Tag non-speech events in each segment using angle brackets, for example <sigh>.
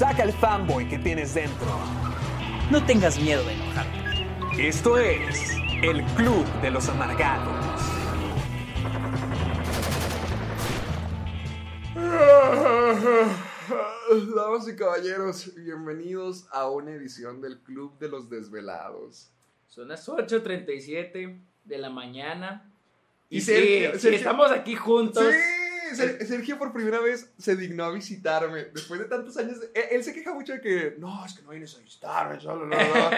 Saca el fanboy que tienes dentro. No tengas miedo de enojarte. Esto es el Club de los Amargados. <laughs> Damas y caballeros, bienvenidos a una edición del Club de los Desvelados. Son las 8.37 de la mañana. Y, Y sí, Sergio- sí, Sergio- estamos aquí juntos. Sí, Ser- Sergio por primera vez se dignó a visitarme. Después de tantos años, él, él se queja mucho de que, no, es que no vienes a visitarme, solo, no, no.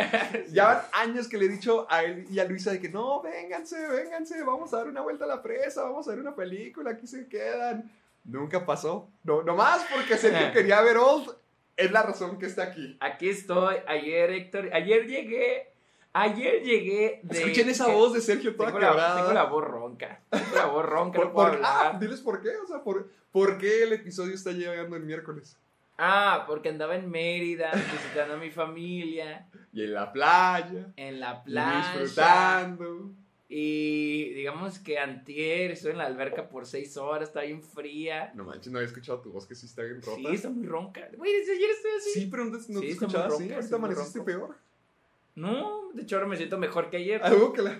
Ya van años que le he dicho a él y a Luisa de que, no, vénganse, vénganse, vamos a dar una vuelta a la presa, vamos a ver una película, aquí se quedan. Nunca pasó. No, nomás porque Sergio <laughs> quería ver Old, es la razón que está aquí. Aquí estoy. Ayer, Héctor. Ayer llegué. Ayer llegué de. Escuchen esa voz de Sergio toda Tengo la, quebrada. tengo la voz ronca. Tengo la voz ronca. Por- no puedo por- ah, diles por qué, o sea, por, por qué el episodio está llegando el miércoles. Ah, porque andaba en Mérida visitando a mi familia. Y en la playa, En la y playa. disfrutando. Y digamos que antier estuve en la alberca por seis horas, está bien fría. No manches, no había escuchado tu voz que sí está bien rota. Sí, está muy ronca. Güey, ayer estoy así. Sí, pero antes no Sí, te escuchaba así. Ahorita amaneciste peor. No, de hecho ahora me siento mejor que ayer. La...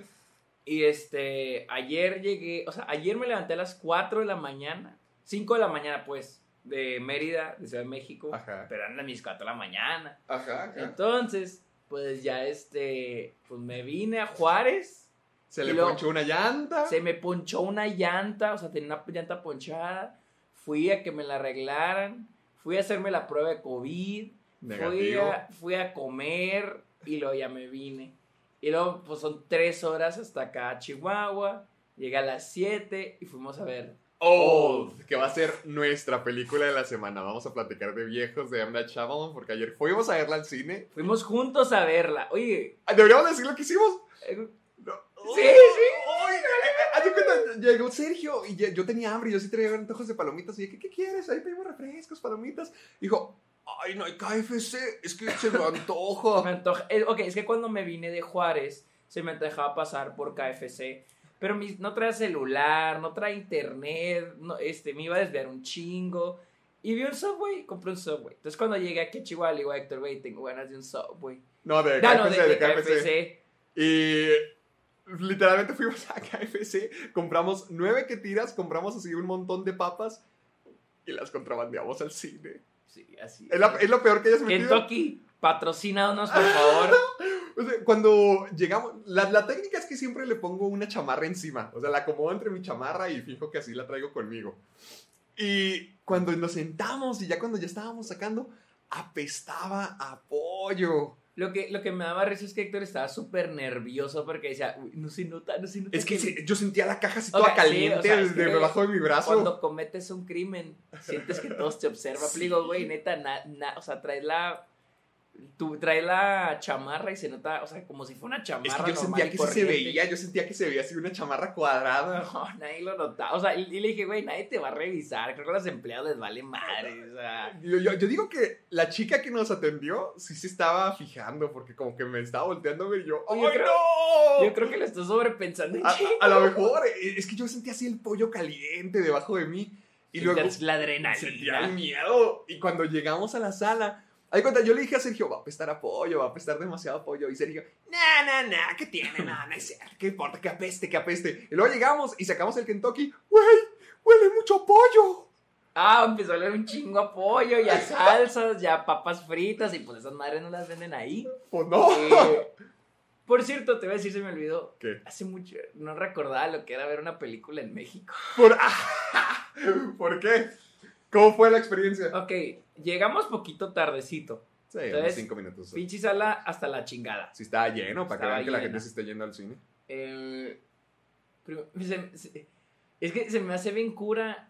Y este, ayer llegué, o sea, ayer me levanté a las 4 de la mañana, 5 de la mañana pues, de Mérida, de Ciudad de México, Ajá. pero eran mis 4 de la mañana. Ajá, ajá. Entonces, pues ya este, pues me vine a Juárez, Se le ponchó una llanta. se me ponchó una llanta, o sea, tenía una llanta ponchada, fui a que me la arreglaran, fui a hacerme la prueba de COVID, fui a, fui a comer y luego ya me vine. Y luego, pues son tres horas hasta acá a Chihuahua. Llegué a las 7 y fuimos a ver. Old, que va a ser nuestra película de la semana. Vamos a platicar de viejos de. Night Shyamalan porque ayer fuimos a verla al cine. Fuimos juntos a verla. Oye, Ah, ¿Deberíamos decir lo que hicimos? eh, No. Sí, Uy, sí. de cuenta, llegó Sergio y yo tenía hambre, yo sí traía antojos de palomitas. Y dije, ¿qué, qué quieres? Ahí pedimos refrescos, palomitas. Dijo, ay, no hay KFC, es que <laughs> se me me antoja. antoja. eh, ok, es que cuando me vine de Juárez, se me antojaba pasar por KFC. Pero mis- no trae celular, no trae internet, no, este, me iba a desviar un chingo. Y vi un Subway, compré un Subway. Entonces cuando llegué aquí a Chihuahua, le digo a Héctor, güey, tengo ganas de un Subway. No, de no, KFC, de, de de KFC. KFC. Y literalmente fuimos a KFC, compramos nueve que tiras, compramos así un montón de papas y las contrabandeamos al cine. Sí, así. Es, la- es lo peor que hayas metido. Kentucky, patrocínanos, por favor. <laughs> O sea, cuando llegamos, la, la técnica es que siempre le pongo una chamarra encima. O sea, la acomodo entre mi chamarra y fijo que así la traigo conmigo. Y cuando nos sentamos y ya cuando ya estábamos sacando, apestaba a pollo. Lo que, lo que me daba risa es que Héctor estaba súper nervioso porque decía, "Uy, no se nota, no se nota. Es que yo sentía la caja así toda sí, caliente o sea, es desde que debajo de mi brazo. Cuando cometes un crimen, sientes que todos te observan. Sí. Pero digo, güey, neta, na- na- o sea, traes la. Tú traes la chamarra y se nota, o sea, como si fuera una chamarra. Es que yo sentía que sí se veía, yo sentía que se veía así una chamarra cuadrada. No, nadie lo notaba. O sea, y, y le dije, güey, nadie te va a revisar. Creo que a los empleados les vale madre. O sea, Yo, yo- yo digo que la chica que nos atendió sí se estaba fijando porque como que me estaba volteando y yo, ¡ay, Yo creo- no! yo creo que lo estás sobrepensando. A, a- a lo mejor, eh, es que yo sentía así el pollo caliente debajo de mí. Y luego la sentía el adrenalina. miedo. Y cuando llegamos a la sala, ahí cuenta, yo le dije a Sergio, va a apestar a pollo, va a apestar demasiado pollo. Y Sergio, nah, nah, nah, ¿qué tiene? No, no es cierto, ¿qué importa? Que apeste, que apeste. Y luego llegamos y sacamos el Kentucky, güey, huele mucho a pollo. Ah, empezó a oler un chingo a pollo y a salsas, ya a papas fritas y pues esas madres no las venden ahí. Pues no. Eh, por cierto, te voy a decir, se me olvidó. ¿Qué? Hace mucho, no recordaba lo que era ver una película en México. ¿Por, <laughs> ¿Por qué? ¿Cómo fue la experiencia? Ok, llegamos poquito tardecito. Sí, Entonces, unos cinco minutos. Pinche sala hasta la chingada. Si estaba lleno, para que vean que la gente se esté yendo al cine. Eh, pero <laughs> se- se- es que se me hace bien cura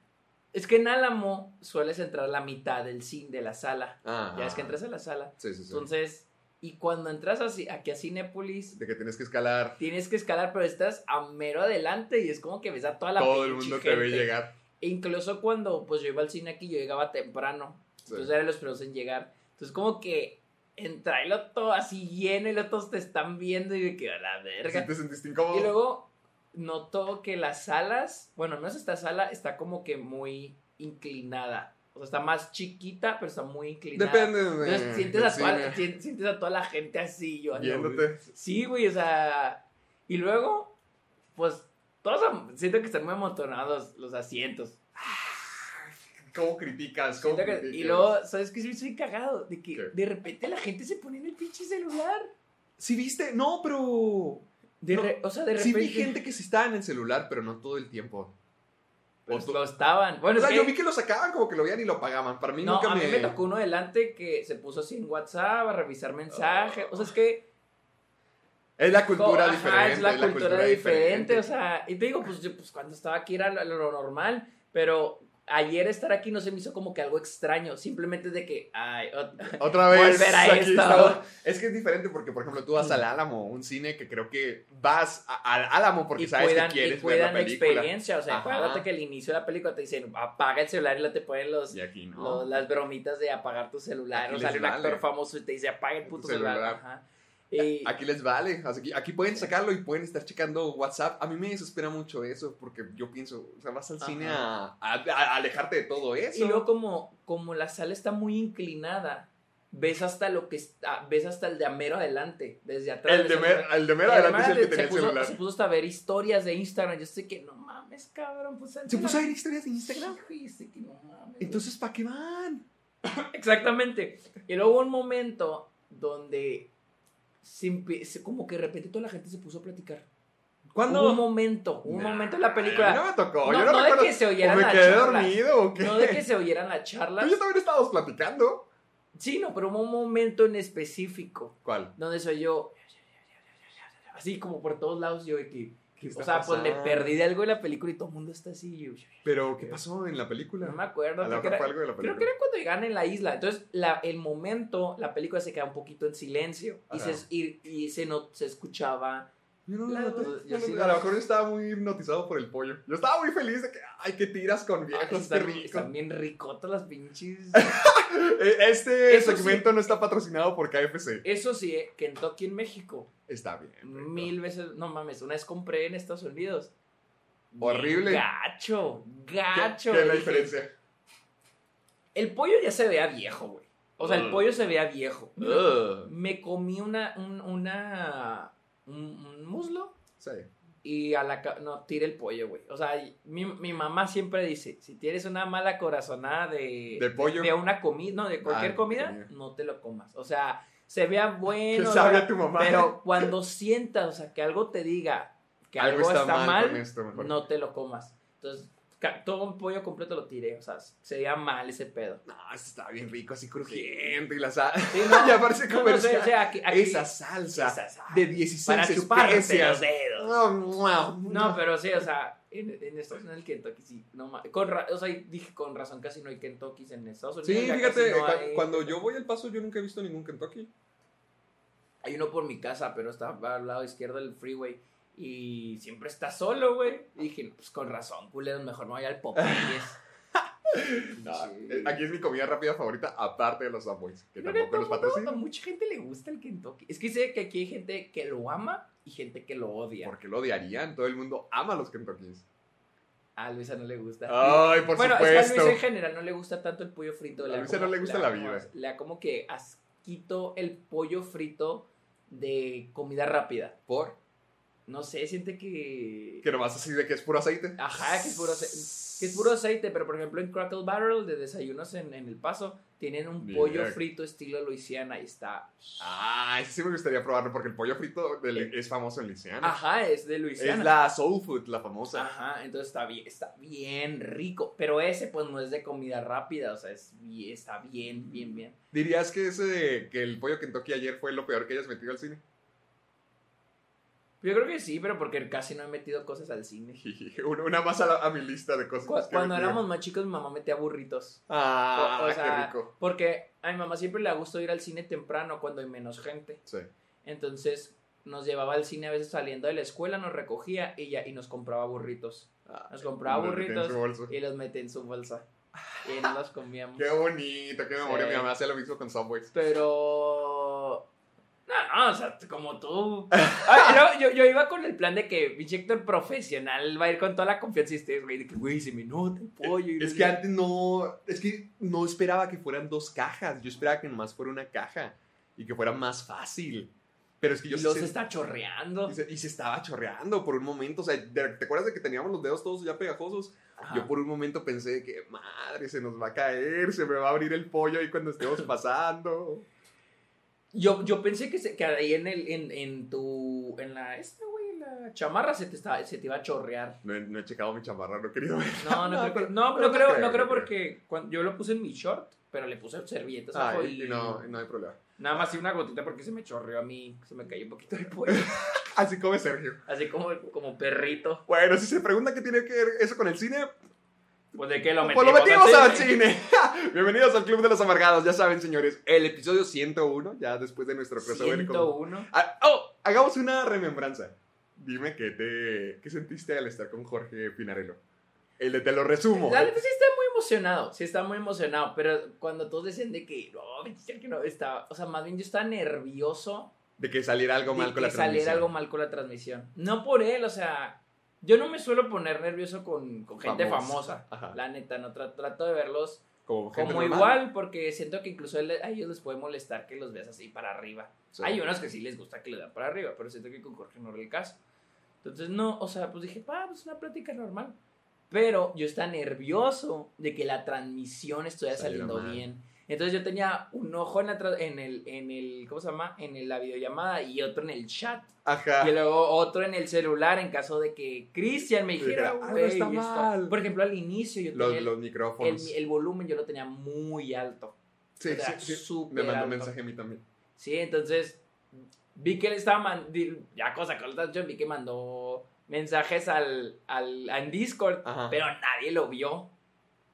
Es que en Álamo sueles entrar la mitad del cine de la sala. Ah, Ya es que entras a la sala. Sí, sí, sí. Entonces, y cuando entras así, aquí a Cinépolis, de que tienes que escalar. tienes que escalar, pero estás a mero adelante y es como que ves a toda la Todo el mundo te ve llegar. Incluso cuando pues yo iba al cine aquí, yo llegaba temprano. Sí. Entonces era de los primeros en llegar. Entonces como que entra y lo todo así lleno y los todos te están viendo y de que a la verga. Sí te sentiste incómodo. Y luego notó que las salas, bueno, no es esta sala, está como que muy inclinada. O sea, está más chiquita, pero está muy inclinada. Depende de. Entonces sientes a, toda, sientes a toda la gente así, yo. Viéndote. Sí, güey, o sea. Y luego, pues, todos siento que están muy amontonados los asientos. ¿Cómo criticas? ¿Cómo Siento que- criticas? y luego, ¿sabes qué? Sí, soy cagado. De que ¿Qué? de repente la gente se pone en el pinche celular. ¿Sí viste? No, pero. De No, re- o sea, de Sí repente. vi gente que sí estaba en el celular, pero no todo el tiempo. pues, O lo estaban. Bueno, o sea, es que- yo vi que lo sacaban como que lo veían y lo pagaban. Para mí No, nunca a me... mí me tocó uno delante que se puso así en WhatsApp a revisar mensajes. O sea, es que. Es la cultura Ajá, diferente. Es la cultura, diferente, o sea. Y te digo, pues yo, pues cuando estaba aquí era lo, lo normal. Pero ayer estar aquí no se me hizo como que algo extraño. Simplemente de que. Ay, ot- Otra vez. Volver a esto. estamos. Es que es diferente porque, por ejemplo, tú vas al Álamo, un cine que creo que vas a- al Álamo porque y sabes cuidan, que y quieres ver cuidan la película. experiencia. O sea, Ajá. acuérdate que al inicio de la película te dicen apaga el celular y te ponen los, Y aquí no. los- las bromitas de apagar tu celular. Aquí o un vale. actor famoso y te dice apaga el puto celular. celular. Ajá. Y- Aquí les vale. Aquí, aquí pueden sacarlo y pueden estar checando WhatsApp. A mí me desespera mucho eso porque yo pienso, o sea, vas al Ajá. cine a, a- a alejarte de todo eso. Y luego como, como la sala está muy inclinada, ves hasta lo que está, ves hasta el de Amero adelante, desde atrás. el, de mer, el de mero el adelante es el que se tenía el puso, celular. Se puso hasta a ver historias de Instagram. Yo sé que no mames, cabrón. Pues, ¿Se puso a ver historias de Instagram? Sí, sí, que no mames. Entonces, ¿para qué van? Exactamente. Y luego hubo un momento donde se empie- se- como que de repente toda la gente se puso a platicar. ¿Cuándo? Hubo un momento, un Nah, momento en la a mí película. No me tocó. No, yo no, no de que se oyeran las charlas. dormido o qué. No de que se oyeran las charlas. Pero yo también estábamos platicando. Sí, no, pero hubo un momento en específico ¿Cuál? donde soy yo así como por todos lados yo ¿Qué o sea, pues pasando? perdí de algo de la película y todo el mundo está así. Pero, ¿qué pasó en la película? no me acuerdo. Creo que era- algo de la Creo que era cuando llegan en la isla. Entonces, la, el momento, la película se queda un poquito en silencio. Y se, y, y se, no, se escuchaba. Yo no lo La- noté. yo Yo no- sí a lo- mejor yo estaba muy hipnotizado por el pollo. Yo estaba muy feliz de que, ay, que tiras con Ay, viejos, qué están, rico. están bien ricotas las pinches. <laughs> Eh, Este Eso segmento no está patrocinado por KFC. Eso sí, eh, Kentucky en México. Está bien. rico. Mil veces. No mames, una vez compré en Estados Unidos. Horrible. Gacho, ¿Qué, gacho. qué es la diferencia? El pollo ya se veía viejo, güey. O sea, el pollo se veía viejo. Me comí una. Un, una un, un muslo Sí. y a la. No, tiré el pollo, güey. O sea, mi, mi mamá siempre dice: si tienes una mala corazonada de. ¿De pollo? De una comida, no, de cualquier Ah, comida, no te lo comas. O sea, se vea <laughs> bueno. ¿Qué sabe o sea, a tu mamá? Pero cuando sientas, o sea, que algo te diga que algo, está, mal, esto, no te lo comas. Entonces, todo un pollo completo lo tiré. O sea, se veía mal ese pedo. No, está bien rico, así crujiente y la salsa. Sí, <laughs> no, ya parece no, no o sea, aquí- aquí- Esa salsa esa salsa. de 16 para chuparte los dedos. No, No, pero sí, o sea, en, en Estados Unidos el Kentucky sí, no con ra- o sea, dije con razón casi no hay Kentuckys en Estados Unidos. Sí, fíjate, cu- hay- cuando yo voy al paso yo nunca he visto ningún Kentucky. Hay uno por mi casa, pero está al lado izquierdo del freeway. Y siempre está solo, güey. Y dije, pues con razón, culeros, mejor no vaya al Popeyes. <laughs> No, Sí. eh, Aquí es mi comida rápida favorita, aparte de los Subways, que tampoco los patrocinan. A mucha gente le gusta el Kentucky. Es que sé que aquí hay gente que lo ama y gente que lo odia. Porque lo odiarían, todo el mundo ama los Kentuckys. A Luisa no le gusta. Ay, por bueno, es que a supuesto. Luisa en general no le gusta tanto el pollo frito. A Luisa como- no le gusta la como- vida. Le da como que asquito el pollo frito de comida rápida. ¿Por? No sé, siente que... Que nomás así de que es puro aceite. Ajá, que es puro aceite. Que es puro aceite, pero por ejemplo en Crackle Barrel de desayunos en, en El Paso tienen un Bien. pollo frito estilo Luisiana y está... Ah, ese sí me gustaría probarlo porque el pollo frito de- es famoso en Luisiana. Ajá, es de Luisiana. Es la soul food, la famosa. Ajá, entonces está bien, está bien rico. Pero ese pues no es de comida rápida, o sea, es está bien, bien, bien. ¿Dirías que ese de que el pollo Kentucky ayer fue lo peor que hayas metido al cine? Yo creo que sí, pero porque casi no he metido cosas al cine. <laughs> Una, más a, la- a mi lista de cosas. Cu- que Cuando metía. éramos más chicos, mi mamá metía burritos. Ah, O- o sea, qué rico. Porque a mi mamá siempre le gustó ir al cine temprano cuando hay menos gente. Sí. Entonces nos llevaba al cine a veces saliendo de la escuela, nos recogía y, ya, y nos compraba burritos. Ah, Nos compraba burritos y los metía en su bolsa. Y nos los comíamos. <laughs> Qué bonito, qué memoria. Sí. Mi mamá hacía lo mismo con Subways. Pero. No, no, o sea, como tú. Ah, yo, yo, yo iba con el plan de que pinche Héctor profesional va a ir con toda la confianza y ustedes, güey, de que, güey, se me nota el pollo. y no Es que antes no. Es que no esperaba que fueran dos cajas. Yo esperaba que nomás fuera una caja. Y que fuera más fácil. Pero es que yo Y sí los está chorreando. Y se, y se estaba chorreando por un momento. O sea, ¿te te acuerdas de que teníamos los dedos todos ya pegajosos? Ajá. Yo por un momento pensé que, madre, se nos va a caer, se me va a abrir el pollo ahí cuando estemos <laughs> pasando. Yo, yo pensé que, se, que ahí en, el, en, en tu. En la. Esta, güey, en la chamarra se te, estaba, se te iba a chorrear. No he, no he checado mi chamarra, no he querido ver. No, no, <laughs> No, creo, no, no no creo, no creo porque cuando, yo lo puse en mi short, pero le puse servilletas abajo Ay, y no, no hay problema. nada más y una gotita porque se me chorreó a mí, se me cayó un poquito de pollo. <laughs> Así come Sergio. Así como, como perrito. Bueno, si se pregunta qué tiene que ver eso con el cine, Pues de qué lo pues metimos, lo metimos al cine. <laughs> Bienvenidos al Club de los Amargados. Ya saben, señores, el episodio 101, ya después de nuestro crossover. con- 101. Ah, oh, hagamos una remembranza. Dime qué te qué sentiste al estar con Jorge Pinarello. El de te lo resumo. La neta sí está muy emocionado, sí está muy emocionado, pero cuando todos decían de que no, que no, estaba, o sea, más bien yo estaba nervioso De que saliera algo de mal con que la saliera transmisión. algo mal con la transmisión. No por él, o sea, yo no me suelo poner nervioso con, con gente Famosa. Ajá. la neta, no tra- trato de verlos Como, como igual, porque siento que incluso a ellos les puede molestar que los veas así para arriba. Sí. Hay unos que sí les gusta que le dan para arriba, pero siento que con Jorge no era el caso. Entonces, no, o sea, pues dije, pa, pues una plática normal. Pero yo estaba nervioso de que la transmisión estuviera saliendo mal. bien. Entonces yo tenía un ojo en, la en, el, en el, ¿cómo se llama? En el- la videollamada y otro en el chat. Ajá. Y luego otro en el celular en caso de que Cristian me dijera, "Ah, güey, está esto". mal. Por ejemplo, al inicio yo Los, tenía el- los el, micrófonos. el volumen yo lo tenía muy alto. sí, o sea, sí, sí. súper Me mandó alto. mensaje a mí también. Sí, entonces vi que él estaba man- ya cosa ahorita yo vi que mandó mensajes al, al en Discord, Ajá. pero nadie lo vio.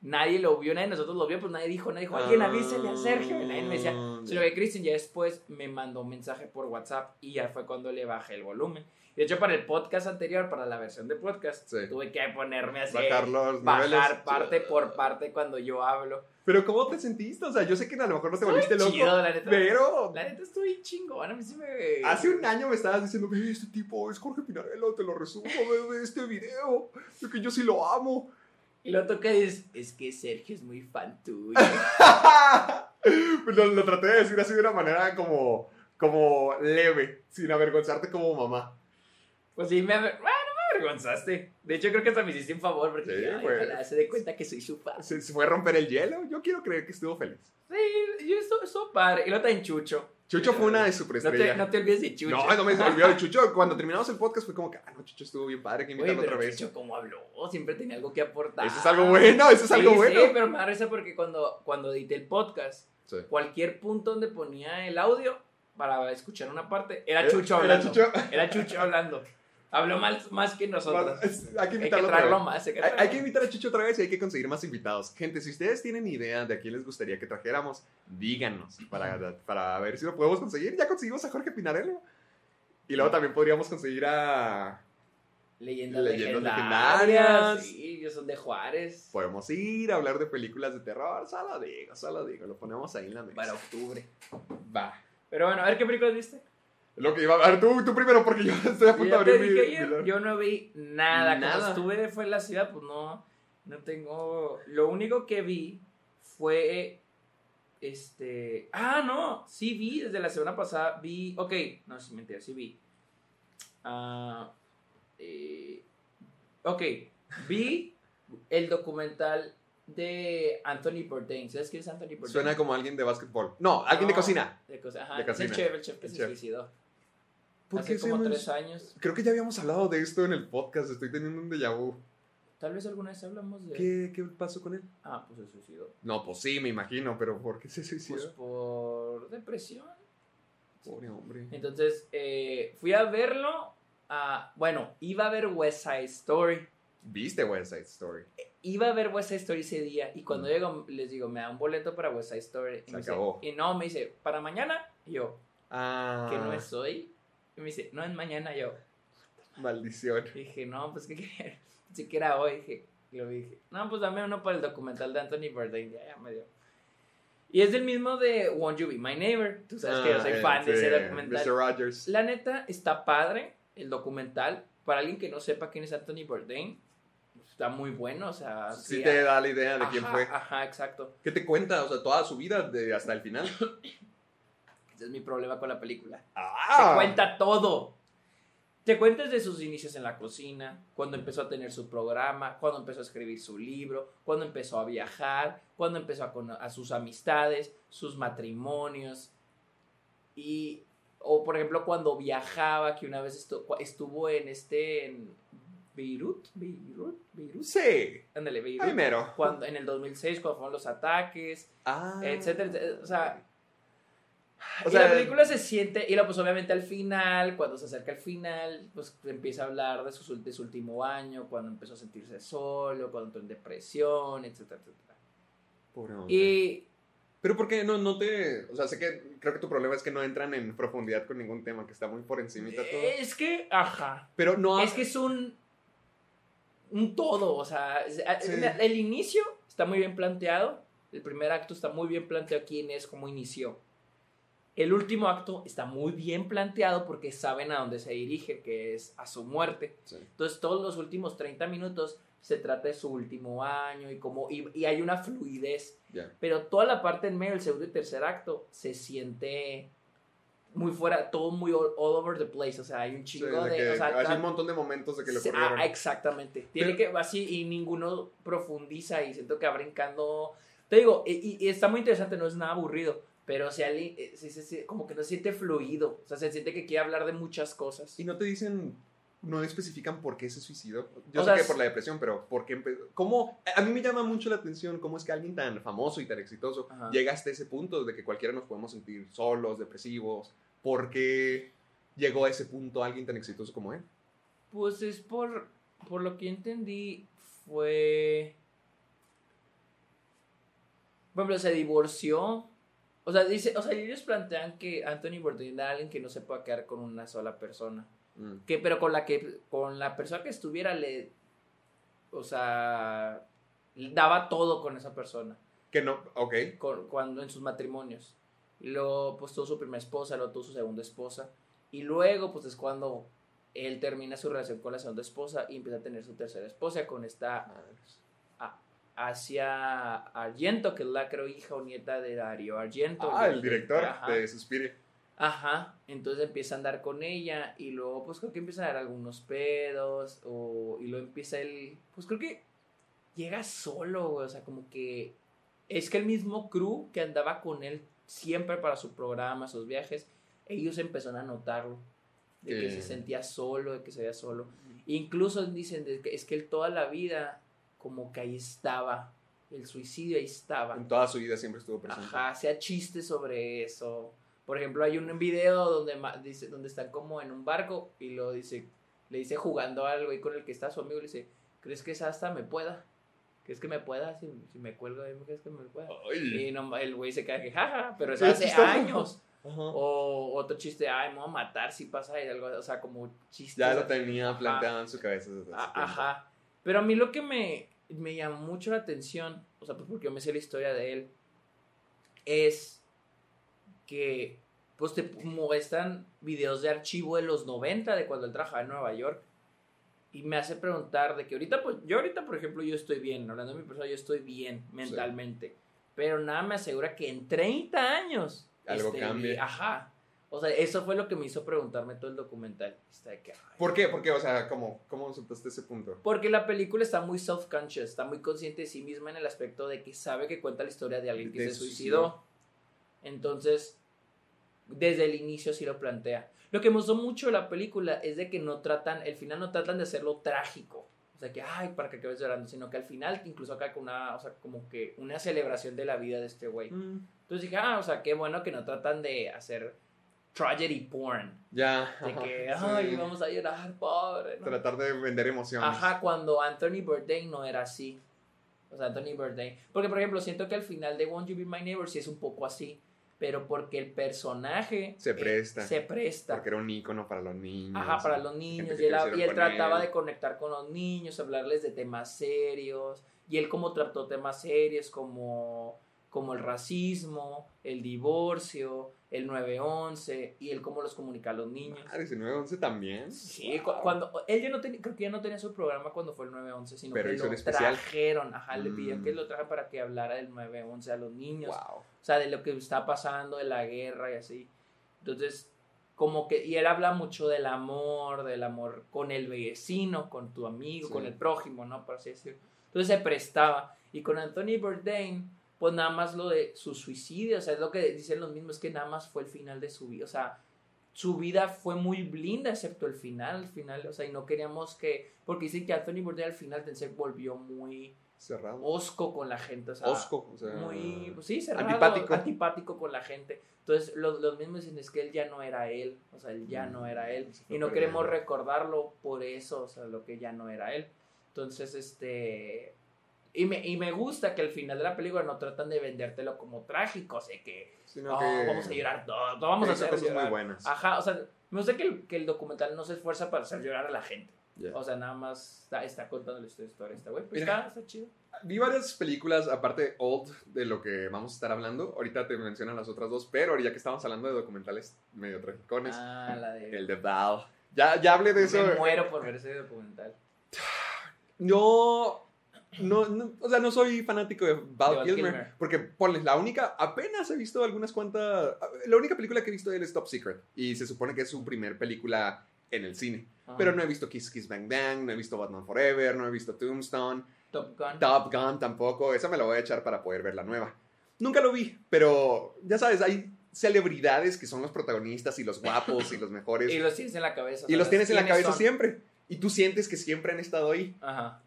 Nadie lo vio, nadie de nosotros lo vio, pues nadie dijo, nadie dijo, alguien avísele a Sergio. Y nadie me decía, Ah, sino que Cristian ya después me mandó un mensaje por WhatsApp y ya fue cuando le bajé el volumen. De hecho, para el podcast anterior, para la versión de podcast, Sí. tuve que ponerme así, Bajar los bajar niveles. parte por parte cuando yo hablo. Pero ¿cómo te sentiste? O sea, yo sé que a lo mejor no te volviste loco. Chido, la neta. Pero La neta estoy chingón, a mí sí me... hace un año me estabas diciendo, este tipo es Jorge Pinarello, te lo resumo, ve, este video. Es que yo sí lo amo. Y lo toca y dices, es que Sergio es muy fan tuyo. Pues <laughs> lo, lo traté de decir así de una manera como, como leve, sin avergonzarte como mamá. pues sí, me, aver- bueno, me avergonzaste. De hecho, creo que hasta me hiciste un favor porque Sí, pues. ojalá se dé cuenta que soy su fan. Se, se fue a romper el hielo. Yo quiero creer que estuvo feliz. Sí, yo estuvo, estuvo padre. Y lo en Chucho. Chucho fue una de No te, superestrellas. no te olvides de Chucho. No, no me olvidó de Chucho. Cuando terminamos el podcast fue como que, ah, no, Chucho estuvo bien padre, que invitarlo otra vez. Chucho, ¿cómo habló? Siempre tenía algo que aportar. Eso es algo bueno, eso es Sí, algo bueno. Sí, pero me da risa porque cuando, cuando edité el podcast, Sí. cualquier punto donde ponía el audio para escuchar una parte, era Chucho era hablando. Chucho. Era Chucho hablando. Habló más, más que nosotros. Hay que Hay que invitarlo traerlo más. Hay que traerlo hay que invitar a Chucho otra vez y hay que conseguir más invitados. Gente, si ustedes tienen idea de a quién les gustaría que trajéramos, díganos para, para ver si lo podemos conseguir. Ya conseguimos a Jorge Pinarello. Y luego también podríamos conseguir a... Leyendas, Leyendas legendarias. legendarias. Sí, ellos son de Juárez. Podemos ir a hablar de películas de terror. Solo digo, solo digo. Lo ponemos ahí en la mesa. Para octubre. Va. Pero bueno, a ver qué películas viste. Lo que iba a ver, tú, tú primero, porque yo <laughs> estoy a punto de abrir mi- ayer, mi- yo no vi nada. Nada. Como estuve fue en la ciudad, pues no, no tengo. Lo único que vi fue este. Ah, no, sí vi desde la semana pasada. Vi. Ok, no, es mentira, sí vi. Ah, eh, ok, vi el documental de Anthony Bourdain. ¿Sabes quién es Anthony Bourdain? Suena como alguien de básquetbol. No, alguien de cocina. De ajá, De es el cocina. chef, el chef que El se chef. suicidó. ¿Por Hace qué como tres años. Creo que ya habíamos hablado de esto en el podcast. Estoy teniendo un déjà vu. Tal vez alguna vez hablamos de. ¿Qué, qué pasó con él? Ah, pues se suicidó. No, pues sí, me imagino, pero ¿por qué se suicidó? Pues por depresión. Pobre hombre. Entonces, eh, fui a verlo a. Bueno, iba a ver West Side Story. ¿Viste West Side Story? Iba a ver West Side Story ese día. Y cuando Mm. llego, les digo, me da un boleto para West Side Story. Y, Se me dice- acabó. y no, me dice, ¿para mañana? Y yo, Ah. que no es hoy. Y me dice, no es mañana. Yo, Maldición. Y dije, no, pues que quería. <laughs> Pensé que era hoy. Dije, y lo dije, no, pues dame uno para el documental de Anthony Bourdain. Ya, ya me dio. Y es del mismo de Won't You Be My Neighbor. Tú sabes que yo soy Ah, fan de ese documental. Mr. Rogers. La neta, está padre el documental. Para alguien que no sepa quién es Anthony Bourdain, está muy bueno. O sea, Sí te da la idea de ajá, quién fue. Ajá, exacto. ¿Qué te cuenta? O sea, toda su vida de hasta el final. <coughs> Ese es mi problema con la película. ¡Ah! Te cuenta todo. Te cuenta desde sus inicios en la cocina, cuando empezó a tener su programa, cuando empezó a escribir su libro, cuando empezó a viajar, cuando empezó a, a sus amistades, sus matrimonios. Y, o por ejemplo, cuando viajaba, que una vez estu- cu- estuvo en este, en Beirut, Beirut, Beirut, Sí. ándale, Beirut. Ay, mero. Cuando, en el 2006, cuando fueron los ataques, Ah. etcétera, etcétera. O sea, O y sea, la película se siente, y luego pues obviamente al final, cuando se acerca al final, pues empieza a hablar de su, de su último año, cuando empezó a sentirse solo, cuando entró en depresión, etcétera, etcétera. Pobre hombre. Y Pero ¿por qué no, no te...? O sea, sé que creo que tu problema es que no entran en profundidad con ningún tema, que está muy por encimita todo. es que, ajá, Pero no... es que es un, un todo, o sea, Sí. el inicio está muy bien planteado, el primer acto está muy bien planteado quién es, cómo inició. El último acto está muy bien planteado porque saben a dónde se dirige, que es a su muerte. Sí. Entonces, todos los últimos 30 minutos se trata de su último año y como y, y hay una fluidez. Ya. Pero toda la parte en medio, el segundo y tercer acto, se siente muy fuera, todo muy all, all over the place. O sea, hay un Sí, chingo de de. que o sea, hay ta- un montón de momentos de que le Sí, ocurrieron. ah, exactamente. Tiene Pero- que así y ninguno profundiza y siento que va brincando. Te digo, y, y está muy interesante, no es nada aburrido, pero si alguien, eh, sí, sí, como que no se siente fluido, o sea, se siente que quiere hablar de muchas cosas. Y no te dicen, no especifican por qué se suicidó. Yo O sé sea, que por la depresión, pero ¿por qué empezó? ¿Cómo? A mí me llama mucho la atención cómo es que alguien tan famoso y tan exitoso Ajá. llega hasta ese punto de que cualquiera nos podemos sentir solos, depresivos. ¿Por qué llegó a ese punto alguien tan exitoso como él? Pues es por, por lo que entendí, fue... Por ejemplo, se divorció. O sea, dice, o sea, ellos plantean que Anthony Bourdain era alguien que no se puede quedar con una sola persona. Mm. Que, pero con la que, con la persona que estuviera le, o sea, daba todo con esa persona. Que no, ok. con- cuando en sus matrimonios. Y luego, pues tuvo su primera esposa, luego tuvo su segunda esposa. Y luego, pues es cuando él termina su relación con la segunda esposa y empieza a tener su tercera esposa con esta Asia Argento, que es la creo hija o nieta de Dario Argento. Ah, el director Ajá. de Suspiria. Ajá, entonces empieza a andar con ella y luego pues creo que empieza a dar algunos pedos o, y luego empieza él, pues creo que llega solo, o sea, como que es que el mismo crew que andaba con él siempre para su programa, sus viajes, ellos empezaron a notarlo, de que Que- se sentía solo, de que se veía solo. Incluso dicen de que es que él toda la vida como que ahí estaba, el suicidio ahí estaba. En toda su vida siempre estuvo presente. Ajá, hacía chistes sobre eso. Por ejemplo, hay un video donde, dice, donde están como en un barco y lo dice, le dice jugando algo y con el que está su amigo le dice, ¿crees que esa hasta me pueda? ¿Crees que me pueda? Si, si me cuelgo de ahí, ¿crees que me pueda? Ay. Y no, el güey se queda que jaja, pero eso es hace años. Ajá. O otro chiste, ay, me voy a matar si pasa ahí algo, o sea, como chistes. Ya lo tenía planteado en su cabeza desde. Ajá. Pero a mí lo que me, me llamó mucho la atención, o sea, pues porque yo me sé la historia de él, es que pues te muestran videos de archivo de los 90, de cuando él trabajaba en Nueva York. Y me hace preguntar de que ahorita, pues, yo ahorita, por ejemplo, yo estoy bien, hablando de mi persona, yo estoy bien mentalmente. Pero nada me asegura que en 30 años Algo esté cambie. Ajá. O sea, eso fue lo que me hizo preguntarme todo el documental. Está de que, ay, ¿Por qué? Porque, o sea, ¿cómo, cómo aceptaste ese punto? porque la película está muy self-conscious, está muy consciente de sí misma en el aspecto de que sabe que cuenta la historia de alguien que De se suicidó. Entonces, desde el inicio sí lo plantea. Lo que me gustó mucho de la película es de que no tratan, el final no tratan de hacerlo trágico. O sea, que, ay, para que acabes llorando, sino que al final, incluso acá con una, o sea, como que una celebración de la vida de este güey. Mm. Entonces dije, ah, o sea, qué bueno que no tratan de hacer tragedy porn. Ya. De ajá, que, sí. ay, vamos a llorar, pobre. ¿no? Tratar de vender emociones. Ajá, cuando Anthony Bourdain no era así. O sea, Anthony Bourdain. Porque, por ejemplo, siento que al final de Won't You Be My Neighbor sí es un poco así. Pero porque el personaje Se eh, presta. se presta. Porque era un ícono para los niños. Ajá, para los niños. Y él, y él trataba él. de conectar con los niños, hablarles de temas serios. Y él como trató temas serios como, como el racismo, el divorcio, el 911. Y él cómo los comunica a los niños. Ah, 1911 también. Sí, cu- cuando él ya no tenía, creo que ya no tenía su programa cuando fue el 911, sino Pero que lo especial. trajeron, ajá, le pidieron Mm. que lo trajeran para que hablara del 911 a los niños, Wow. o sea, de lo que está pasando, de la guerra y así. Entonces, como que, y él habla mucho del amor, del amor con el vecino, con tu amigo, Sí. con el prójimo, ¿no? Por así decirlo. Entonces se prestaba. Y con Anthony Bourdain, pues nada más lo de su suicidio, o sea, es lo que dicen los mismos, que nada más fue el final de su vida, o sea, su vida fue muy blinda, excepto el final, el final, o sea, y no queríamos que, porque dicen que Anthony Bourdain al final se volvió muy Cerrado. osco con la gente, o sea, Osco. O sea, muy, pues sí, cerrado, antipático. antipático. con la gente. Entonces, los, los mismos dicen es que él ya no era él, o sea, él ya no era él. Y no queremos recordarlo por eso, o sea, lo que ya no era él. Entonces, este... Y me, y me gusta que al final de la película no tratan de vendértelo como trágico, o sea, que Sino "Oh, que vamos a llorar todos, vamos a hacer cosas llorar". muy buenas. Ajá, o sea, me gusta que el, que el documental no se esfuerza para hacer llorar a la gente. O sea, nada más está, está contando la historia esta güey. Pues Mira. está, está chido. Vi varias películas, aparte old, de lo que vamos a estar hablando. Ahorita te mencionan las otras dos, pero ya que estamos hablando de documentales medio tragicones, Ah, la de... el de Val. Ya, ya hablé de eso. Me muero por ver ese documental. Yo no, no, o sea, no soy fanático de Val, De Val Kilmer, Kilmer. porque ponles la única, apenas he visto algunas cuantas, la única película que he visto de él es Top Secret y se supone que es su primer película en el cine, Ajá. pero no he visto Kiss Kiss Bang Bang, no he visto Batman Forever, no he visto Tombstone, Top Gun. Top Gun tampoco, esa me la voy a echar para poder ver la nueva. Nunca lo vi, pero ya sabes, hay celebridades que son los protagonistas y los guapos y los <laughs> mejores Y los tienes en la cabeza. y los tienes en la ¿quiénes cabeza son? siempre y tú sientes que siempre han estado ahí. Ajá.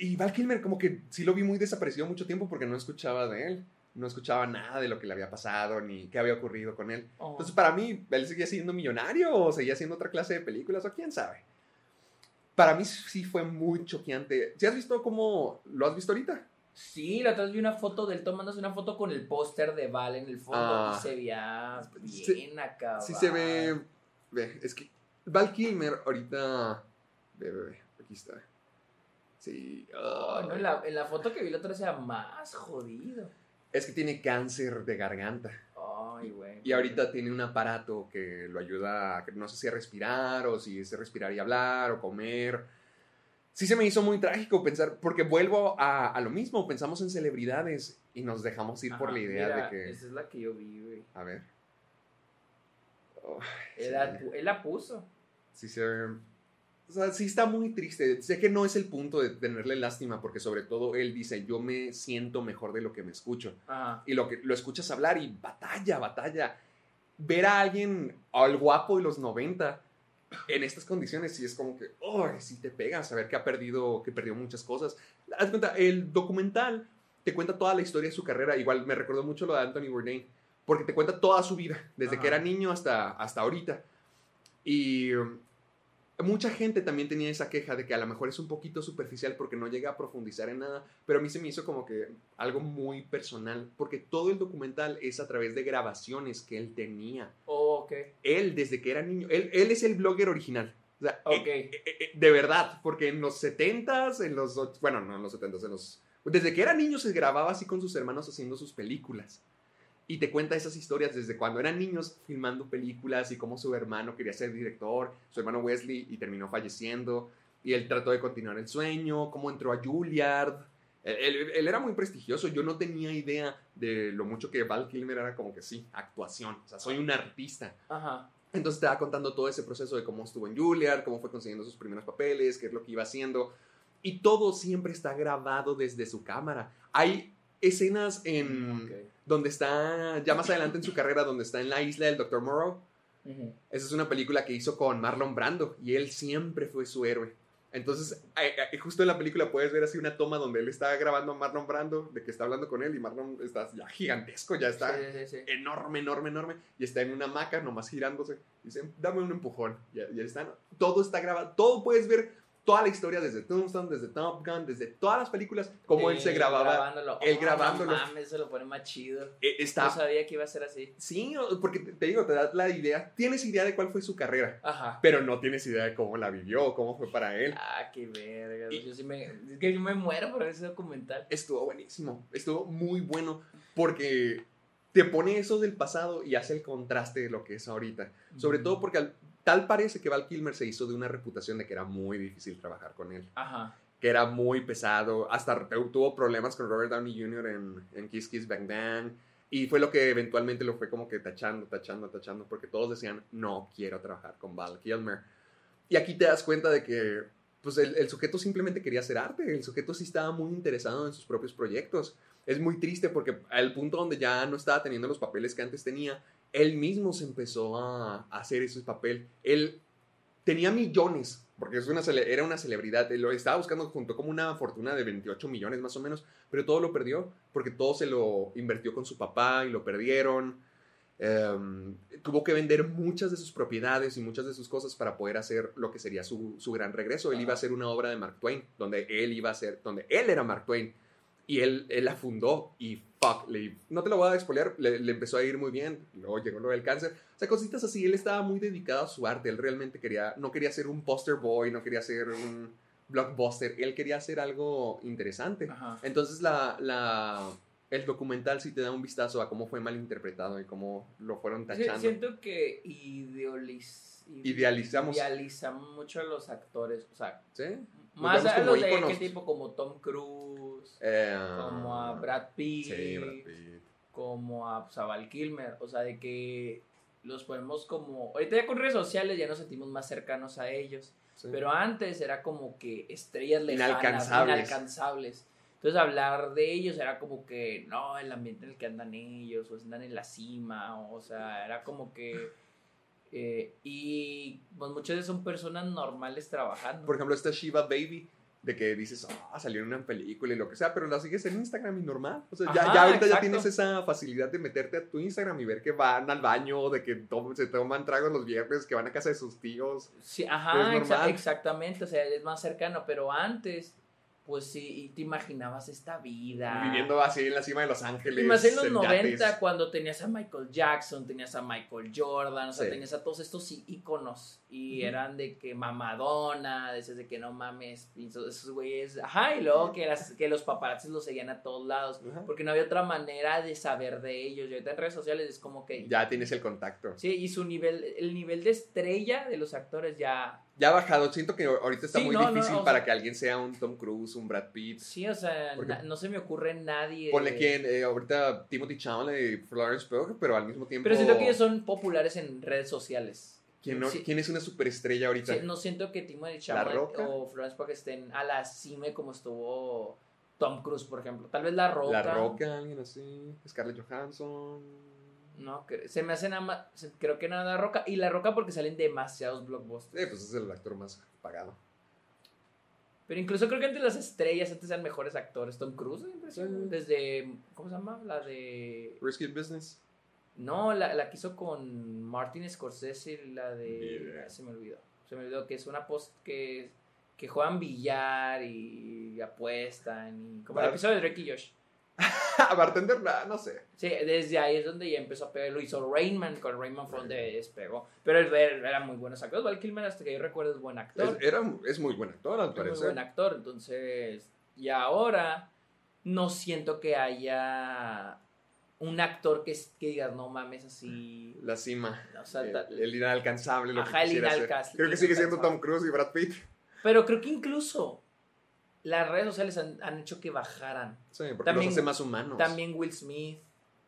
Y Val Kilmer como que sí lo vi muy desaparecido mucho tiempo porque no escuchaba de él. No escuchaba nada de lo que le había pasado ni qué había ocurrido con él. Oh. Entonces para mí, él seguía siendo millonario o seguía haciendo otra clase de películas o quién sabe. Para mí sí fue muy choqueante. ¿Sí has visto cómo lo has visto ahorita? Sí, la otra vez vi una foto de él tomándose una foto con el póster de Val en el fondo Ah. y se veía bien acá. Sí se ve... Ve, es que Val Kilmer ahorita... Ve, ve, ve, aquí está. Sí. Oh, no, en, la, en la foto que vi la otra era más jodido. Es que tiene cáncer de garganta. Ay, güey. Y ahorita tiene un aparato que lo ayuda, a, no sé si a respirar o si es respirar y hablar o comer. Sí se me hizo muy trágico pensar, porque vuelvo a, a lo mismo, pensamos en celebridades y nos dejamos ir por la idea mira, de que... Esa es la que yo vi, güey. A ver. Oh, Él, la, él la puso. sí se... O sea, sí está muy triste. Sé que no es el punto de tenerle lástima, porque sobre todo él dice, yo me siento mejor de lo que me escucho. Ajá. y lo que lo escuchas hablar y batalla, batalla. Ver a alguien, al guapo de los 90, en estas condiciones, sí es como que, oh, sí te pega saber que ha perdido, que perdió muchas cosas. Haz cuenta, el documental te cuenta toda la historia de su carrera. Igual me recordó mucho lo de Anthony Bourdain, porque te cuenta toda su vida, desde Ajá. que era niño hasta, hasta ahorita. Y um, mucha gente también tenía esa queja de que a lo mejor es un poquito superficial porque no llega a profundizar en nada, pero a mí se me hizo como que algo muy personal, porque todo el documental es a través de grabaciones que él tenía. Oh, ok. Él, desde que era niño, él, él es el blogger original. O sea, eh, eh, eh, de verdad, porque en los 70s, en los, bueno, no en los 70s, en los... Desde que era niño se grababa así con sus hermanos haciendo sus películas. Y te cuenta esas historias desde cuando eran niños filmando películas y cómo su hermano quería ser director, su hermano Wesley, y terminó falleciendo. Y él trató de continuar el sueño, cómo entró a Juilliard. Él, él- él era muy prestigioso. Yo no tenía idea de lo mucho que Val Kilmer era como que sí, actuación. O sea, soy un artista. Ajá. Entonces te va contando todo ese proceso de cómo estuvo en Juilliard, cómo fue consiguiendo sus primeros papeles, qué es lo que iba haciendo. Y todo siempre está grabado desde su cámara. Hay escenas en Ok. Donde está, ya más adelante en su carrera, donde está en la isla del Dr. Morrow. Ujú. Esa es una película que hizo con Marlon Brando y él siempre fue su héroe. Entonces, eh, eh, justo en la película puedes ver así una toma donde él está grabando a Marlon Brando, de que está hablando con él y Marlon está ya gigantesco, ya está Sí, sí, sí. enorme, enorme, enorme, y está en una hamaca nomás girándose. Y dice, dame un empujón. Y, y él está, todo está grabado, todo puedes ver, toda la historia desde Tombstone, desde Top Gun, desde todas las películas, cómo él se Sí, grababa. grabándolo. él Oh, grabándolo. No mames, se lo pone más chido. Eh, Está, No sabía que iba a ser así. sí, porque te, te digo, te das la idea, tienes idea de cuál fue su carrera, Ajá. pero no tienes idea de cómo la vivió, cómo fue para él. Ah, qué verga. Y- Yo sí me. Es que yo me muero por ese documental. Estuvo buenísimo, estuvo muy bueno, porque te pone eso del pasado y hace el contraste de lo que es ahorita. Sobre Mm. todo porque al- tal parece que Val Kilmer se hizo de una reputación de que era muy difícil trabajar con él. Ajá. que era muy pesado, hasta tu- tuvo problemas con Robert Downey Jr. en, en Kiss Kiss Bang Bang, y fue lo que eventualmente lo fue como que tachando, tachando, tachando, porque todos decían, no quiero trabajar con Val Kilmer. Y aquí te das cuenta de que pues el, el sujeto simplemente quería hacer arte, el sujeto sí estaba muy interesado en sus propios proyectos. Es muy triste porque al punto donde ya no estaba teniendo los papeles que antes tenía, él mismo se empezó a, hacer ese papel. Él tenía millones, porque es una, era una celebridad, él lo estaba buscando junto como una fortuna de 28 millones más o menos, pero todo lo perdió, porque todo se lo invirtió con su papá y lo perdieron. Em, tuvo que vender muchas de sus propiedades y muchas de sus cosas para poder hacer lo que sería su, su gran regreso. Él iba a hacer una obra de Mark Twain, donde él iba a ser, donde él era Mark Twain. Y él, él la fundó y fuck, le- no te lo voy a expoliar, le, le empezó a ir muy bien, luego llegó lo del cáncer, o sea, cositas así, él estaba muy dedicado a su arte, él realmente quería, no quería ser un poster boy, no quería ser un blockbuster, él quería hacer algo interesante. Ajá. Entonces la, la, el documental sí te da un vistazo a cómo fue mal interpretado y cómo lo fueron Sí, tachando. siento que idealiz- Idealizamos. idealizamos mucho a los actores. O sea, ¿Sí? Más a los de qué tipo, como Tom Cruise, Eh, como a Brad Pitt, Sí, Brad Pitt. como a, pues, a Val Kilmer. O sea, de que los ponemos como. Ahorita ya con redes sociales ya nos sentimos más cercanos a ellos. Sí. Pero antes era como que estrellas lejanas, Inalcanzables. inalcanzables. Entonces hablar de ellos era como que, no, el ambiente en el que andan ellos, o andan en la cima, o, sea, era como que... eh, y pues muchas veces son personas normales trabajando. Por ejemplo, esta Shiva Baby, de que dices, ah, salió en una película y lo que sea, pero la sigues en Instagram y normal. O sea, ya, Ajá, ya ahorita ya tienes esa facilidad de meterte a tu Instagram y ver que van al baño, de que to- se toman tragos los viernes, que van a casa de sus tíos. Sí, ajá, exa- exactamente, o sea, es más cercano, pero antes, pues sí, y te imaginabas esta vida. Viviendo así en la cima de Los Ángeles. Y más en los en 90, yates. cuando tenías a Michael Jackson, tenías a Michael Jordan, o sea, Sí. tenías a todos estos íconos. Y eran de que mamadona, decías de que no mames, esos güeyes. Ajá, y luego que, las, que los paparazzis los seguían a todos lados. Porque no había otra manera de saber de ellos. Y ahorita en redes sociales es como que. Ya tienes el contacto. Sí, y su nivel, el nivel de estrella de los actores ya. Ya ha bajado. Siento que ahorita está Sí, muy no, no, difícil o sea- para que alguien sea un Tom Cruise, un Brad Pitt. Sí, o sea, na- no se me ocurre nadie. Ponle quien, eh, ahorita Timothy Chalamet y Florence Pugh, pero al mismo tiempo... Pero siento que ellos son populares en redes sociales. ¿Quién, no- Sí. quién es una superestrella ahorita? Sí, no siento que Timothy Chalamet o Florence Pugh estén a la cima como estuvo Tom Cruise, por ejemplo. Tal vez La Roca. La Roca, alguien así. Scarlett Johansson. No, se me hace nada más. Creo que nada Roca. Y La Roca porque salen demasiados blockbusters. Eh, pues es el actor más pagado. Pero incluso creo que entre las estrellas antes eran mejores actores. Tom Cruise. Sí. Desde. ¿Cómo se llama? La de. Risky Business. No, la, la que hizo con Martin Scorsese, la de. ah, se me olvidó. Se me olvidó que es una post que. Que juegan billar y apuestan. Y, como el episodio de Drake y Josh. <laughs> Bartender, nah, no sé. Sí, desde ahí es donde ya empezó a pegar. Lo hizo Rainman, con Rainman Front despegó. Pero él, él era muy buenos actores. Val Kilmer, hasta que yo recuerdo, es buen actor. Es, era, es muy buen actor, al Es muy parecer. buen actor. Entonces, y ahora no siento que haya un actor que, que digas, no mames, así. La cima. O sea, el, inalcanzable. Lo Ajá, que el inalcanzable. Creo que sigue siendo Tom Cruise y Brad Pitt. Pero creo que incluso las redes sociales han, han hecho que bajaran. Sí, porque También- los hace más humanos. También Will Smith.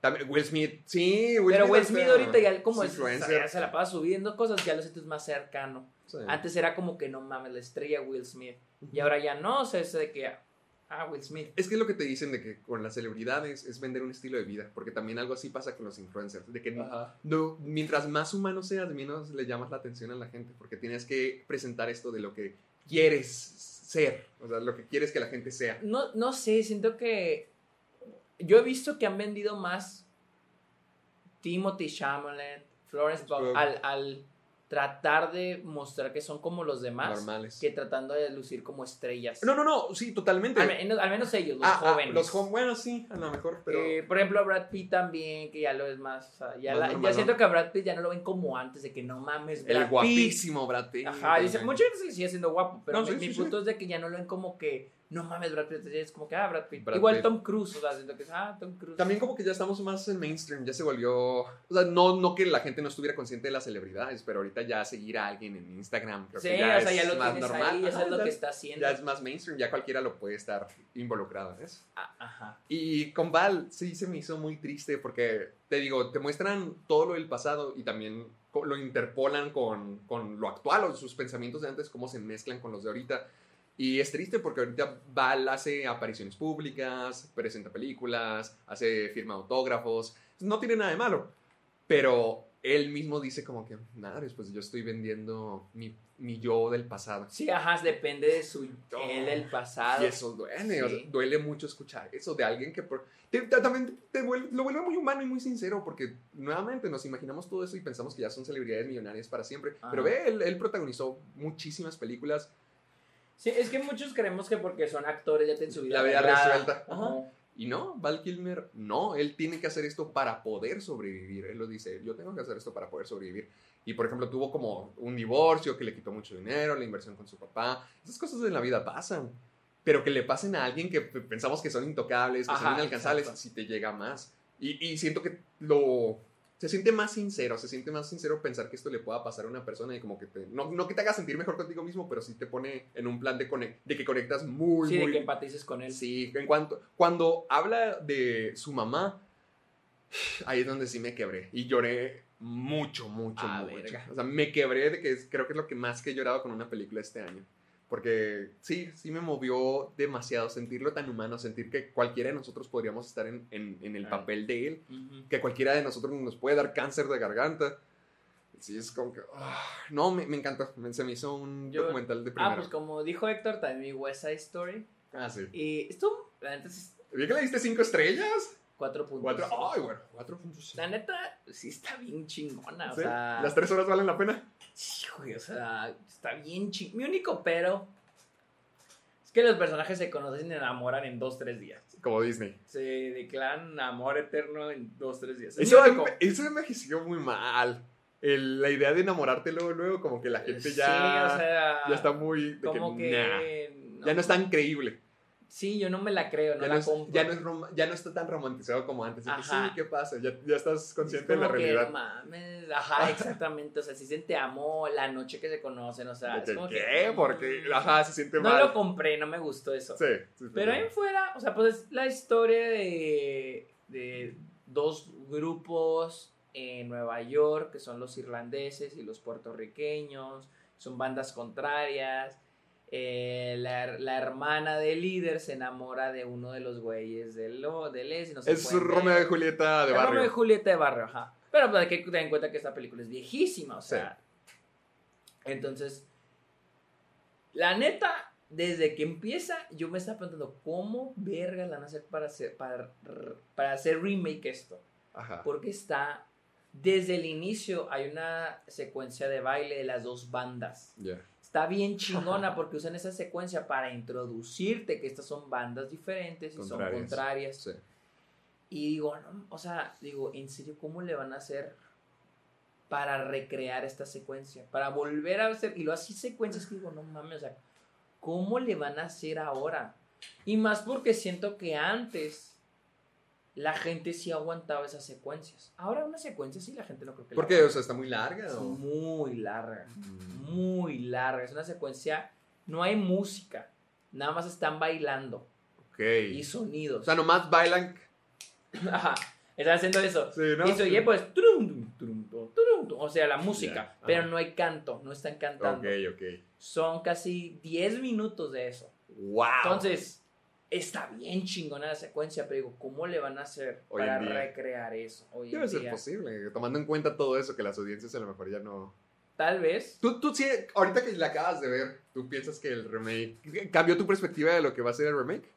También Will Smith. Sí, Will pero Smith. Will Smith ahorita ya como es ya se la pasa subiendo cosas, ya lo sientes más cercano. Sí. Antes era como que no mames, la estrella Will Smith. Y ahora ya no, o sea, es de que, ah, Will Smith. Es que es lo que te dicen de que con las celebridades es vender un estilo de vida, porque también algo así pasa con los influencers, de que Ajá. no, mientras más humano seas, menos le llamas la atención a la gente, porque tienes que presentar esto de lo que quieres ser, o sea, lo que quieres que la gente sea. No, no sé, siento que yo he visto que han vendido más Timothy Chalamet, Florence Pugh, al, al tratar de mostrar que son como los demás Normales. que tratando de lucir como estrellas. No, no, no, sí, totalmente. Al, menos- al menos ellos, los Ah, ah, jóvenes. los jóvenes, bueno, sí, a lo mejor, pero... Eh, por ejemplo, Brad Pitt también, que ya lo es más. o sea, ya, Más la- ya normal, siento que a Brad Pitt ya no lo ven como antes, de que no mames, Brad el guapísimo Brad Pitt. Ajá, dice, mucha gente sigue siendo guapo, pero No, mi, sí, mi sí, sí. punto es de que ya no lo ven como que, no mames, Brad Pitt, es como que, ah, Brad Pitt. Brad Igual Pitt. Tom Cruise, o sea, siento que es, ah, Tom Cruise. También como que ya estamos más en mainstream, ya se volvió... O sea, no, no que la gente no estuviera consciente de las celebridades, pero ahorita ya seguir a alguien en Instagram creo Sí, que ya o sea, es ya lo más normal. ahí, eso Ajá, es lo ya- que está haciendo. Ya es más mainstream, ya cualquiera lo puede estar involucrado en eso. Ah, ajá. Y con Val sí se me hizo muy triste porque, te digo, te muestran todo lo del pasado y también lo interpolan con, con lo actual o sus pensamientos de antes, cómo se mezclan con los de ahorita. Y es triste porque ahorita Val hace apariciones públicas, presenta películas, hace firma autógrafos. No tiene nada de malo. Pero él mismo dice como que, nada, pues yo estoy vendiendo mi, mi yo del pasado. Sí, ajá, depende de su él del pasado. Y eso duele, o sea, Sí. duele mucho escuchar eso de alguien que por, te- te- también te vuelve- lo vuelve muy humano y muy sincero porque nuevamente nos imaginamos todo eso y pensamos que ya son celebridades millonarias para siempre. Ajá. Pero ve, él, él protagonizó muchísimas películas. Sí, es que muchos creemos que porque son actores ya tienen su vida La vida resuelta. Ajá. Y no, Val Kilmer, no, él tiene que hacer esto para poder sobrevivir. Él lo dice, yo tengo que hacer esto para poder sobrevivir. Y por ejemplo, tuvo como un divorcio que le quitó mucho dinero, la inversión con su papá. Esas cosas en la vida pasan. Pero que le pasen a alguien que pensamos que son intocables, que Ajá, son inalcanzables, exacto. si te llega más. Y, y siento que lo... Se siente más sincero, se siente más sincero pensar que esto le pueda pasar a una persona y como que te... No, no que te haga sentir mejor contigo mismo, pero sí te pone en un plan de, conec- de que conectas muy, Sí, de muy, que empatices con él. Sí, en cuanto, cuando habla de su mamá, ahí es donde sí me quebré. Y lloré mucho, mucho, Ah, mucho. verga. O sea, me quebré de que es- creo que es lo que más que he llorado con una película este año. Porque sí, sí me movió demasiado sentirlo tan humano, sentir que cualquiera de nosotros podríamos estar en, en- en el Ah. papel de él, Ujú. que cualquiera de nosotros nos puede dar cáncer de garganta. Sí, es como que... ah, no, me, me encantó. Me- se me hizo un Yo- documental de Ah, primera. pues como dijo Héctor, también mi West Side Story. Ah, sí. Y esto, la neta, sí, ¿Vi que le diste cinco estrellas? Cuatro puntos. Cuatro. Ay, bueno, cuatro puntos. La neta, sí está bien chingona. O sea, ¿Las tres horas valen la pena? sí, güey, o sea, está bien chingona. Mi único pero es que los personajes se conocen y enamoran en dos, tres días. Como Disney. Se declaran amor eterno en dos, tres días. Es Eso, único. eso envejeció muy mal. El- la idea de enamorarte luego, luego, como que la gente ya, Sí, o sea, ya está muy... de como que, que. nah, ya no es tan creíble. Sí, yo no me la creo, no ya, la no es- compro. ya, no es rom- ya no está tan romantizado como antes. que, Ajá. sí, ¿qué pasa? Ya, ya estás consciente de la que, realidad. no mames, ajá, <laughs> exactamente. O sea, si se te amó la noche que se conocen, o sea, es como ¿Qué? que. Porque, mm, ajá, se siente No mal. lo compré, no me gustó eso. Sí, sí, sí, Pero sí. en fuera, o sea, pues es la historia de, de dos grupos en Nueva York, que son los irlandeses y los puertorriqueños, son bandas contrarias. Eh, la, la hermana del líder se enamora de uno de los güeyes del, lo- del y no se Es Romeo y Julieta de barrio. Romeo y Julieta de barrio, ajá. Pero pues, hay que tener en cuenta que esta película es viejísima, o Sí. sea. Entonces, la neta, desde que empieza, yo me estaba preguntando, ¿cómo verga la van a hacer para hacer, para, para hacer remake esto? Ajá. Porque está, desde el inicio hay una secuencia de baile de las dos bandas. Ya. Está bien chingona porque usan esa secuencia para introducirte que estas son bandas diferentes y son Contrarias. contrarias. Sí. Y digo, no, o sea, digo, ¿en serio cómo le van a hacer para recrear esta secuencia? Para volver a hacer, y lo así secuencias que digo, no mames, o sea, ¿cómo le van a hacer ahora? Y más porque siento que antes la gente sí aguantaba esas secuencias. Ahora una secuencia sí la gente no creo que la ¿Por qué? O sea, está muy larga. O? muy larga, Mm. muy larga. Es una secuencia, no hay música, nada más están bailando Ok. y sonidos. O sea, nomás bailan. <clears throat> Ajá, están haciendo eso. Sí, ¿no? Y se oye pues, o sea, la música, pero no hay canto, no están cantando. Ok, ok. Son casi 10 minutos de eso. ¡Wow! Entonces, está bien chingona la secuencia, pero digo, ¿cómo le van a hacer Hoy para recrear eso hoy Debe en ser día? posible, tomando en cuenta todo eso, que las audiencias a lo mejor ya no, Tal vez. Tú, tú sí, ahorita que la acabas de ver, ¿tú piensas que el remake cambió tu perspectiva de lo que va a ser el remake?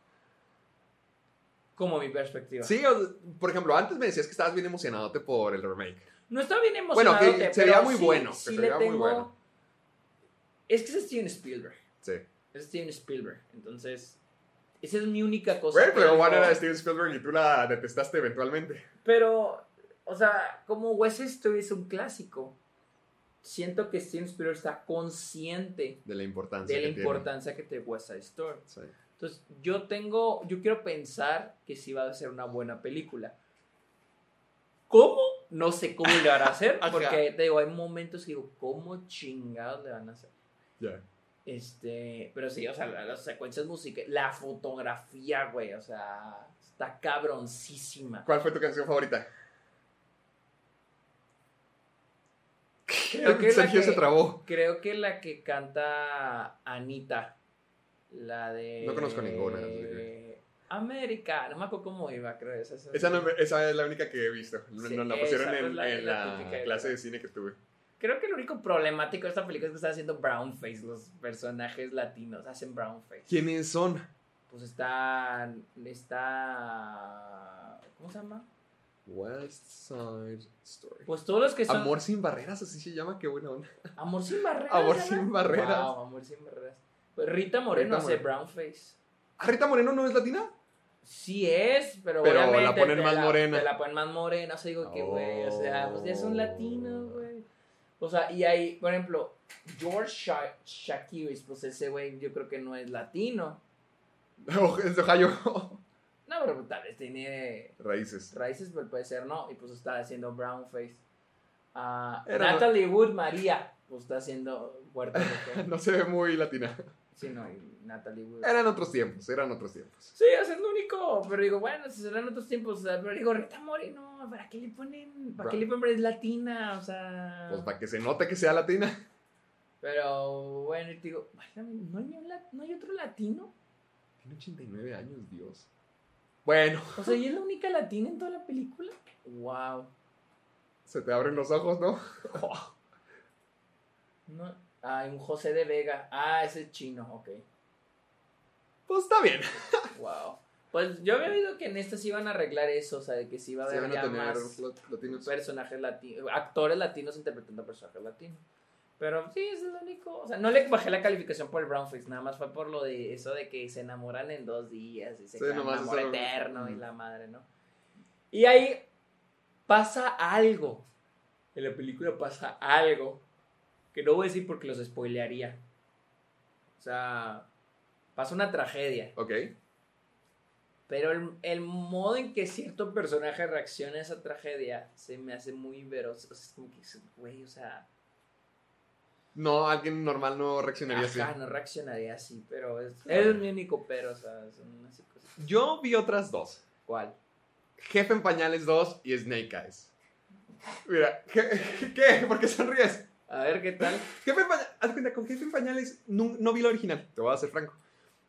Como mi perspectiva. Sí, o- por ejemplo, antes me decías que estabas bien emocionadote por el remake. No estaba bien Bueno, emocionado. que sería muy bueno, Sí sería muy bueno. Es que es Steven Spielberg. Sí. Es Steven Spielberg. Entonces, esa es mi única cosa. Bueno, pero Juan era de Steven Spielberg y tú la detestaste eventualmente. Pero, o sea, como West Story es un clásico, siento que Steven Spielberg está consciente De la importancia de la que tiene. importancia que tiene West Side Story. Sí. Entonces, yo tengo, yo quiero pensar que sí va a ser una buena película. ¿Cómo? No sé cómo le van a hacer, <laughs> porque te digo, hay momentos que digo, ¿cómo chingados le van a hacer? Ya. Este, pero sí, o sea, la- las secuencias musicales, la fotografía, güey, o sea, está cabroncísima. ¿Cuál fue tu canción favorita? Creo <laughs> que, la Sergio que, se trabó. creo que la que canta Anita, la de... No conozco ninguna, que- América, no me acuerdo cómo iba, creo. Esa, esa- Esa, no me- esa es la única que he visto. Nos Sí, la pusieron en, la- en la la, típica, clase de cine que tuve. Creo que lo único problemático de esta película es que está haciendo brownface, los personajes latinos hacen brownface. ¿Quiénes son? Pues está. Está. ¿Cómo se llama? West Side Story. Pues todos los que son. Amor sin barreras, así se llama, qué buena onda. Amor sin barreras. Amor ¿se sin barreras. Wow, amor sin barreras. Pues Rita Moreno Rita hace Moreno. brownface. ¿Ah, Rita Moreno no es latina? Sí es, pero, Pero la obviamente ponen te más morena. La ponen más morena, o sea, digo que, güey, o sea, pues ya son latinos. O sea, y hay, por ejemplo, George Sha Shakiris, pues ese güey yo creo que no es latino. <laughs> Es de Ohio. No, pero tal vez tiene Raíces. raíces, pero puede ser no. Y pues está haciendo brownface. Ah, Era- Natalie Wood María, pues está haciendo puertorriqueña. <laughs> No se ve muy latina. Sí, no, y Natalie Wood. Eran otros tiempos, eran otros tiempos. Sí, o sea, es lo único. Pero digo, bueno, si serán otros tiempos. Pero digo, Rita Moreno, ¿para qué le ponen? ¿Para qué le ponen es latina? O sea. Pues para que se note que sea latina. Pero bueno, y te digo, ¿no hay, ¿no hay otro latino? Tiene 89 años, Dios. Bueno, O sea, ¿y es la única latina en toda la película? Wow. se te abren los ojos, ¿no? No. Ah, un José de Vega. Ah, ese es chino, ok. Pues está bien. <laughs> Wow. Pues yo había oído que en esta sí iban a arreglar eso, o sea, de que sí iba a haber a tener más latinos. personajes latinos, actores latinos interpretando personajes latinos. Pero sí, es lo único. O sea, no le bajé la calificación por el brownface, nada más fue por lo de eso de que se enamoran en dos días y se Sí, amor eterno y Mm. la madre, ¿no? Y ahí pasa algo. En la película pasa algo que no voy a decir porque los spoilearía. O sea, pasa una tragedia. Ok. Pero el, el modo en que cierto personaje reacciona a esa tragedia se me hace muy veroso. O sea, es como que, güey, o sea, No, alguien normal no reaccionaría ajá, así. no reaccionaría así, pero es, es mi único pero, o sea, son así cosas. Yo vi otras dos. ¿Cuál? Jefe en Pañales 2 y Snake Eyes. Mira, ¿qué? <laughs> ¿qué? ¿Por qué sonríes? A ver, ¿qué tal? <laughs> Jefe en Pañales, haz cuenta, con Jefe en Pañales no, no vi la original, te voy a ser franco.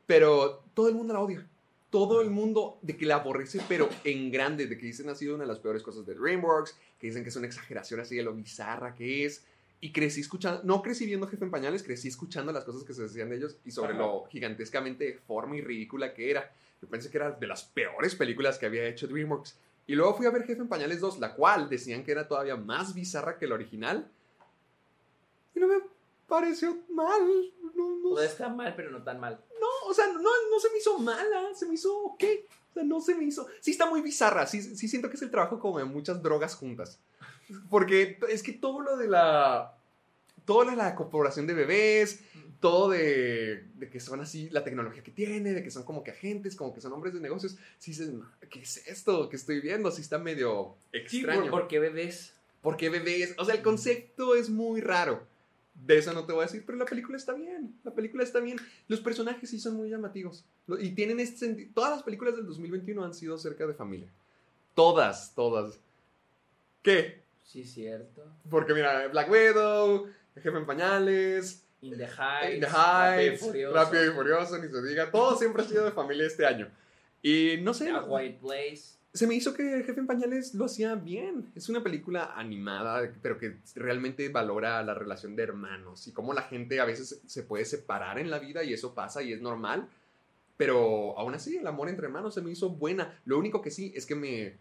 Pero todo el mundo la odia. Todo el mundo de que la aborrece, pero en grande, de que dicen ha sido una de las peores cosas de DreamWorks, que dicen que es una exageración así de lo bizarra que es. Y crecí escuchando, no crecí viendo Jefe en Pañales, crecí escuchando las cosas que se decían de ellos y sobre Ajá. lo gigantescamente deforme y ridícula que era. Yo pensé que era de las peores películas que había hecho DreamWorks. Y luego fui a ver Jefe en Pañales 2, la cual decían que era todavía más bizarra que la original. Y no me pareció mal. No, no, Pues está mal, pero no tan mal. no, o sea, no, no se me hizo mala, se me hizo ok. O sea, no se me hizo. Sí, está muy bizarra. Sí, sí siento que es el trabajo como de muchas drogas juntas. Porque es que todo lo de la. Todo lo de la corporación de bebés, todo de, de que son así, la tecnología que tiene, de que son como que agentes, como que son hombres de negocios. Sí dices, ¿qué es esto que estoy viendo? Sí está medio Sí, extraño. ¿por, por qué bebés? Porque bebés, o sea, el concepto es muy raro. De eso no te voy a decir, pero la película está bien. La película está bien. Los personajes sí son muy llamativos. Y tienen este sentido. Todas las películas del 2021 han sido acerca de familia. Todas, todas. ¿Qué? Sí, cierto. Porque mira, Black Widow, El Jefe en Pañales, In the Heights. In the Rápido y Heights, Rápido y Furioso, ni se diga. Todo siempre ha sido de familia este año. Y no sé. A White Place. Se me hizo que Jefe en Pañales lo hacía bien. Es una película animada, pero que realmente valora la relación de hermanos y cómo la gente a veces se puede separar en la vida y eso pasa y es normal. Pero aún así, el amor entre hermanos se me hizo buena. Lo único que sí es que me,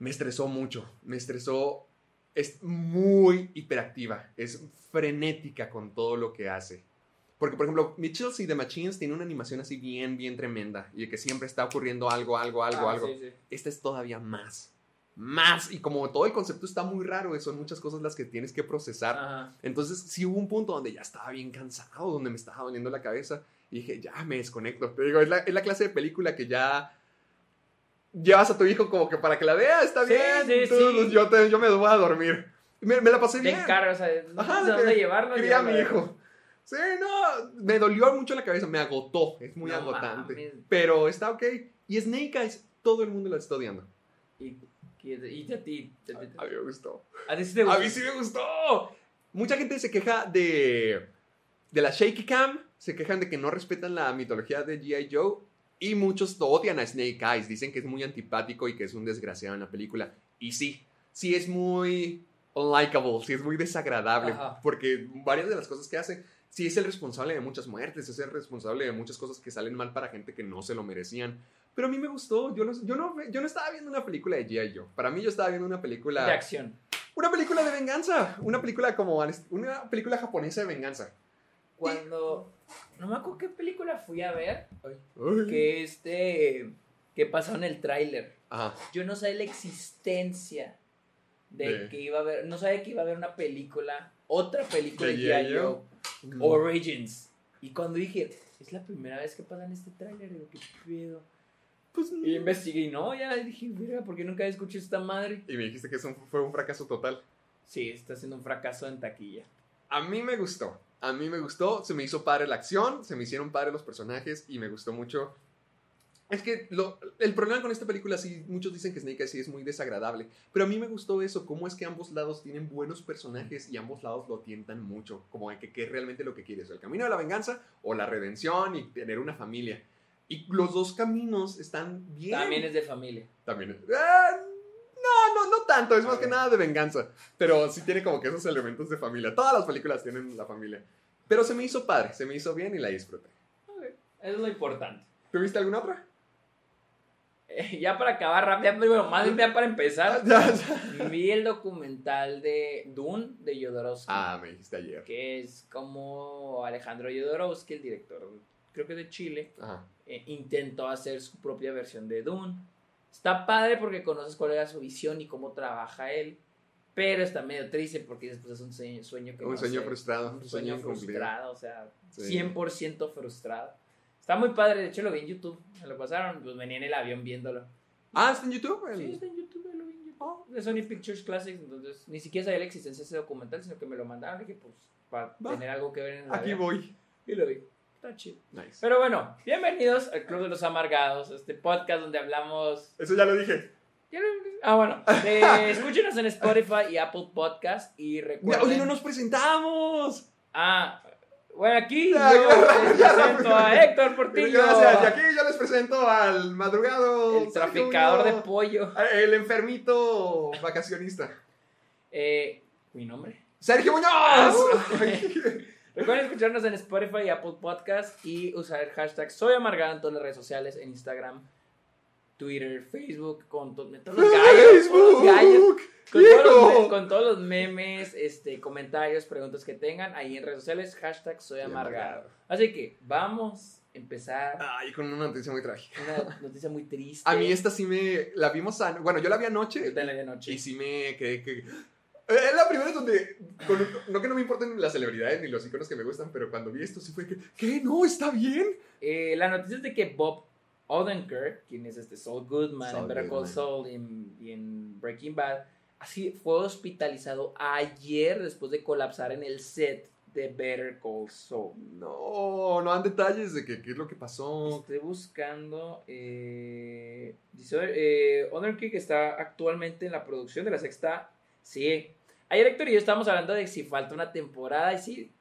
me estresó mucho. Me estresó. Es muy hiperactiva. Es frenética con todo lo que hace. Porque, por ejemplo, Mitchells y The Machines tiene una animación así bien, bien tremenda. Y de que siempre está ocurriendo algo, algo, algo, Ah, algo. sí, sí. Esta es todavía más. Más. Y como todo el concepto está muy raro, son muchas cosas las que tienes que procesar. Ajá. Entonces, sí hubo un punto donde ya estaba bien cansado, donde me estaba doliendo la cabeza. Y dije, ya me desconecto. Te digo, es la, es la clase de película que ya llevas a tu hijo como que para que la vea, está Sí, bien. sí, Entonces, sí. Yo, te- yo me voy a dormir. Me, me la pasé Te bien. encargas, o sea, no Ajá, que dónde llevarlo. Quería a mi hijo. Sí, no, me dolió mucho la cabeza, me agotó, es muy No agotante. mames. Pero está ok. Y Snake Eyes, todo el mundo la está odiando. Y, y, a ti. A mí me gustó. A ti sí te A gustó. mí sí me gustó. Mucha gente se queja de, de la shaky cam, se quejan de que no respetan la mitología de G.I. Joe. Y muchos odian a Snake Eyes, dicen que es muy antipático y que es un desgraciado en la película. Y sí, sí es muy unlikable, sí es muy desagradable, Ajá. porque varias de las cosas que hace, sí es el responsable de muchas muertes, es el responsable de muchas cosas que salen mal para gente que no se lo merecían. Pero a mí me gustó, yo no, yo no, yo no estaba viendo una película de G.I. Joe, para mí yo estaba viendo una película... De acción. Una película de venganza. Una película como. Una película japonesa de venganza. Cuando. No me acuerdo qué película fui a ver. Ay. Que este. Que pasó en el tráiler. Yo no sabía la existencia de, De- que iba a haber. No sabía que iba a haber una película. Otra película ¿De G.I. Joe. Mm. Origins. Y cuando dije, es la primera vez que pasa en este tráiler, digo, qué pedo. Pues, Y investigué y no, ya dije, mira, ¿por qué nunca escuché esta madre? y me dijiste que fue un fracaso total. Sí, está siendo un fracaso en taquilla. A mí me gustó. A mí me gustó. Se me hizo padre la acción. Se me hicieron padre los personajes. Y me gustó mucho. Es que lo- el problema con esta película, sí, muchos dicen que Snake Eyes sí es muy desagradable. Pero a mí me gustó eso. Cómo es que ambos lados tienen buenos personajes y ambos lados lo tientan mucho. Como de que, que es realmente lo que quieres. El camino de la venganza o la redención y tener una familia. Y los dos caminos están bien. También es de familia. También es- Ah, no, no, no tanto, es más que nada de venganza. Pero sí tiene como que esos elementos de familia. Todas las películas tienen la familia. Pero se me hizo padre, se me hizo bien y la disfruté. Ok, Eso es lo importante. ¿Tú viste alguna otra? <laughs> Ya para acabar rápido, bueno, más bien ya para empezar, <laughs> vi el documental de Dune de Jodorowsky, Ah, me dijiste ayer. que es como Alejandro Jodorowsky, el director, creo que de Chile, eh, intentó hacer su propia versión de Dune. Está padre porque conoces cuál era su visión y cómo trabaja él, pero está medio triste porque después es un sueño, sueño que Un no sueño frustrado, Un sueño frustrado, o sea, Sí. 100% frustrado. Está muy padre, de hecho lo vi en YouTube, me lo pasaron, pues venía en el avión viéndolo. Ah, ¿está en YouTube? El- Sí, está en YouTube, lo vi en YouTube. De Sony Pictures Classics, entonces ni siquiera sabía la existencia de ese documental, sino que me lo mandaron y que pues para Va. tener algo que ver en el Aquí avión. voy. Y lo vi. Está chido. Nice. Pero bueno, bienvenidos al Club de los Amargados, este podcast donde hablamos... Eso ya lo dije. ¿Ya lo- Ah, bueno, <laughs> eh, escúchenos en Spotify y Apple Podcast y recuerden... Oye, no nos presentamos. Ah, bueno, aquí Ya, yo les ya, presento ya. a Héctor Portillo, Gracias. Y aquí yo les presento al madrugado. el traficador de pollo. Muñoz, El enfermito vacacionista. Eh, ¿Mi nombre? Sergio Muñoz. Ah, <laughs> Recuerden escucharnos en Spotify y Apple Podcast y usar el hashtag Soy Amargado en todas las redes sociales, en Instagram, Twitter, Facebook, con, to- todos <laughs> los gallos, con los gallos, Facebook. Con todos, los, Hijo. me- con todos los memes, este, comentarios, preguntas que tengan ahí en redes sociales, hashtag Soy Amargado. Así que vamos a empezar Ay, con una noticia muy trágica. una noticia muy triste. A mí esta sí me... La vimos... a- bueno, yo la vi anoche. Ahorita en la noche. Y sí me quedé que... Es la primera donde... con- no que no me importen las celebridades ni los iconos que me gustan, pero cuando vi esto sí fue que... ¿Qué? ¿No? ¿Está bien? Eh, la noticia es de que Bob Odenkirk, quien es este Saul Goodman Saul en Better Call Goodman. Saul y en, y en Breaking Bad, así fue hospitalizado ayer después de colapsar en el set de Better Call Saul. No, no dan detalles de qué es lo que pasó. Estoy buscando. Eh, dice, eh, Odenkirk está actualmente en la producción de la sexta. Sí. Ayer Héctor y yo estábamos hablando de si falta una temporada y sí.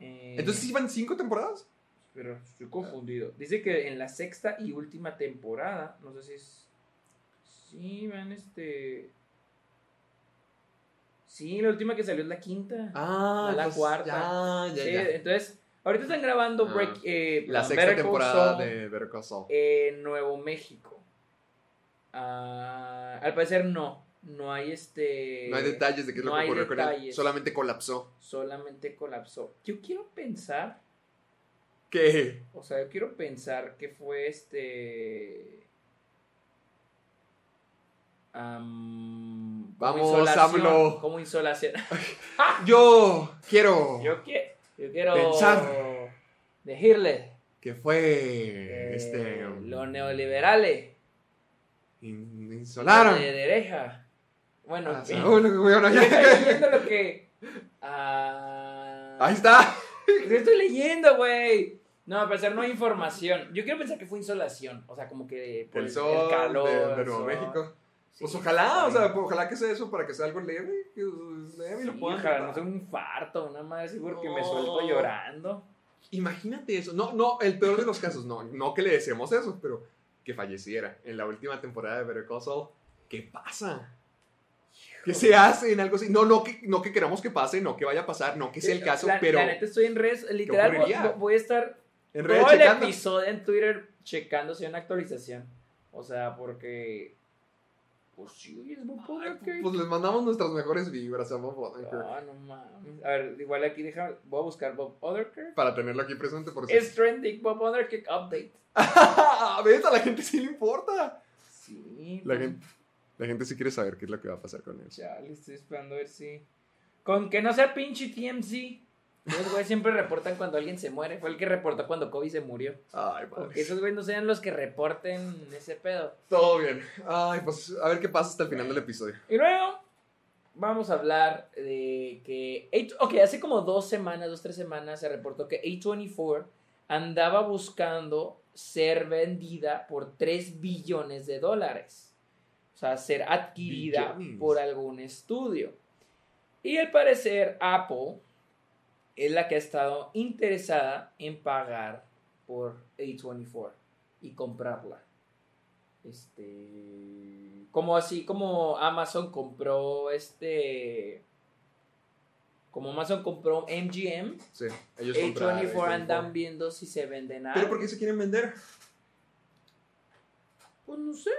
Eh, Entonces, ¿sí van cinco temporadas? Pero estoy confundido. Dice que en la sexta y última temporada, no sé si es Sí, van este. Sí, la última que salió es la quinta. Ah, la entonces, cuarta. Ya, ya, Sí, ya. entonces, ahorita están grabando Ah, Break, eh, La sexta Better temporada de Better en Nuevo México. Ah, al parecer no. No hay este. no hay detalles de qué es no lo que ocurrió con él. Solamente colapsó. Solamente colapsó. Yo quiero pensar. ¿Qué? O sea, yo quiero pensar que fue este. como Vamos, AMLO. Como insolación. <laughs> Yo quiero yo, quiero, yo quiero Pensar. decirle que fue eh, este los neoliberales in- insolaron de derecha. Bueno, a en fin. Saúl, bueno, Yo estoy ya. leyendo lo que. ah, Ahí está. Estoy leyendo, güey. No, al parecer no hay información. Yo quiero pensar que fue insolación. O sea, como que por El sol calor. de, de el Nuevo sol. Sí, Pues ojalá, o sea, bien. ojalá que sea eso para que sea algo leve. Que pues, leve y lo Sí, puedan ojalá tratar. no sea un infarto, una madre así porque me No. suelto llorando. Imagínate eso. No, no, el peor de los casos, no, no que le deseemos eso, pero que falleciera en la última temporada de Better Call Saul. ¿Qué pasa? ¿Qué se hace en algo así? No, no que, no que queramos que pase, no que vaya a pasar, no que sea el caso, la, pero La neta estoy en redes. Literal, voy, voy a estar en todo realidad el checando. episodio en Twitter checando si hay una actualización. O sea, porque. Pues sí, es poder que. Pues les mandamos nuestras mejores vibras a Bob Odenkirk Ah, no mames. A ver, igual aquí deja. Voy a buscar Bob Odenkirk. para tenerlo aquí presente por si. Es trending Bob Odenkirk update. <laughs> ¿Ves? A la gente sí le importa. Sí. La pues, gente, la gente sí quiere saber qué es lo que va a pasar con él. Ya, le estoy esperando a ver si. Con que no sea pinche TMZ. Los güeyes siempre reportan cuando alguien se muere. Fue el que reportó cuando Kobe se murió. Ay, madre. que esos güeyes no sean los que reporten ese pedo. Todo bien. Ay, pues a ver qué pasa hasta el final del episodio. Y luego vamos a hablar de que... Ok, hace como dos semanas, dos, tres semanas se reportó que A24 andaba buscando ser vendida por 3 billones de dólares. O sea, ser adquirida por algún estudio. Y al parecer Apple es la que ha estado interesada en pagar por A24 y comprarla. Este. Como así como Amazon compró este. Como Amazon compró MGM, Sí, ellos compraron, A24 ellos andan viendo si se venden algo. ¿Pero por qué se quieren vender? Pues no sé.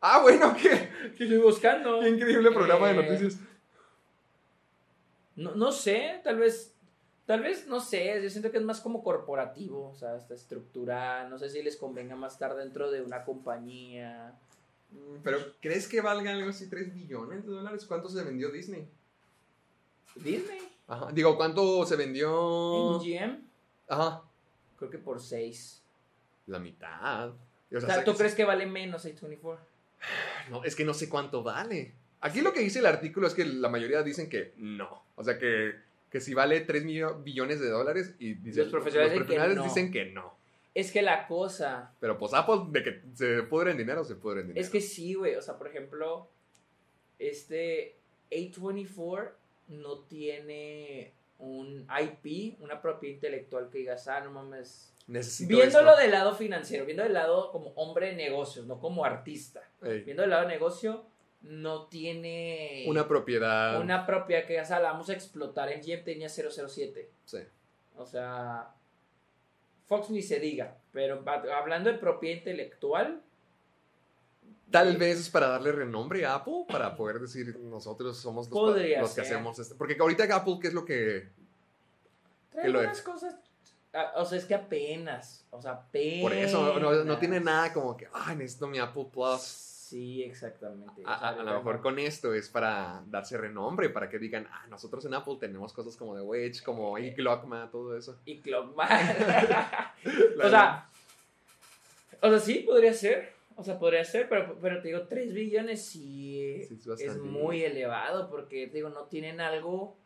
Ah, bueno, <laughs> qué, Estoy buscando. qué increíble programa de Eh, noticias. No, no sé, tal vez. Tal vez, no sé, yo siento que es más como corporativo, o sea, esta estructura, no sé si les convenga más estar dentro de una compañía. Mm, Pero, ¿crees que valga algo así 3 billones de dólares? ¿Cuánto se vendió Disney? Disney, Ajá. Digo, ¿cuánto se vendió? MGM, Ajá. creo que por 6. La mitad. O O sea, ¿tú que- crees que vale menos A24? <sighs> No, es que no sé cuánto vale. Aquí lo que dice el artículo es que la mayoría dicen que no. O sea, que, que si vale 3 millo- billones de dólares y dice- Los profesionales dicen que profesionales no. dicen que no. Es que la cosa Pero pues Apple, de que se pudre en dinero, se pudre en dinero. es que sí, güey. O sea, por ejemplo, este A24 no tiene un IP, una propiedad intelectual que digas, ah, no mames. Necesito Viéndolo esto. del lado financiero, viendo del lado como hombre de negocios, no como artista. Ey, Viendo del lado de negocio, no tiene Una propiedad. una propiedad que ah, la vamos a explotar. En GM tenía 007. Sí. O sea, Fox ni se diga. Pero hablando de propiedad intelectual, Tal vez es para darle renombre a Apple, para poder decir nosotros somos los, que hacemos esto. Porque ahorita Apple, ¿qué es lo que...? trae Que lo algunas es. cosas. ah, O sea, es que apenas. O sea, apenas. Por eso no, no tiene nada como que, ay, necesito mi Apple Plus. Sí, exactamente. A, lo mejor con esto es para darse renombre, para que digan, ah, nosotros en Apple tenemos cosas como The Wedge, como Iglogma, todo eso. Y Clockman. <laughs> La o sea. O sea, sí, podría ser. O sea, podría ser, pero, pero te digo, 3 billones sí, Sí, es es muy elevado porque, te digo, no tienen algo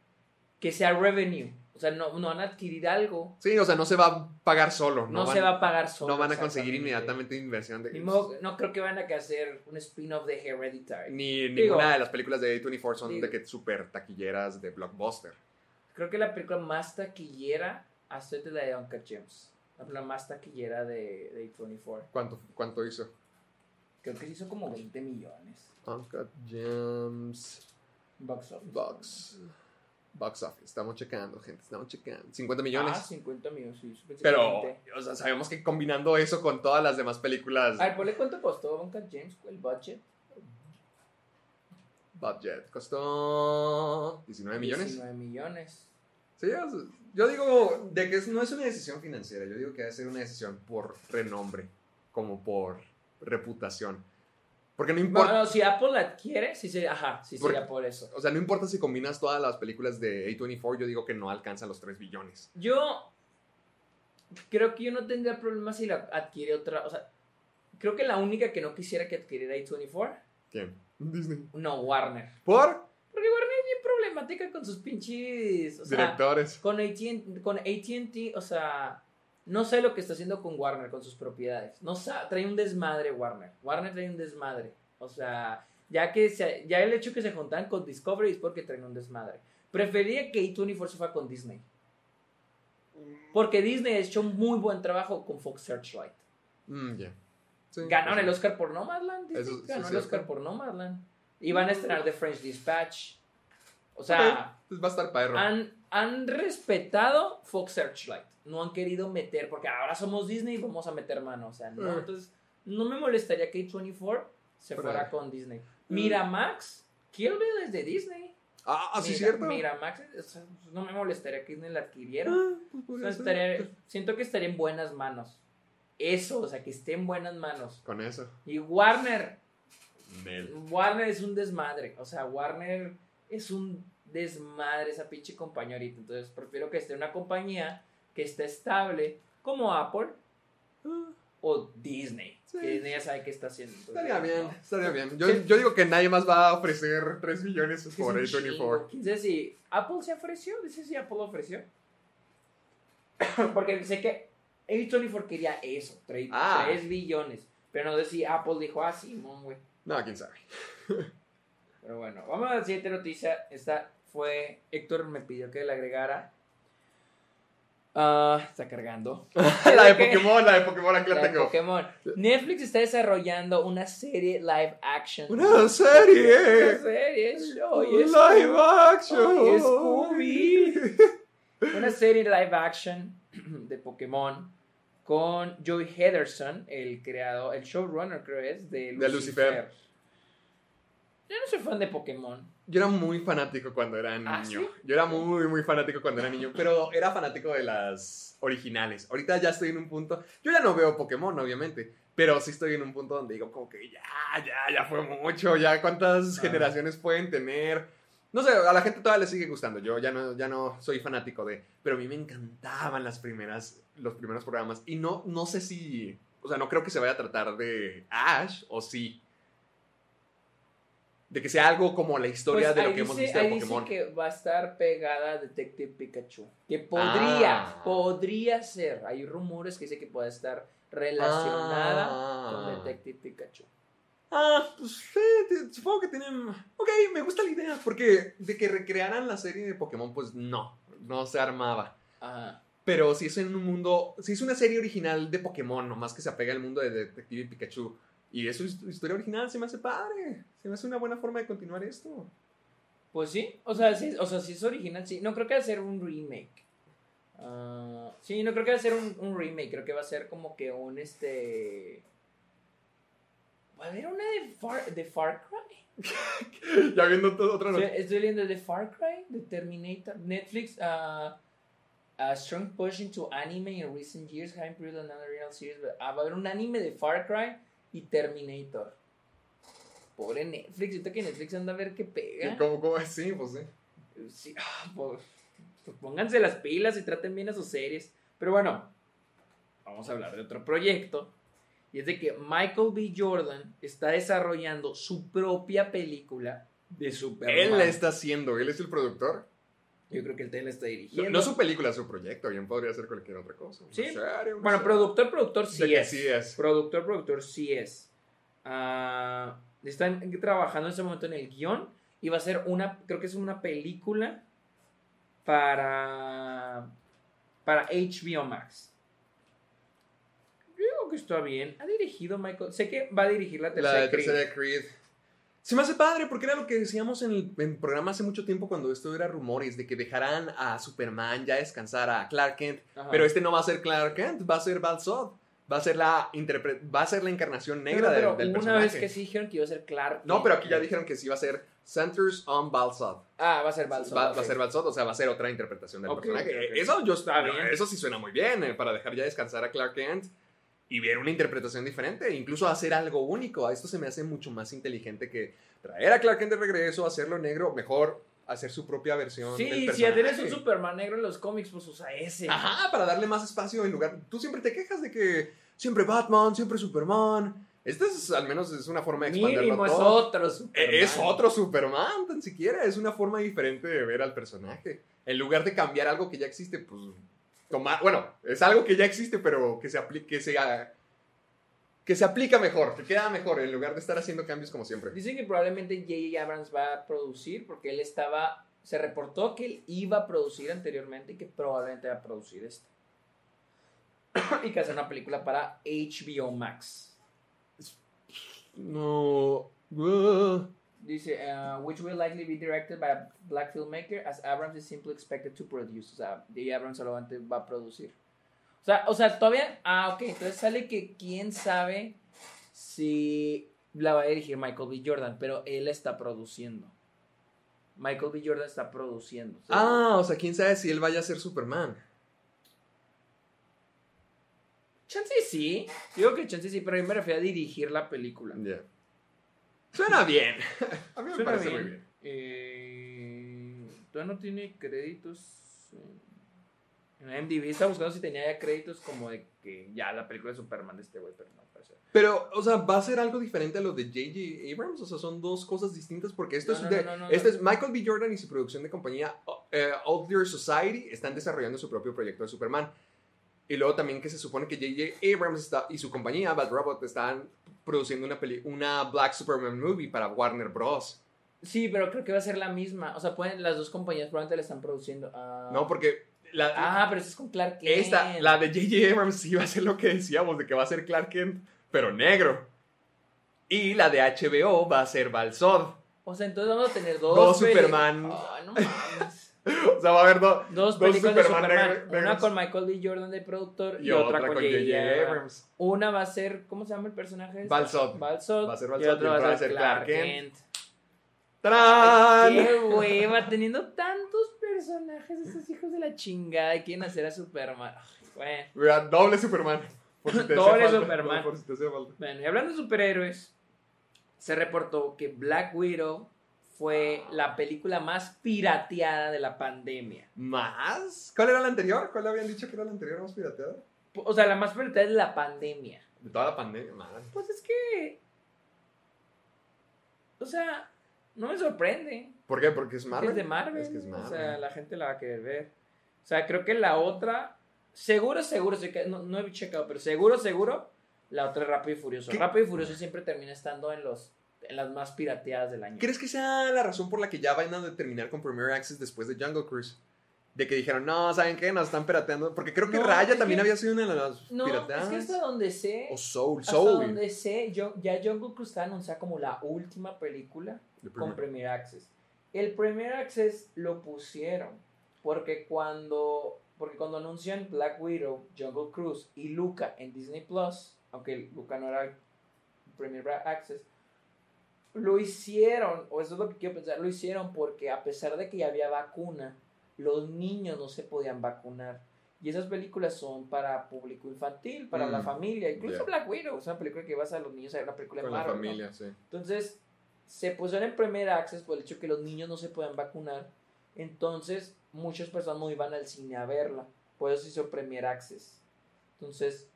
que sea revenue. O sea, no, no van a adquirir algo. Sí, o sea, no se va a pagar solo. No, No, se va a pagar solo. no van a conseguir inmediatamente inversión de... Modo- no creo que van a hacer un spin-off de Hereditary. Ni Digo- ninguna de las películas de A24 son Digo- de que super taquilleras de blockbuster. Creo que la película más taquillera ahorita es la de Uncut Gems. La película más taquillera de, de A24. ¿Cuánto, cuánto hizo? Creo que hizo como 20 millones. Uncut Gems. Box office. Box. Box office. Estamos checando, gente. Estamos checando. 50 millones. Ah, 50 millones, sí. Pero, 20. o sea, sabemos que combinando eso con todas las demás películas. A ver, ponle cuánto costó Uncut James, el budget. Budget. Costó 19 millones. 19 millones. Sí, yo digo de que no es una decisión financiera. Yo digo que debe ser una decisión por renombre, como por reputación. Porque no importa. Si Apple la adquiere, sí sería, ajá, sí Porque- sería por eso. O sea, no importa si combinas todas las películas de A24, yo digo que no alcanzan los 3 billones. Yo creo que yo no tendría problema si la adquiere otra, o sea, creo que la única que no quisiera que adquiriera A24, ¿Quién? Disney. no, Warner. ¿Por? Porque Warner es bien problemática con sus pinches, o sea, Directores. con AT&T, con AT&T, o sea, no sé lo que está haciendo con Warner, con sus propiedades. No sa- trae un desmadre Warner. Warner trae un desmadre. O sea, ya que se- ya el hecho que se juntan con Discovery es porque traen un desmadre. Prefería que A24 se fuera con Disney. Porque Disney ha hecho un muy buen trabajo con Fox Searchlight. Mm. Sí, Ganaron el. Oscar por Nomadland. Disney Eso ganó el. Oscar por Nomadland. Y van a estrenar The French Dispatch. O sea, pues va a estar perro. han, han respetado Fox Searchlight. No han querido meter, porque ahora somos Disney y vamos a meter mano. O sea, no. Eh. Entonces, no me molestaría que A24 se Fuera. fuera con Disney. Miramax, Kill Bill es de Disney. Ah, ah, sí, Mira- cierto. Miramax, o sea, no me molestaría que Disney la adquiriera. Ah, pues O podría sea, ser. estaría- siento que estaría en buenas manos. Eso, o sea, que esté en buenas manos. Con eso. Y Warner. Warner es un desmadre. O sea, Warner es un desmadre esa pinche compañía ahorita. Entonces prefiero que esté una compañía que esté estable como Apple o Disney. Sí. Que Disney ya sabe qué está haciendo. Entonces, Estaría bien, no. estaría bien. Yo, Sí. yo digo que nadie más va a ofrecer 3 millones por es un A24. chingo. ¿Quién sabe si Apple se ofreció? Dice si Apple ofreció. <coughs> Porque sé que A24 quería eso, 3, Ah. billones. Pero no sé si Apple dijo, ah, Simón, güey. No, quién sabe. <laughs> Pero bueno, vamos a la siguiente noticia. Esta fue, Héctor me pidió que la agregara. Ah, está cargando. <laughs> la de. Pokémon, la de Pokémon, aquí la La de tengo. Pokémon. Netflix está desarrollando una serie live action. Una serie. Una serie, Live action. Oye, Scooby. <laughs> Una serie live action <clears throat> de Pokémon con Joey Henderson, el creador, el showrunner creo es, de Lucifer. De Lucifer. Yo no soy fan de Pokémon. Yo era muy fanático cuando era ¿Ah, niño. sí? Yo era muy, muy fanático cuando era niño, pero era fanático de las originales. Ahorita ya estoy en un punto. Yo ya no veo Pokémon, obviamente, pero sí estoy en un punto donde digo, como que ya, ya, ya fue mucho. Ya, ¿cuántas Ah. generaciones pueden tener? No sé, a la gente todavía le sigue gustando. Yo ya no, ya no soy fanático de. Pero a mí me encantaban las primeras, los primeros programas. Y no, no sé si. O sea, no creo que se vaya a tratar de Ash o sí. De que sea algo como la historia Pues de lo que hemos visto de ahí dice Pokémon. que va a estar pegada a Detective Pikachu. Que podría, Ah. podría ser. Hay rumores que dice que puede estar relacionada Ah. con Detective Pikachu. Ah, pues sí, te- supongo que tienen. Ok, me gusta la idea. Porque de que recrearan la serie de Pokémon, pues no, no se armaba. Ajá. Pero si es en un mundo. Si es una serie original de Pokémon, nomás que se apega al mundo de Detective Pikachu. Y es su hist- historia original, se me hace padre. Se me hace una buena forma de continuar esto. Pues sí, o sea, sí, o sea, si es original, sí. No creo que va a ser un remake. Ah, sí, no creo que va a ser un, un remake. Creo que va a ser como que un este. ¿Va a haber una de Far, de Far Cry? <laughs> ya viendo todo, otra noticia. estoy leyendo de Far Cry, de Terminator. Netflix, uh, a strong push into anime in recent years, having produced another real series. but- ah, va a haber un anime de Far Cry y Terminator. Pobre Netflix, ahorita que Netflix anda a ver qué pega. ¿Cómo, cómo es? Sí, pues sí. Sí, ah, pues, pues pónganse las pilas y traten bien a sus series. Pero bueno, vamos a hablar de otro proyecto. Y es de que Michael B. Jordan está desarrollando su propia película de Superman. Él la está haciendo, él es el productor. Yo creo que él también la está No, dirigiendo. no su película, su proyecto. Bien podría ser cualquier otra cosa. Sí. serie, Bueno, serie. productor, productor sí De es. sí es. Productor, productor sí es. Ah, están trabajando en ese momento en el guion y va a ser una, creo que es una película para para HBO Max. Yo digo que está bien. Ha dirigido Michael. Sé que va a dirigir la tercera. La de Creed. tercera de Creed. Se me hace padre porque era lo que decíamos en el, en el programa hace mucho tiempo cuando esto era rumores de que dejarán a Superman ya descansar a Clark Kent. Ajá. Pero este no va a ser Clark Kent, va a ser Val Zod. Va a ser la, va a ser la encarnación negra pero, del, del hubo una personaje. vez que sí dijeron que iba a ser Clark. No, pero aquí ya dijeron que sí va a ser Centers on Val Zod. Ah, va a ser Balso. Va, va a ser Val Zod, o sea, va a ser otra interpretación del personaje. Eso yo Está bien. Eso sí suena muy bien, eh, para dejar ya descansar a Clark Kent y ver una interpretación diferente, e incluso hacer algo único. A esto se me hace mucho más inteligente que traer a Clark Kent de regreso, hacerlo negro, mejor hacer su propia versión. del Sí, si ya personaje. tienes un Superman negro en los cómics, pues usa ese. Ajá, para darle más espacio en lugar. Tú siempre te quejas de que siempre Batman, siempre Superman. Esta es al menos es una forma de expandirlo Mínimo es todo. otro Superman. Eh, Es otro Superman, tan siquiera. Es una forma diferente de ver al personaje. En lugar de cambiar algo que ya existe, pues tomar. Bueno, es algo que ya existe, pero que se aplique, que se haga- que se aplica mejor, que queda mejor, en lugar de estar haciendo cambios como siempre. Dicen que probablemente J.J. Abrams va a producir porque él estaba. Se reportó que él iba a producir anteriormente y que probablemente va a producir esto. <coughs> y que hace una película para HBO Max. No. uh, Dice, uh, which will likely be directed by a black filmmaker, as Abrams is simply expected to produce. O sea. Abrams solamente va a producir. O sea, o sea, todavía. Ah, ok. Entonces sale que quién sabe si la va a dirigir Michael B. Jordan, pero él está produciendo. Michael B. Jordan está produciendo. Ah, o sea, quién sabe si él vaya a ser Superman. Chance sí. Digo que chance sí, pero yo me refiero a dirigir la película. Ya. Suena bien. A mí me Suena parece bien. muy bien. Eh, todavía no tiene créditos. En IMDb estaba buscando si tenía ya créditos como de que ya la película de Superman de este güey, pero no parece. Pero, o sea, ¿va a ser algo diferente a lo de J.J. Abrams? O sea, son dos cosas distintas porque esto No, es no, de... no, no, no, este no. es Michael B. Jordan y su producción de compañía eh, Out There Society están desarrollando su propio proyecto de Superman. Y luego también que se supone que J.J. Abrams está, y su compañía Bad Robot están produciendo una, peli una Black Superman movie para Warner Bros. Sí, pero creo que va a ser la misma. O sea, pueden, las dos compañías probablemente la están produciendo. Ah, No, porque la, Ah, pero eso es con Clark Kent. esta, la de J.J. Abrams sí va a ser lo que decíamos, de que va a ser Clark Kent, pero negro. Y la de HBO va a ser Val Zod. O sea, entonces vamos a tener dos. Superman. Ay, no mames. O sea, va a haber dos. Dos Dos películas de Superman Una con Michael B. Jordan de productor y, Y otra, otra con J.J. Abrams. Una va a ser, ¿cómo se llama el personaje? este? Zod. Val Zod. Va a ser Val y y va otra a ser Clark Kent. ¡Tarán! Qué hueva, teniendo tantos personajes, esos hijos de la chingada, quieren hacer a Superman. Ay, Bueno. Doble Superman. Por si te <laughs> hacía Doble falta, Superman. Por si te hacía falta. Bueno, y hablando de superhéroes, se reportó que Black Widow fue la película más pirateada de la pandemia. ¿Más? ¿Cuál era la anterior? ¿Cuál habían dicho que era la anterior más pirateada? O sea, la más pirateada de la pandemia. De toda la pandemia, man. Pues es que. O sea, no me sorprende. ¿Por qué? Porque es Marvel. es de Marvel. Es que es O Marvel. sea, la gente la va a querer ver. O sea, creo que la otra. Seguro, seguro. sé que- No, no he checado, pero seguro, seguro. La otra es Rápido y Furioso. ¿Qué? Rápido y Furioso siempre termina estando en los en las más pirateadas del año. ¿Crees que sea la razón por la que ya van a terminar con Premier Access después de Jungle Cruise? De que dijeron, no, ¿saben qué? Nos están pirateando. Porque creo que No, Raya también que- había sido una de las No, pirateadas. es que hasta donde sé. O Soul. hasta Soul. donde sé, yo, ya Jungle Cruise está anunciada como la última película De con Premier- Premier Access. El Premier Access lo pusieron porque cuando porque cuando anuncian Black Widow, Jungle Cruise y Luca en Disney Plus, aunque Luca no era Premier Access, lo hicieron, o eso es lo que quiero pensar, lo hicieron porque a pesar de que ya había vacuna, los niños no se podían vacunar. Y esas películas son para público infantil, para Mm, la familia. Incluso. Black Widow es una película que vas a los niños a ver una película de la Marvel, ¿no? familia, sí. Entonces, se pusieron en Premier Access por el hecho que los niños no se puedan vacunar. Entonces, muchas personas no iban al cine a verla. Por eso se hizo Premier Access. Entonces, mm,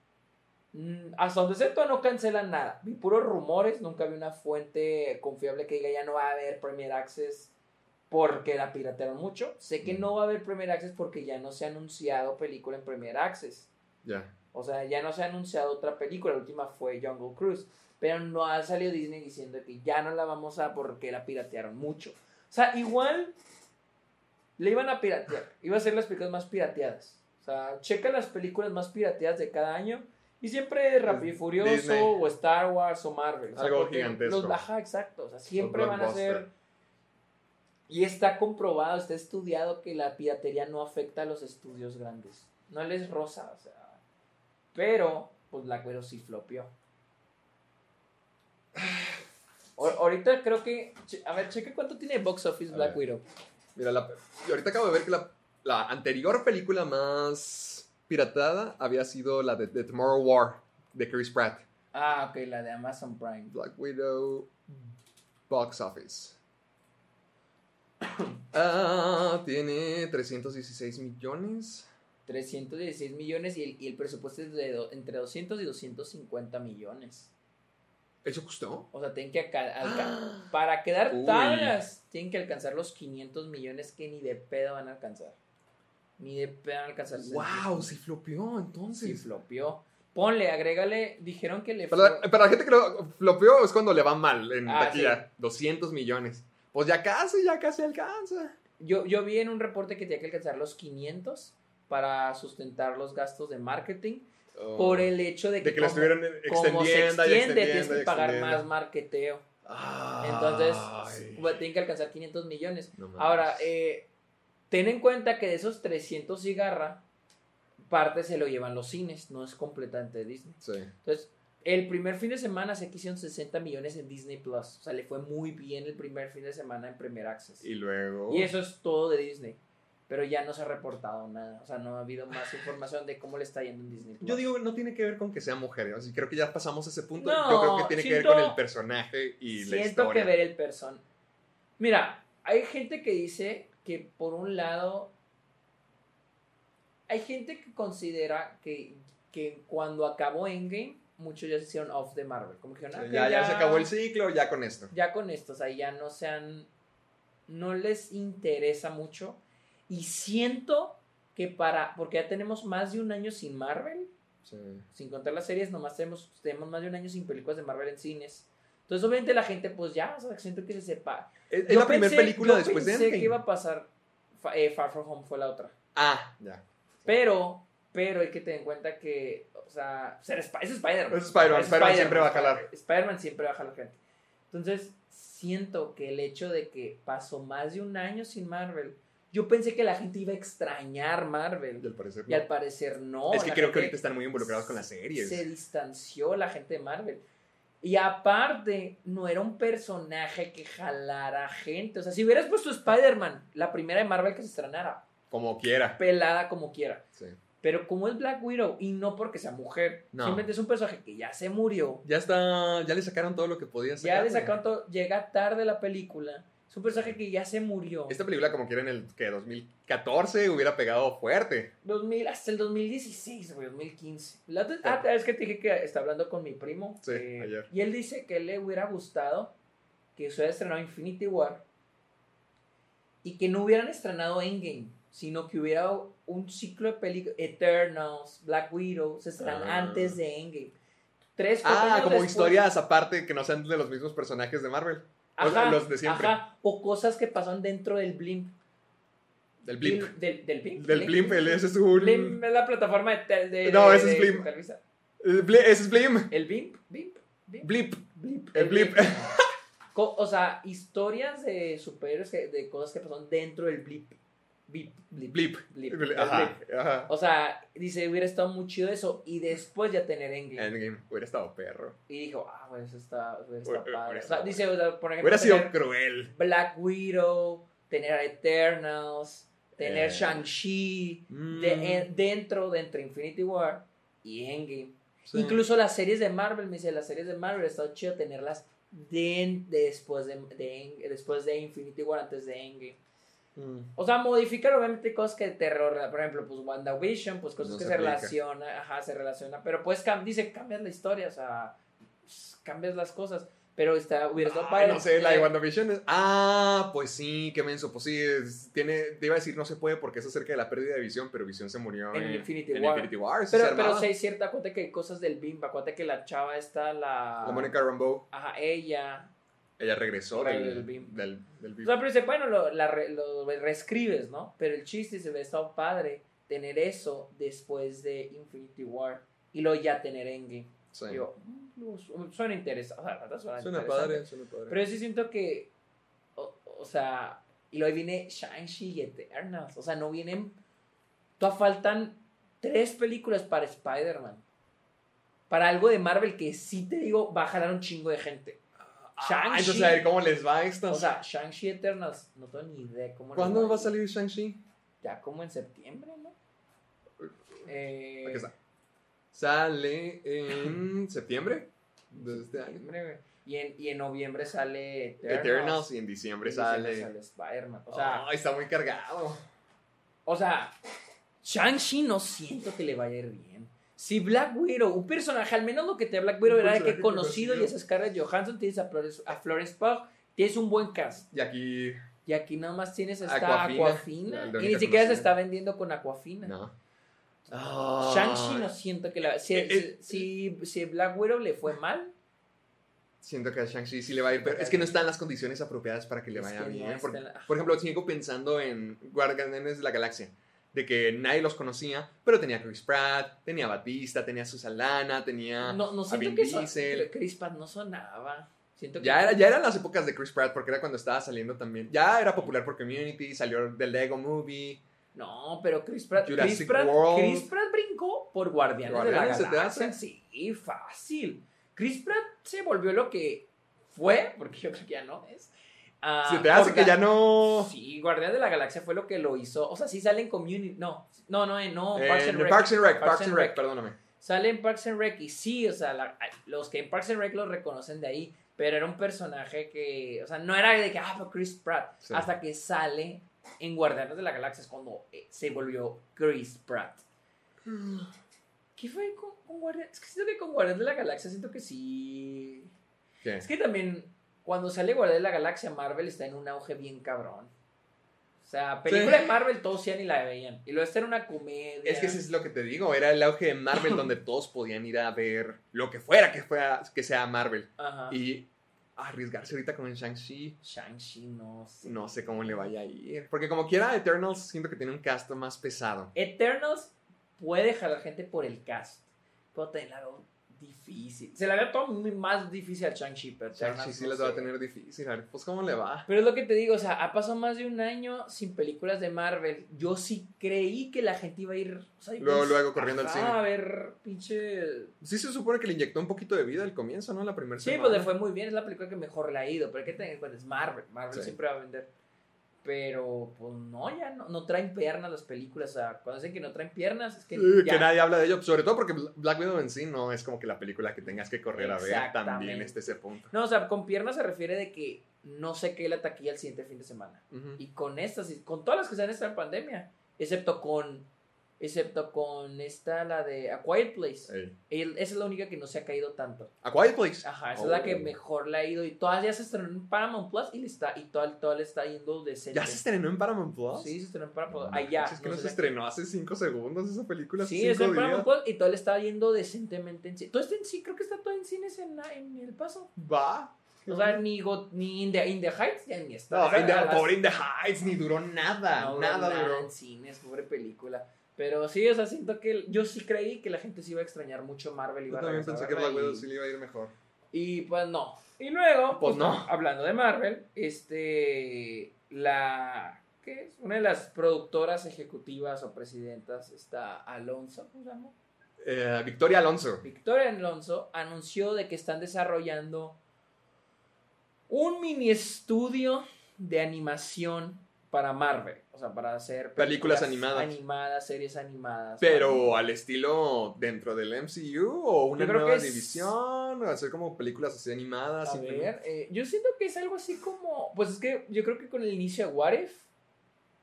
hasta donde sé, no cancelan nada. Vi puros rumores, nunca vi una fuente confiable que diga ya no va a haber Premier Access porque la piratearon mucho. Sé que no va a haber Premier Access porque ya no se ha anunciado película en Premier Access. Ya. O sea, ya no se ha anunciado otra película, la última fue Jungle Cruise. Pero no ha salido Disney diciendo que ya no la vamos a porque la piratearon mucho. O sea, igual le iban a piratear. Iba a ser las películas más pirateadas. O sea, checa las películas más pirateadas de cada año Y siempre Rápido y Furioso Disney. o Star Wars o Marvel. O sea, Algo gigantesco. Los baja, exacto. O sea, siempre van a ser... Y está comprobado, está estudiado que la piratería no afecta a los estudios grandes. No les rosa, o sea. Pero, pues Black Widow sí flopió. <sighs> O- ahorita creo que. A ver, cheque cuánto tiene box office Black. Widow. Mira, la, y ahorita acabo de ver que la, la anterior película más piratada había sido la de, de Tomorrow War, de Chris Pratt. Ah, ok, la de Amazon Prime. Black Widow Box Office. <coughs> Ah, tiene 316 millones. 316 millones y el, y el presupuesto es de do- entre 200 y 250 millones. ¿Eso costó? O sea, tienen que <gasps> para quedar tablas, tienen que alcanzar los 500 millones que ni de pedo van a alcanzar. Ni de pedo alcanzar. ¡Wow! Sí flopeó Sí, entonces. flopió. Ponle, agrégale, dijeron que le Para, para la gente que lo flopeó es cuando le va mal en Ah, taquilla. 200 millones. Pues ya casi, ya casi alcanza. Yo, yo vi en un reporte que tenía que alcanzar los 500 para sustentar los gastos de marketing por el hecho de que, Oh. De que lo como- se extendiendo y extiende, extendiendo tienes que y pagar más marketeo. Ay. Entonces, pues, tienen que alcanzar 500 millones. No. Ahora, eh, ten en cuenta que de esos 300 cigarra, parte se lo llevan los cines, no es completamente Disney. Sí. Entonces, el primer fin de semana se hicieron 60 millones en Disney Plus. O sea, le fue muy bien el primer fin de semana en Premier Access. Y luego. Y eso es todo de Disney. Pero ya no se ha reportado nada. O sea, no ha habido más información de cómo le está yendo en Disney Plus. Yo digo, no tiene que ver con que sea mujer. Creo que ya pasamos ese punto. No, Yo creo que tiene que ver siento- con el personaje y la Siento historia. que ver el person. Mira, hay gente que dice que por un lado. Hay gente que considera que, que cuando acabó Endgame, muchos ya se hicieron off de Marvel. Como que Sí, "Ah, ya, ya se acabó el ciclo, ya con esto. ya con esto, o sea, ya no sean, no les interesa mucho. Y siento que para, porque ya tenemos más de un año sin Marvel, Sí. sin contar las series, nomás tenemos, tenemos más de un año sin películas de Marvel en cines. Entonces, obviamente, la gente, pues ya, o sea, siento que se sepa. Es, la primera pensé- película yo después de pensé Endgame. que iba a pasar, Fa- eh, Far From Home fue la otra. Ah, ya. Pero, pero hay que tener en cuenta que, o sea, ser Sp- es Spider-Man. Es Spider-Man, Spider-Man siempre va a jalar. Spider-Man siempre va a jalar gente. Entonces, siento que el hecho de que pasó más de un año sin Marvel, yo pensé que la gente iba a extrañar Y Marvel. al parecer Y al parecer no. es que la creo que gente ahorita están muy involucrados con las series. Se distanció la gente de Marvel. Y aparte, no era un personaje que jalara gente. O sea, si hubieras puesto Spider-Man, la primera de Marvel que se estrenara, Como quiera. pelada como quiera. Sí. Pero como es Black Widow, y no porque sea mujer, No. simplemente es un personaje que ya se murió, Ya está, ya le sacaron todo lo que podía sacar. ya le sacaron todo, llega tarde la película, es un personaje que ya se murió. Esta película, como quiera, en el que 2014 hubiera pegado fuerte. 2000, hasta el 2016, güey, 2015. La otra- ah, es que te dije que está hablando con mi primo. Sí, eh, ayer. Y él dice que le hubiera gustado que se hubiera estrenado Infinity War y que no hubieran estrenado Endgame, sino que hubiera un ciclo de películas, Eternals, Black Widow, se estrenan Ah. antes de Endgame. Tres, Ah, como después. historias aparte que no sean de los mismos personajes de Marvel. Ajá, los de siempre. ajá, o cosas que pasan dentro del blimp. Del Blimp. Del, blimp. Del Blimp, el- ese es un. Blimp es la plataforma de, tel- de- No, de- ese es Blimp. El Ese es Blimp. El Blimp, Blimp, Blimp. Blip. Blip, El Blip. <laughs> Co- o sea, historias de superhéroes, que- de cosas que pasaron dentro del blip. Blip, blip, Blip. blip, Ajá, ajá. O sea, dice, hubiera estado muy chido eso. Y después ya tener Endgame. Endgame. Hubiera estado perro. Y dijo, ah, pues eso está, hubiera estado padre. hubiera O sea, estado dice, o sea, por ejemplo, Hubiera sido cruel. Black Widow, tener a Eternals, tener Eh. Shang-Chi, Mm. de- en- dentro, de entre Infinity War y Endgame. Sí. Incluso las series de Marvel, me dice, las series de Marvel, ha estado chido tenerlas de, de- después, de, de- después de Infinity War, antes de Endgame. Mm. O sea, modificar obviamente cosas que terror, por ejemplo, pues WandaVision, pues cosas No que se se, aplica. relaciona, ajá, se relaciona, pero pues cam- dice, cambias la historia, o sea, pues, cambias las cosas, pero está, hubiera estado padre. no sé, la de WandaVision es... Ah, pues sí, qué menso. Pues sí, es- tiene... Te iba a decir no se puede porque es acerca de la pérdida de visión, pero visión se murió En Infinity en War. Infinity War. Pero, se pero sí hay cierta, acuérdate que hay cosas del BIM, acuérdate que la chava está, la... La Mónica Rambeau, Ajá, ella, ella regresó Del del, Bim. del, del O Bim. sea, pero dice, bueno, lo, la lo reescribes, ¿no? Pero el chiste se ve estado padre tener eso después de Infinity War. y luego ya tener Endgame. Sí. Mm, su- suena interesante. O sea, suena, Suena interesante. padre, suena padre. Pero yo sí siento que, o, o sea, y luego viene Shang-Chi y Eternals. O sea, no vienen, todavía faltan tres películas para Spider-Man. Para algo de Marvel que sí te digo, va a jalar un chingo de gente. Ah, Shang-Chi. entonces a ver cómo les va a estas. O sea, Shang-Chi Eternals, no tengo ni idea cómo. les ¿Cuándo va a ir. salir Shang-Chi? Ya como en septiembre, ¿no? Eh, Aquí está. Sale en <laughs> septiembre de este año. Y en, y en noviembre sale Eternals. Eternals y en diciembre Y en diciembre sale. sale Spider-Man. O sea, está muy cargado. O sea, Shang-Chi no siento que le vaya a ir bien. Si Black Widow, un personaje, al menos lo que te da Black Widow Un era de que conocido y es Scarlett Johansson, tienes a Florence, a Florence Pugh, tienes un buen cast. Y aquí. Y aquí nada más tienes esta Aquafina, y ni siquiera se está vendiendo con Aquafina. No. Shang-Chi no siento que la... Si, Eh, eh. si, si Black Widow le fue mal, Siento que a Shang-Chi sí le va a ir, pero es que no están las condiciones apropiadas para que le Es vaya bien. Por, por ejemplo, sigo pensando en Guardianes de la Galaxia, de que nadie los conocía, pero tenía a Chris Pratt, tenía a Batista, tenía a Susan tenía no, no a Vin que Diesel. Chris Pratt no sonaba. Siento que Ya, era, ya eran las épocas de Chris Pratt, porque era cuando estaba saliendo también. Ya era popular por Community, salió del Lego Movie. No, pero Chris Pratt, Chris Pratt, World. Chris Pratt brincó por Guardianes, Guardianes, de ¿se la Galaxia. Sí, fácil. Chris Pratt se volvió lo que fue, porque yo creo que ya no es. Se te hace que ya no... Sí, Guardianes de la Galaxia fue lo que lo hizo. O sea, sí sale en Community. No, no, no, no. En Parks and Rec. Parks and Rec, Parks and Rec, perdóname. Sale en Parks and Rec y sí, o sea, la- los que en Parks and Rec lo reconocen de ahí, pero era un personaje que, o sea, no era de que, ah, fue Chris Pratt, Sí. hasta que sale en Guardianes de la Galaxia es cuando eh, se volvió Chris Pratt. ¿Qué fue con, con Guardianes? Es que siento que con Guardianes de la Galaxia siento que sí... ¿Qué? Es que también, cuando sale Guardianes de la Galaxia, Marvel está en un auge bien cabrón. O sea, película Sí. de Marvel todos ya ni la veían. Y luego esta era una comedia. Es que eso es lo que te digo, era el auge de Marvel donde <laughs> todos podían ir a ver lo que fuera que, fuera, que sea Marvel. Ajá. Y arriesgarse ahorita con el Shang-Chi, Shang-Chi, no sé. no sé cómo le vaya a ir. Porque como quiera, Eternals siento que tiene un cast más pesado. Eternals puede jalar gente por el cast. Pero también la difícil. Se la veo todo muy más difícil al Shang-Chi, pero Shang-Chi sí no les va a tener difícil. A ver, pues cómo le va. Pero es lo que te digo, o sea, ha pasado más de un año sin películas de Marvel. Yo sí creí que la gente iba a ir. O sea, Luego, pues, luego corriendo al cine. A ver, pinche. Sí se supone que le inyectó un poquito de vida al comienzo, ¿no? La primera Sí, semana. pues le fue muy bien. Es la película que mejor le ha ido. Pero hay que tener en cuenta, es Marvel. Marvel Sí. siempre va a vender. Pero, pues no, ya no, no traen piernas las películas. O sea, cuando dicen que no traen piernas, es que. Sí, ya- que nadie habla de ello, sobre todo porque Black Widow en sí no es como que la película que tengas que correr a ver también este ese punto. No, o sea, con piernas se refiere de que no sé qué la taquilla el siguiente fin de semana. Y con estas, con todas las que se han estado en pandemia, excepto con, excepto con esta, la de A Quiet Place. Esa es la única que no se ha caído tanto. A Quiet Place. Ajá, esa es la que Oh. mejor le ha ido. Y todas ya se estrenó en Paramount Plus y le está, y toda, toda le está yendo decente. ¿Ya se estrenó en Paramount Plus? Sí, se estrenó en Paramount No Allá. Es que no, se estrenó hace 5 segundos esa película. Sí, está en. Paramount Plus y todo le está yendo decentemente en cine. Todo está en sí, creo que está todo en cines en, en El Paso. Va. O sea, ni, Go- ni in, the, In the Heights ya ni está. No, in the- pobre In the Heights, ni duró nada. No, nada nada duró. en cines, pobre película. Pero sí, o sea, siento que yo sí creí que la gente se iba a extrañar mucho Marvel. Yo Iba también regresar pensé a que Black Widow sí le iba a ir mejor. Y pues no. Y luego, Pues no. hablando de Marvel, este, la, ¿qué es? Una de las productoras ejecutivas o presidentas está Alonso, ¿cómo se llama? Eh, Victoria Alonso. Victoria Alonso anunció de que están desarrollando un mini estudio de animación para Marvel, o sea, para hacer Películas animadas. animadas, series animadas. Pero al estilo dentro del MCU o una nueva es- división, o hacer como películas así animadas. A ver, eh, yo siento que es algo así como. Pues es que yo creo que con el inicio de What If,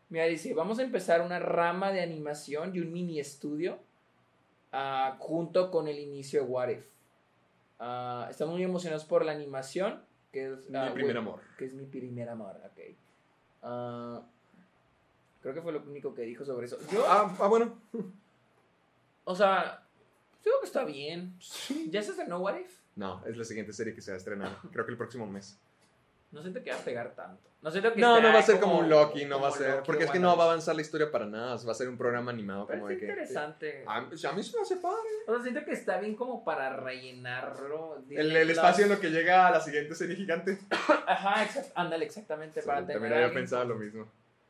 mira, dice: Vamos a empezar una rama de animación y un mini estudio ah, junto con el inicio de What If. Ah, estamos muy emocionados por la animación, que es. Mi ah, primer amor. Que es mi primer amor, ok. Ah, creo que fue lo único que dijo sobre eso. Yo, Ah, ah, bueno. o sea, creo que está bien. ¿Ya se estrenó What If? No, es la siguiente serie que se va a estrenar. Creo que el próximo mes. No siento que va a pegar tanto. No siento que No, no va a ser como, un Loki, no va a ser. Loki Porque es que no va a avanzar la historia para nada. Va a ser un programa animado Pero como de es que. interesante. A, mí se me hace padre. O sea, siento que está bien como para rellenarlo. El, el espacio en lo que llega a la siguiente serie gigante. <coughs> Ajá, exact- ándale, exactamente. Sí, para tener también había alguien pensado lo mismo.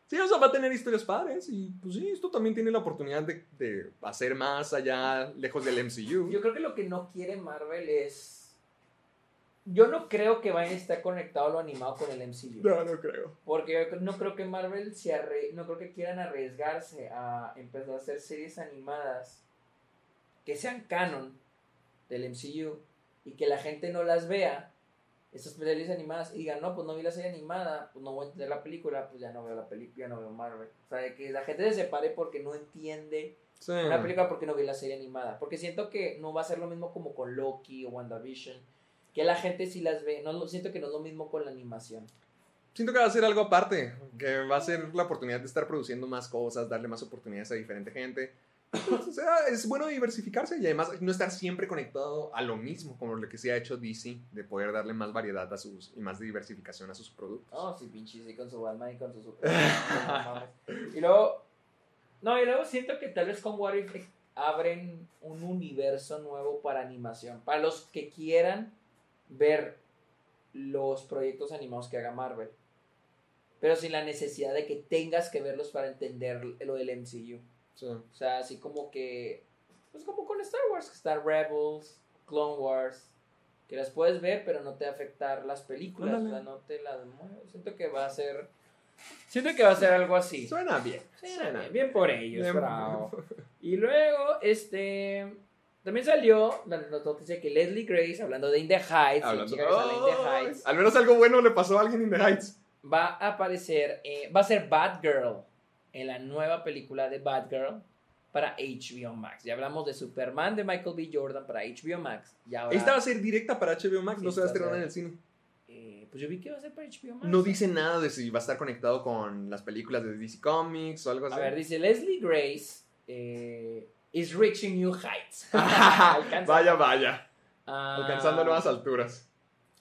Sí, o sea, va a tener historias padres. Y pues sí, esto también tiene la oportunidad de, de hacer más allá, lejos del MCU. Yo creo que lo que no quiere Marvel es. Yo no creo que vaya a estar conectado lo animado con el MCU. No, no creo. Porque yo no creo que Marvel se arre- no creo que quieran arriesgarse a empezar a hacer series animadas que sean canon del MCU y que la gente no las vea, esas series animadas, y digan, no, pues no vi la serie animada, pues no voy a entender la película, pues ya no veo la película, ya no veo Marvel. O sea, de que la gente se separe porque no entiende Sí. una película porque no vi la serie animada. Porque siento que no va a ser lo mismo como con Loki o WandaVision, que la gente sí las ve. No, siento que no es lo mismo con la animación. Siento que va a ser algo aparte, que va a ser la oportunidad de estar produciendo más cosas, darle más oportunidades a diferente gente. O sea, es bueno diversificarse y además no estar siempre conectado a lo mismo, como lo que se ha hecho DC, de poder darle más variedad a sus y más diversificación a sus productos. Oh, sí, pinche, sí, con su Batman y con su Super. <laughs> y luego. No, y luego siento que tal vez con What If abren un universo nuevo para animación. Para los que quieran ver los proyectos animados que haga Marvel. Pero sin la necesidad de que tengas que verlos para entender lo del MCU. Sí. O sea, así como que. Pues como con Star Wars, que está Rebels, Clone Wars. Que las puedes ver, pero no te va a afectar las películas. Ándale. O sea, no te las. Siento que va a ser. Siento que va a ser algo así. Suena bien. Suena bien, bien por ellos, Bien. bravo. Y luego, este. También salió la noticia que Leslie Grace, hablando de In the Heights, la Hablando- chica que sale en In the. Heights, Al menos algo bueno le pasó a alguien en The Heights. va a aparecer, eh, va a ser Batgirl en la nueva película de Batgirl para HBO Max. Ya hablamos de Superman de Michael B. Jordan para HBO Max. Y ahora, Esta va a ser directa para HBO Max, no se va a estrenar en el cine. eh, pues yo vi que va a ser para HBO Max. No dice nada de si va a estar conectado con las películas de DC Comics o algo así. A ver, dice Leslie Grace eh, is reaching new heights. <laughs> Vaya, vaya. Ah, Alcanzando nuevas alturas.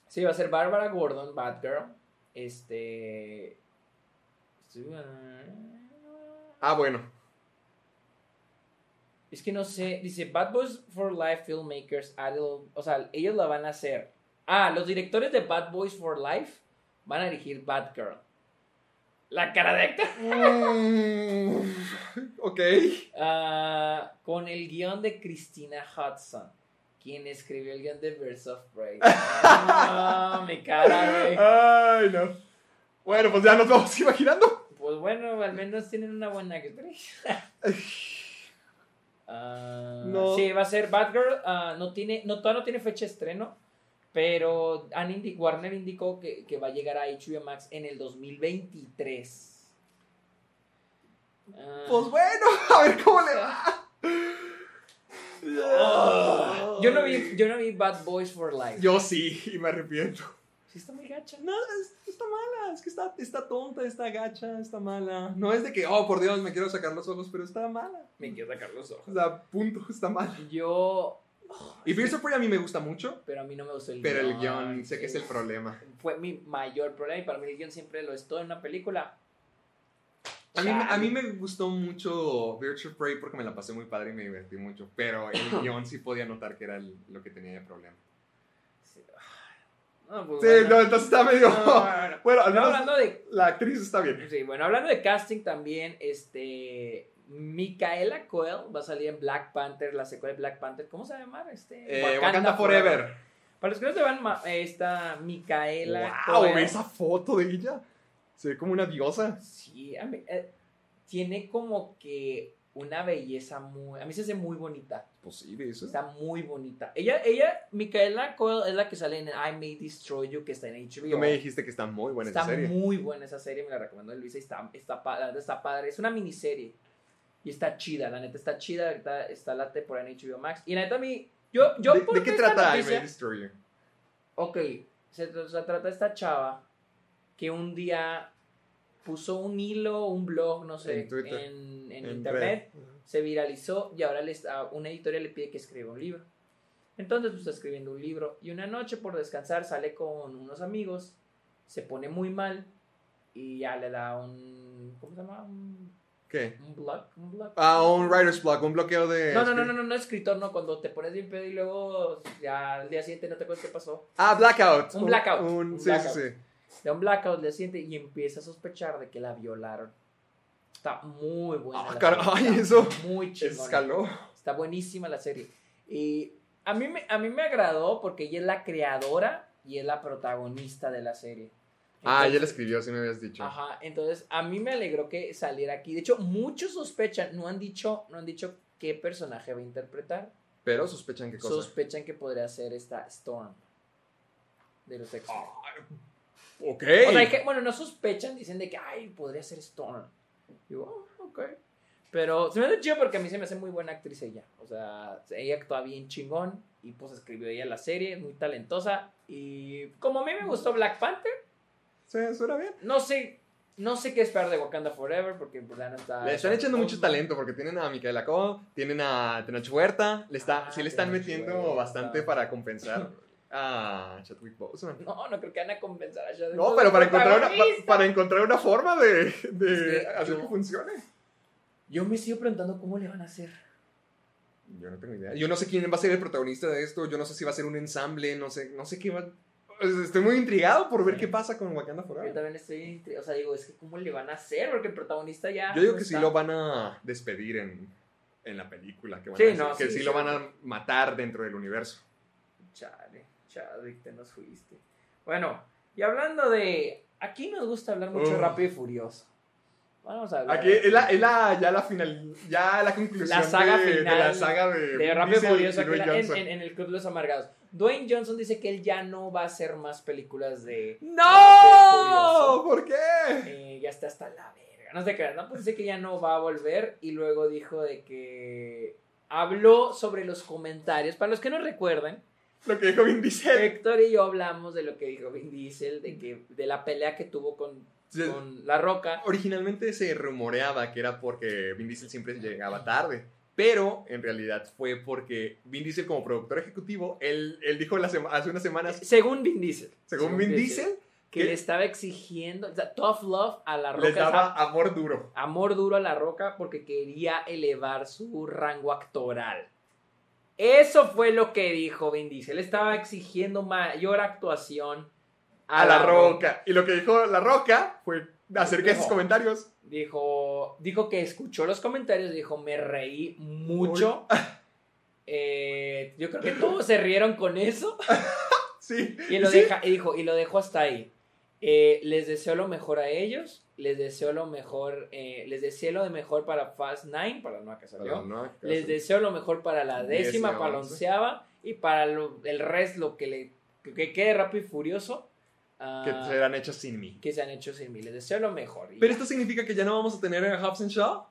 Sí, va a ser Bárbara Gordon, Batgirl. Este. Ah, bueno. Es que no sé, dice Bad Boys for Life Filmmakers, o sea, ellos la van a hacer. Ah, los directores de Bad Boys for Life van a dirigir Batgirl. La cara de Héctor. Mm, <laughs> ok. Ah, con el guion de Christina Hudson, quien escribió el guion de Birds of Prey. <laughs> Ah, mi cara, güey. Ay, no. Bueno, pues ya nos vamos imaginando. Pues bueno, al menos tienen una buena actriz. <laughs> Ah, No. Sí, va a ser Batgirl. ah, no tiene, no, todavía no tiene fecha de estreno. Pero han indi- Warner indicó que, que va a llegar a HBO Max en el 2023. Ah, Pues bueno, <laughs> a ver cómo le va. yo, no vi, yo no vi Bad Boys for Life. Yo sí, y me arrepiento. Está muy gacha. No, es- está mala, es que está, está tonta, está gacha, está mala. No es de que, oh, por Dios, me quiero sacar los ojos, pero está mala. Me quiero sacar los ojos. O sea, punto, <laughs> está mala. Yo. Y of Prey a mí me gusta mucho, Pero a mí no me gustó el pero el guion. sé que es el problema. Fue mi mayor problema. Y para mí el guion siempre lo es todo en una película. A mí, a mí me gustó mucho of Prey porque me la pasé muy padre y me divertí mucho, pero el <laughs> guion sí podía notar que era el- lo que tenía de problema. Sí, No, pues Sí, bueno. no, entonces está medio... No, bueno. Bueno, al No, menos hablando de. la actriz está bien. Sí, bueno, hablando de casting también, este. Micaela Coel va a salir en Black Panther, la secuela de Black Panther. ¿Cómo se va a llamar? Este, Eh, Wakanda, Forever. Para los que no sepan, ma- esta Micaela Wow, Coel. esa foto de ella. Se ve como una diosa. Sí, a mí, eh, tiene como que una belleza muy. A mí se hace muy bonita. Pues sí, de eso. Está muy bonita. Ella, ella, Micaela Coel es la que sale en I May Destroy You, que está en HBO. Tú me dijiste que está muy buena está esa serie. muy buena esa serie, me la recomendó Luisa está, está, está padre. Es una miniserie. Y está chida, la neta está chida. Ahorita está la temporada en HBO Max. Y la neta a mí, yo, yo ¿De, qué trata I May Destroy You? Ok, se, se trata de esta chava que un día puso un hilo, un blog, no sé, En Twitter. en, en En internet, red. se viralizó y ahora le está- una editorial le pide que escriba un libro. Entonces pues, está escribiendo un libro y una noche por descansar sale con unos amigos se pone muy mal y ya le da un. ¿Cómo se llama? Un, ¿Qué? un block. Un block. Ah, un writer's block, un bloqueo de... No, no, no, no, no, no, escritor, no. Cuando te pones bien pedo y luego ya al día siguiente no te acuerdas qué pasó. Ah, blackout. Un blackout, Un, un sí, blackout. sí, sí. Le da un blackout al día siguiente y empieza a sospechar de que la violaron. Está muy buena. Ah, caray, está eso Muy chingona. Escaló. Está buenísima la serie. Y a mí, me, a mí me agradó porque ella es la creadora y es la protagonista de la serie. Ah, ya la escribió, sí me habías dicho. Ajá, entonces a mí me alegró que saliera aquí. De hecho, muchos sospechan, no han dicho, no han dicho qué personaje va a interpretar. Pero sospechan qué cosa. Sospechan que podría ser esta Storm de los X-Men. Ok. O sea, que- bueno, no sospechan, dicen de que, ay, podría ser Storm. Digo, oh, ok. Pero se me hace chido porque a mí se me hace muy buena actriz ella. O sea, ella actúa bien chingón y pues escribió ella la serie, muy talentosa. Y como a mí me gustó Black Panther, Sí, suena bien. no sé, no sé qué esperar de Wakanda Forever porque pues ya no está... Le están echando mucho talento porque tienen a Micaela Co, tienen a Tenoch Huerta, le está, Ah, sí le están metiendo bastante para compensar a Chadwick Boseman. No, no creo que van a compensar a Chadwick No, pero para encontrar una, pa- para encontrar una forma de, de Es que hacer yo- que funcione. Yo me sigo preguntando cómo le van a hacer. Yo no tengo idea. Yo no sé quién va a ser el protagonista de esto. Yo no sé si va a ser un ensamble. No sé, no sé qué va. Estoy muy intrigado por ver Sí. qué pasa con Wakanda Yo Forever. también estoy, intri- o sea, digo, es que cómo le van a hacer porque el protagonista ya... Yo digo no que sí está. lo van a despedir en, en la película. Que, van Sí, a decir- no, que sí, sí, sí. lo van a matar dentro del universo. Chale, Chadwick, te nos fuiste. Bueno, y hablando de... Aquí nos gusta hablar mucho Uf. Rápido y Furioso. Vamos a hablar Aquí es la, es la- ya la final, ya la conclusión La saga de, de final la saga de, de Rápido y Furioso y en, en- en el Club de los Amargados. Dwayne Johnson dice que él ya no va a hacer más películas de... ¡No! ¿Por qué? Eh, ya está hasta la verga. No sé qué, no, pues dice que ya no va a volver y luego dijo de que habló sobre los comentarios. Para los que no recuerdan, Lo que dijo Vin Diesel. Héctor y yo hablamos de lo que dijo Vin Diesel, de que de la pelea que tuvo con, con La Roca. Originalmente se rumoreaba que era porque Vin Diesel siempre llegaba tarde. Pero en realidad fue porque Vin Diesel, como productor ejecutivo, él, él dijo hace unas semanas, Según Vin Diesel. según Vin Diesel, Que le estaba exigiendo, o sea, tough love a La Roca. les daba amor duro. amor duro a La Roca porque quería elevar su rango actoral. Eso fue lo que dijo Vin Diesel. Estaba exigiendo mayor actuación A, la, roca. Y lo que dijo La Roca fue acerca de esos Dijo. comentarios. Dijo, dijo que escuchó los comentarios dijo, me reí mucho. <laughs> Eh, yo creo que todos se rieron con eso. Sí. Y lo, sí. deja, y dijo, y lo dejó hasta ahí. Eh, les deseo lo mejor a ellos. Les deseo lo mejor. eh, les deseo lo de mejor para Fast 9, para la nueva que salió. Les deseo lo mejor para la Diez décima, para la once. onceava y para lo- el resto, lo que le que, que quede rápido y furioso. ah, Que serán hechos sin mí. que se han hecho sin mí. Les deseo lo mejor. Pero ya. esto significa que ya no vamos a tener a Hobbs and Shaw.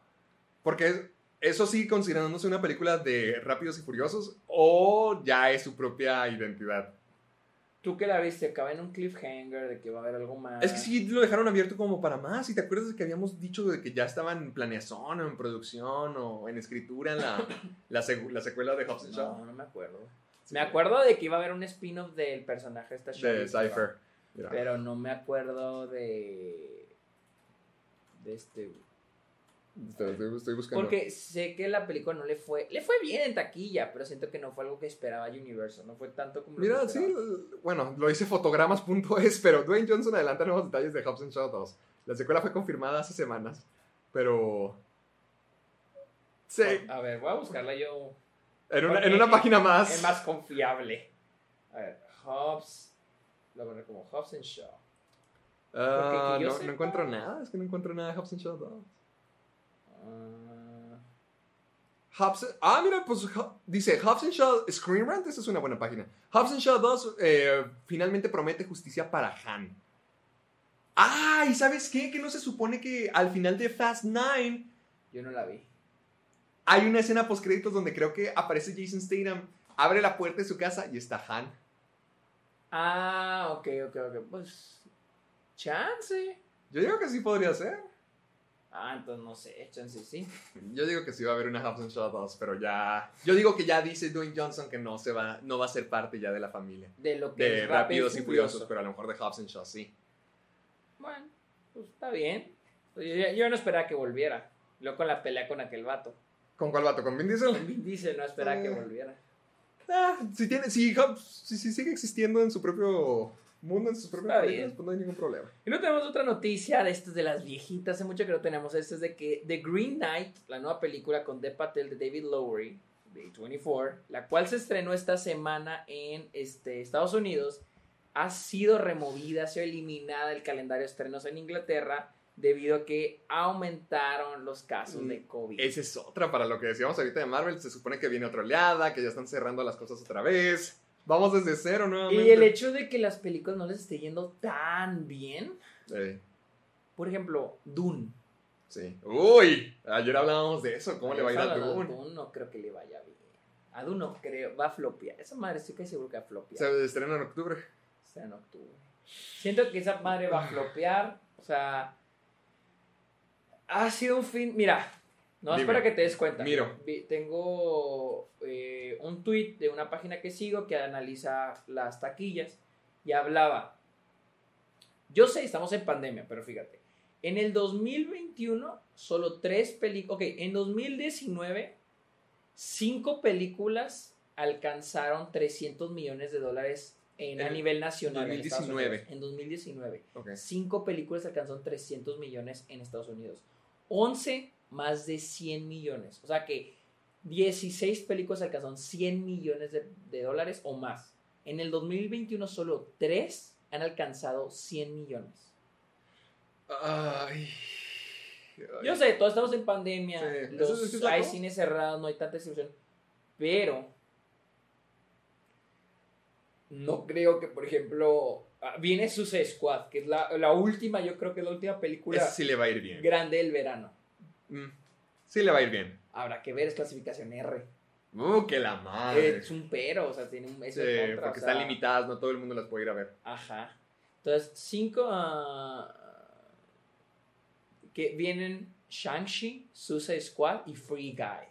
Porque es- eso sí, considerándose una película de Rápidos y Furiosos, o ya es su propia identidad. Tú que la viste, acaba en un cliffhanger de que va a haber algo más. Es que sí lo dejaron abierto como para más. ¿Y te acuerdas de que habíamos dicho de que ya estaba en planeación o en producción o en escritura la, <coughs> la, segu- la secuela de Hobbs Shaw? No, no me acuerdo. Me acuerdo de que iba a haber un spin-off del personaje esta De Charlize Theron, Cypher. Mira. Pero no me acuerdo de. De este. Estoy, buscando. Porque sé que la película no le fue. Le fue bien en taquilla, pero siento que no fue algo que esperaba Universal. No fue tanto como. lo Mira, sí, bueno, lo hice fotogramas.es, pero Dwayne Johnson adelanta nuevos detalles de Hobbs and Shaw 2. La secuela fue confirmada hace semanas, pero... Sí, A ver, voy a buscarla yo. en una, en una página Es más. más confiable. A ver, Hobbs. Lo voy a poner como Hobbs and Shaw. Ah, sepa- no encuentro nada, es que no encuentro nada de Hobbs and Shaw 2. Ah, ah, mira, pues dice Hobbs and Shaw Screen Rant, esa es una buena página. Hobbs and Shaw 2 eh, finalmente promete justicia para Han. Ah, ¿y sabes qué? Que no se supone que al final de Fast 9 yo no la vi. hay una escena post créditos donde creo que aparece Jason Statham, abre la puerta de su casa y está Han. Ah, ok, ok, ok. Pues. Chance. Yo digo que sí podría ser. Ah, entonces no sé, chance sí. Yo digo que sí va a haber una Hobbs and Shaw 2, pero ya... Yo digo que ya dice Dwayne Johnson que no, se va, no va a ser parte ya de la familia. De lo que De es Rápidos y Furiosos, pero a lo mejor de Hobbs and Shaw sí. Bueno, pues está bien. Yo, yo no esperaba que volviera. Luego con la pelea con aquel vato. ¿Con cuál vato? ¿Con Vin Diesel? Con Vin Diesel no esperaba que Eh. volviera. Ah, si, tiene, si, si, si sigue existiendo en su propio mundo, en sus propias películas, pues no hay ningún problema. Y luego tenemos otra noticia de estas de las viejitas, hace mucho que no tenemos, esta es de que The Green Knight, la nueva película con Dev Patel de David Lowery, de 24, la cual se estrenó esta semana en este, Estados Unidos, ha sido removida, ha sido eliminada del calendario de estrenos en Inglaterra debido a que aumentaron los casos Mm, de COVID. Esa es otra, para lo que decíamos ahorita de Marvel, se supone que viene otra oleada, que ya están cerrando las cosas otra vez. Vamos desde cero nuevamente. Y el hecho de que las películas no les esté yendo tan bien, Eh, por ejemplo, Dune. sí. Uy, ayer hablábamos de eso, ¿cómo le va a ir a Dune? Dune no creo que le vaya bien. A Dune no creo, va a flopear. Esa madre estoy casi seguro que va a flopear. Se estrena en octubre. Será en octubre. Siento que esa madre va a flopear. O sea, ha sido un fin. Mira, no es Dime. para que te des cuenta. Miro. Tengo eh, un tweet de una página que sigo que analiza las taquillas y hablaba. Yo sé, estamos en pandemia, pero fíjate. En el 2021, solo tres películas. Ok, en 2019, cinco películas alcanzaron 300 millones de dólares en, a nivel nacional. en Estados 2019. Unidos. En 2019. Ok. Cinco películas alcanzaron 300 millones en Estados Unidos. 11 más de 100 millones. O sea que 16 películas alcanzaron 100 millones de, de dólares o más. En el 2021 solo 3 han alcanzado 100 millones. Ay. Yo sé, todos estamos en pandemia, Sí. los- es- hay cines cerrados, no hay tanta distribución, pero no creo que, por ejemplo, ah, viene Suicide Squad, que es la, la última, yo creo que es la última película Ese sí le va a ir bien. grande del verano. Mm, Sí le va a ir bien. Habrá que ver, es clasificación R. Uh, que la madre. Es un pero, o sea, tiene un... eso Sí, contra, porque o sea, están limitadas, no todo el mundo las puede ir a ver. Ajá. Entonces, cinco ah, que vienen Shang-Chi, Suicide Squad y Free Guy.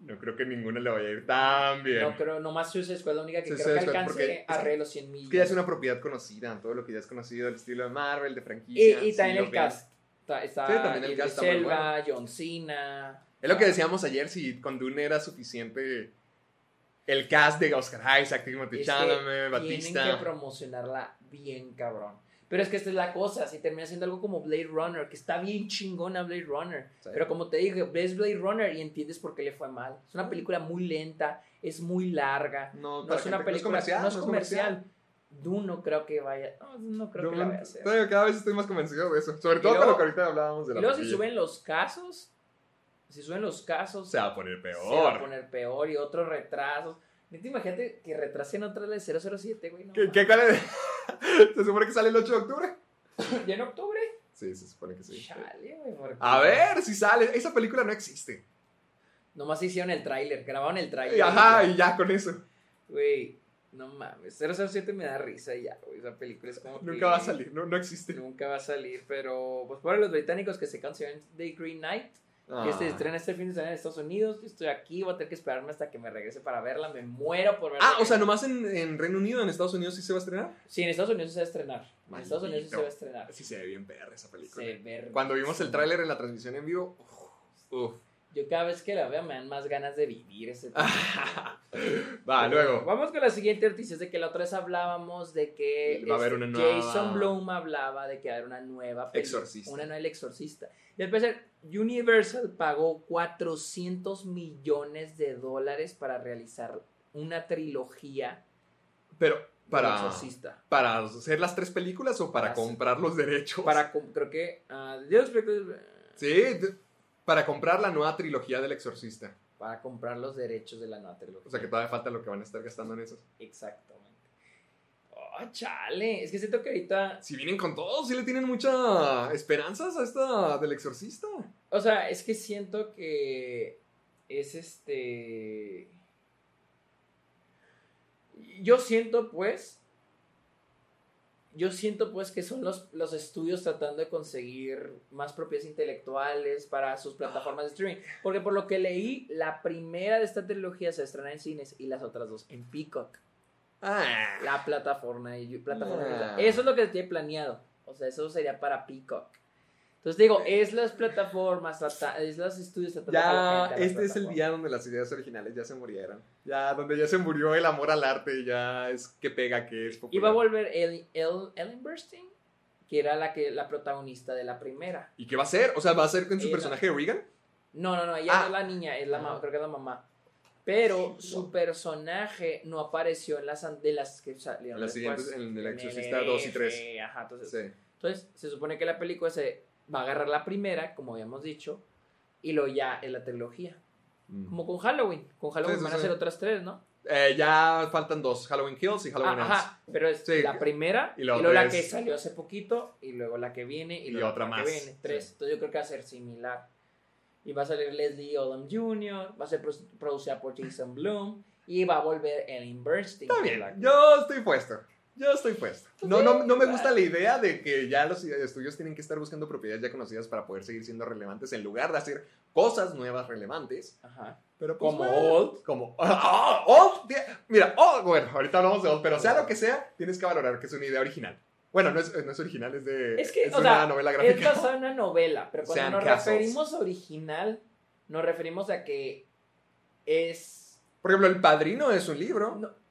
No creo que ninguna le vaya a ir tan bien. No creo, nomás Suicide Squad es la única que Suicide creo que alcance porque que- arre los 100 millones. Es que ya es una propiedad conocida, todo lo que ya es conocido, el estilo de Marvel, de y, franquicia. y sí también el cast. Está, está Sí, también el está muy Elba, John Cena. Es lo que decíamos ayer, si con Dune era suficiente el cast de Oscar Isaac, Timothy Es Chalamet, Tienen que Batista. promocionarla bien cabrón. Pero es que esta es la cosa, si termina siendo algo como Blade Runner, que está bien chingona Blade Runner. Sí. Pero como te dije, ves Blade Runner y entiendes por qué le fue mal. Es una película muy lenta, es muy larga. No, No es una película, comercial. no es comercial. Dune no creo que vaya, no, no creo que la vaya a hacer. Cada vez estoy más convencido de eso. Sobre todo luego- con lo que ahorita hablábamos de Y la luego si suben los casos, si suben los casos, Se va a poner se va a peor. poner peor y otros retrasos. Imagínate que retrasen otra de 007, güey. No, ¿Qué, qué? <laughs> ¿Se supone que sale el 8 de octubre? <coughs> ¿Ya en octubre? Sí, se supone que sí. Chale, güey. ¿por qué? A ver si sale. Esa película no existe. Nomás hicieron el tráiler, grabaron el Y tráiler. ajá, y y ya con eso. Güey, no mames. 007 me da risa y ya, güey. Esa película es como que Nunca va a salir, no, no existe. Nunca va a salir, pero pues para los británicos que se cansan The Green Knight, que este Ah. estrena este fin de semana en Estados Unidos, yo estoy aquí, voy a tener que esperarme hasta que me regrese para verla, me muero por verla. Ah, o sea, nomás en, en Reino Unido, en Estados Unidos sí se va a estrenar. Sí, en Estados Unidos se va a estrenar. En. Estados Unidos se va a estrenar. Sí se ve bien perra esa película. Se ve Cuando vimos el tráiler en la transmisión en vivo, uf, uf. Yo cada vez que la veo me dan más ganas de vivir ese <laughs> Va, luego. Vamos con la siguiente noticia, es de que la otra vez hablábamos de que este, Va a haber una nueva- Jason Blum hablaba de que va a haber una nueva peli- Exorcista. Una nueva El Exorcista. Y al parecer, Universal pagó 400 millones de dólares para realizar una trilogía Pero, para, Exorcista. ¿para hacer las tres películas o para Para hacer- comprar los derechos? Para, creo que, Dios, que- Sí, para comprar la nueva trilogía del Exorcista. para comprar los derechos de la nueva trilogía. O sea que todavía falta lo que van a estar gastando en eso. Exactamente. Oh, chale. Es que siento que ahorita Si vienen con todo, sí le tienen muchas esperanzas a esta del Exorcista. O sea, es que siento que es este. Yo siento, pues. Yo siento, pues, que son los, los estudios tratando de conseguir más propiedades intelectuales para sus plataformas de streaming. Porque por lo que leí, la primera de esta trilogía se estrena en cines y las otras dos en Peacock, Ah, la plataforma. de- plataforma Ah. Eso es lo que tiene planeado. O sea, eso sería para Peacock. Entonces digo, es las plataformas, es los estudios Ya, este es el día donde las ideas originales ya se murieron. Ya, donde ya se murió el amor al arte, ya es que pega, que es popular. Iba a volver El- El- Ellen Burstyn, que era la que la protagonista de la primera. ¿Y qué va a hacer? O sea, ¿va a ser con su Ella- personaje de Regan? No, no, no, ella Ah. no es la niña, es la mamá, Ah. creo que es la mamá. Pero su personaje no apareció en las de las que salieron En las siguientes, en El Exorcista el 2 y 3. F, Ajá, entonces, Sí. entonces se supone que la película se va a agarrar la primera, como habíamos dicho, y luego ya en la trilogía. Mm. Como con Halloween. Con Halloween Sí, sí, van a sí. ser otras tres, ¿no? Eh, ya faltan dos, Halloween Kills y Halloween Ah, Ends. ajá, pero es la primera Y y, la luego la que salió hace poquito y luego la que viene y, Y luego otra la más. que viene. Tres. Entonces yo creo que va a ser similar. Y va a salir Leslie Odom Jr., va a ser pro- producida por Jason Blum y va a volver Ellen Burstyn. Está bien, yo estoy puesto. Yo estoy puesto. No, no, no me gusta la idea de que ya los estudios tienen que estar buscando propiedades ya conocidas para poder seguir siendo relevantes en lugar de hacer cosas nuevas relevantes. Aja. Pero pues, Como bueno, Old. Como <laughs> ¡Ah! Old. Mira, Old, bueno, ahorita hablamos de Old, pero sea lo que sea, tienes que valorar que es una idea original. Bueno, no es, no es original, es de Es que, o una sea, novela es gráfica. basada en una novela, pero cuando Sean nos Castles. referimos a original, nos referimos a que es Por ejemplo, El Padrino es un libro. No.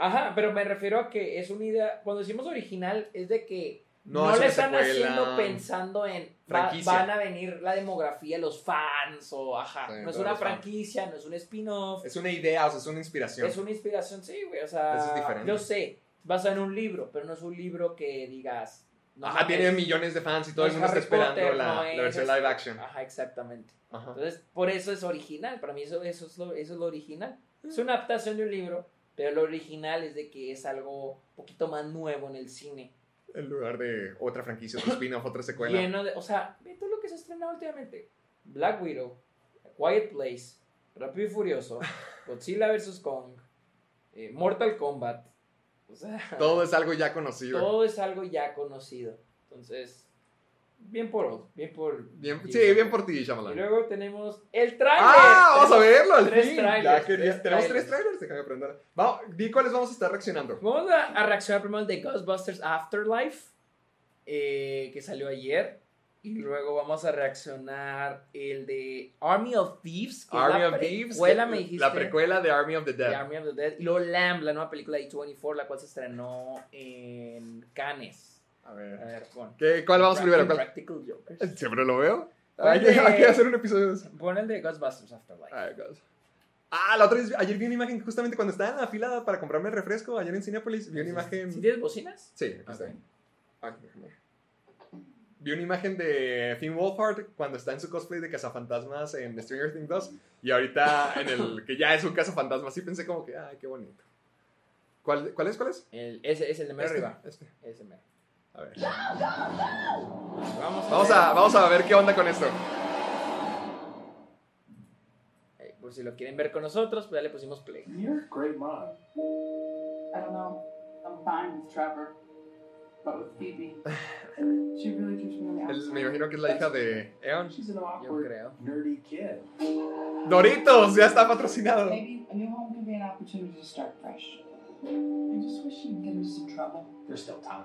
Ajá, pero me refiero a que es una idea. Cuando decimos original, es de que No no, es le están secuela. haciendo pensando en. va- Franquicia. van a venir la demografía, los fans, o ajá. Sí, no es una los fans. franquicia, no es un spin-off. Es una idea, o sea, es una inspiración. Es una inspiración, sí, güey. O sea, Eso es diferente. yo sé, basado en un libro, pero no es un libro que digas. no Ajá, mames, tiene millones de fans y todo no el es mundo está esperando Potter, la, no la es versión live action. Ajá, exactamente. Ajá. Entonces, por eso es original. Para mí eso, eso, es, lo, eso es lo original. Es una adaptación de un libro, pero lo original es de que es algo un poquito más nuevo en el cine. En lugar de otra franquicia, otro spin-off, otra secuela. Lleno de, o sea, ve todo lo que se ha estrenado últimamente. Black Widow, A Quiet Place, Rápido y Furioso, <laughs> Godzilla vs. Kong, eh, Mortal Kombat. O sea, Todo es algo ya conocido. todo es algo ya conocido. Entonces, bien por bien por Bien, sí, bien por ti, Y Shyamalan. luego tenemos el tráiler. ¡Ah! Vamos a Tenemos verlo al tres fin. trailers, Ya quería- tres Tenemos trailers. tres trailers, déjame aprender. Vamos, di cuáles vamos a estar reaccionando. Vamos a, a reaccionar primero al de Ghostbusters Afterlife, eh, que salió ayer. Y luego vamos a reaccionar el de Army of Thieves, que Army es la of Thieves. que- me dijiste. La precuela de Army of the de Dead. Army of the Dead. Y luego Lamb, la nueva película de A24, la cual se estrenó en Cannes. A A ver. ver, pon. ¿Qué, ¿Cuál vamos primero? ¿Cuál? Practical Jokers. <laughs> Siempre lo veo. ¿Cuál Hay, de- hay que hacer un episodio de eso. Pon el de Ghostbusters Afterlife. God. Ah, la otra vez, ayer vi una imagen justamente cuando estaba en la fila para comprarme el refresco, ayer en Cinepolis, vi una imagen... ¿Sí tienes bocinas? Sí, aquí Ok. está. Ver. Vi una imagen de Finn Wolfhard cuando está en su cosplay de cazafantasmas en Stranger Things 2 y ahorita en el <laughs> que ya es un cazafantasmas, sí pensé como que, ay, qué bonito. ¿Cuál, cuál es? ¿Cuál es? El, ese es el de mero Este, arriba. este. Ese mero. A ver. Vamos a, Vamos ver. a, vamos a ver qué onda con esto. Eh, por si lo quieren ver con nosotros, pues ya le pusimos play. You're a great mom. I don't know. I'm fine with Trevor, but with Phoebe, <sighs> she really keeps me on the El- outside. me imagino que es la hija de Eon. She's an Yo awkward, creo. nerdy kid. Doritos, ya está patrocinado. Maybe a new home could be an opportunity to start fresh. I just wish she didn't get into some trouble. There's still time.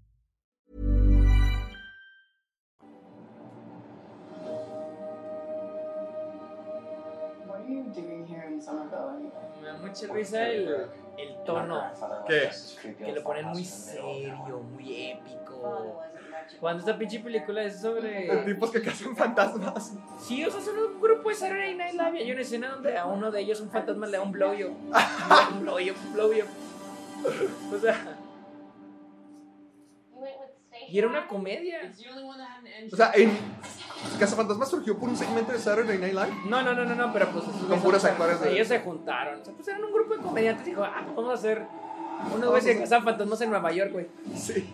Mucha risa el, el tono, ¿Qué? que lo ponen muy serio, muy épico. Cuando esta pinche película es sobre... Tipos que cazan fantasmas. Sí, o sea, son un grupo de Saturday Night Live. y Hay una escena donde a uno de ellos, un fantasma, le da un blowjob. un blowjob, un blowjob. O sea, y era una comedia. O sea, en Cazafantasmas surgió por un segmento de Saturday Night Live. No, no, no, no, no, pero pues Con puros actores de- Ellos se juntaron. O sea, pues eran un grupo de comediantes y dijo, ah, pues vamos a hacer Unos güeyes que cazan fantasmas en Nueva York, güey. Sí.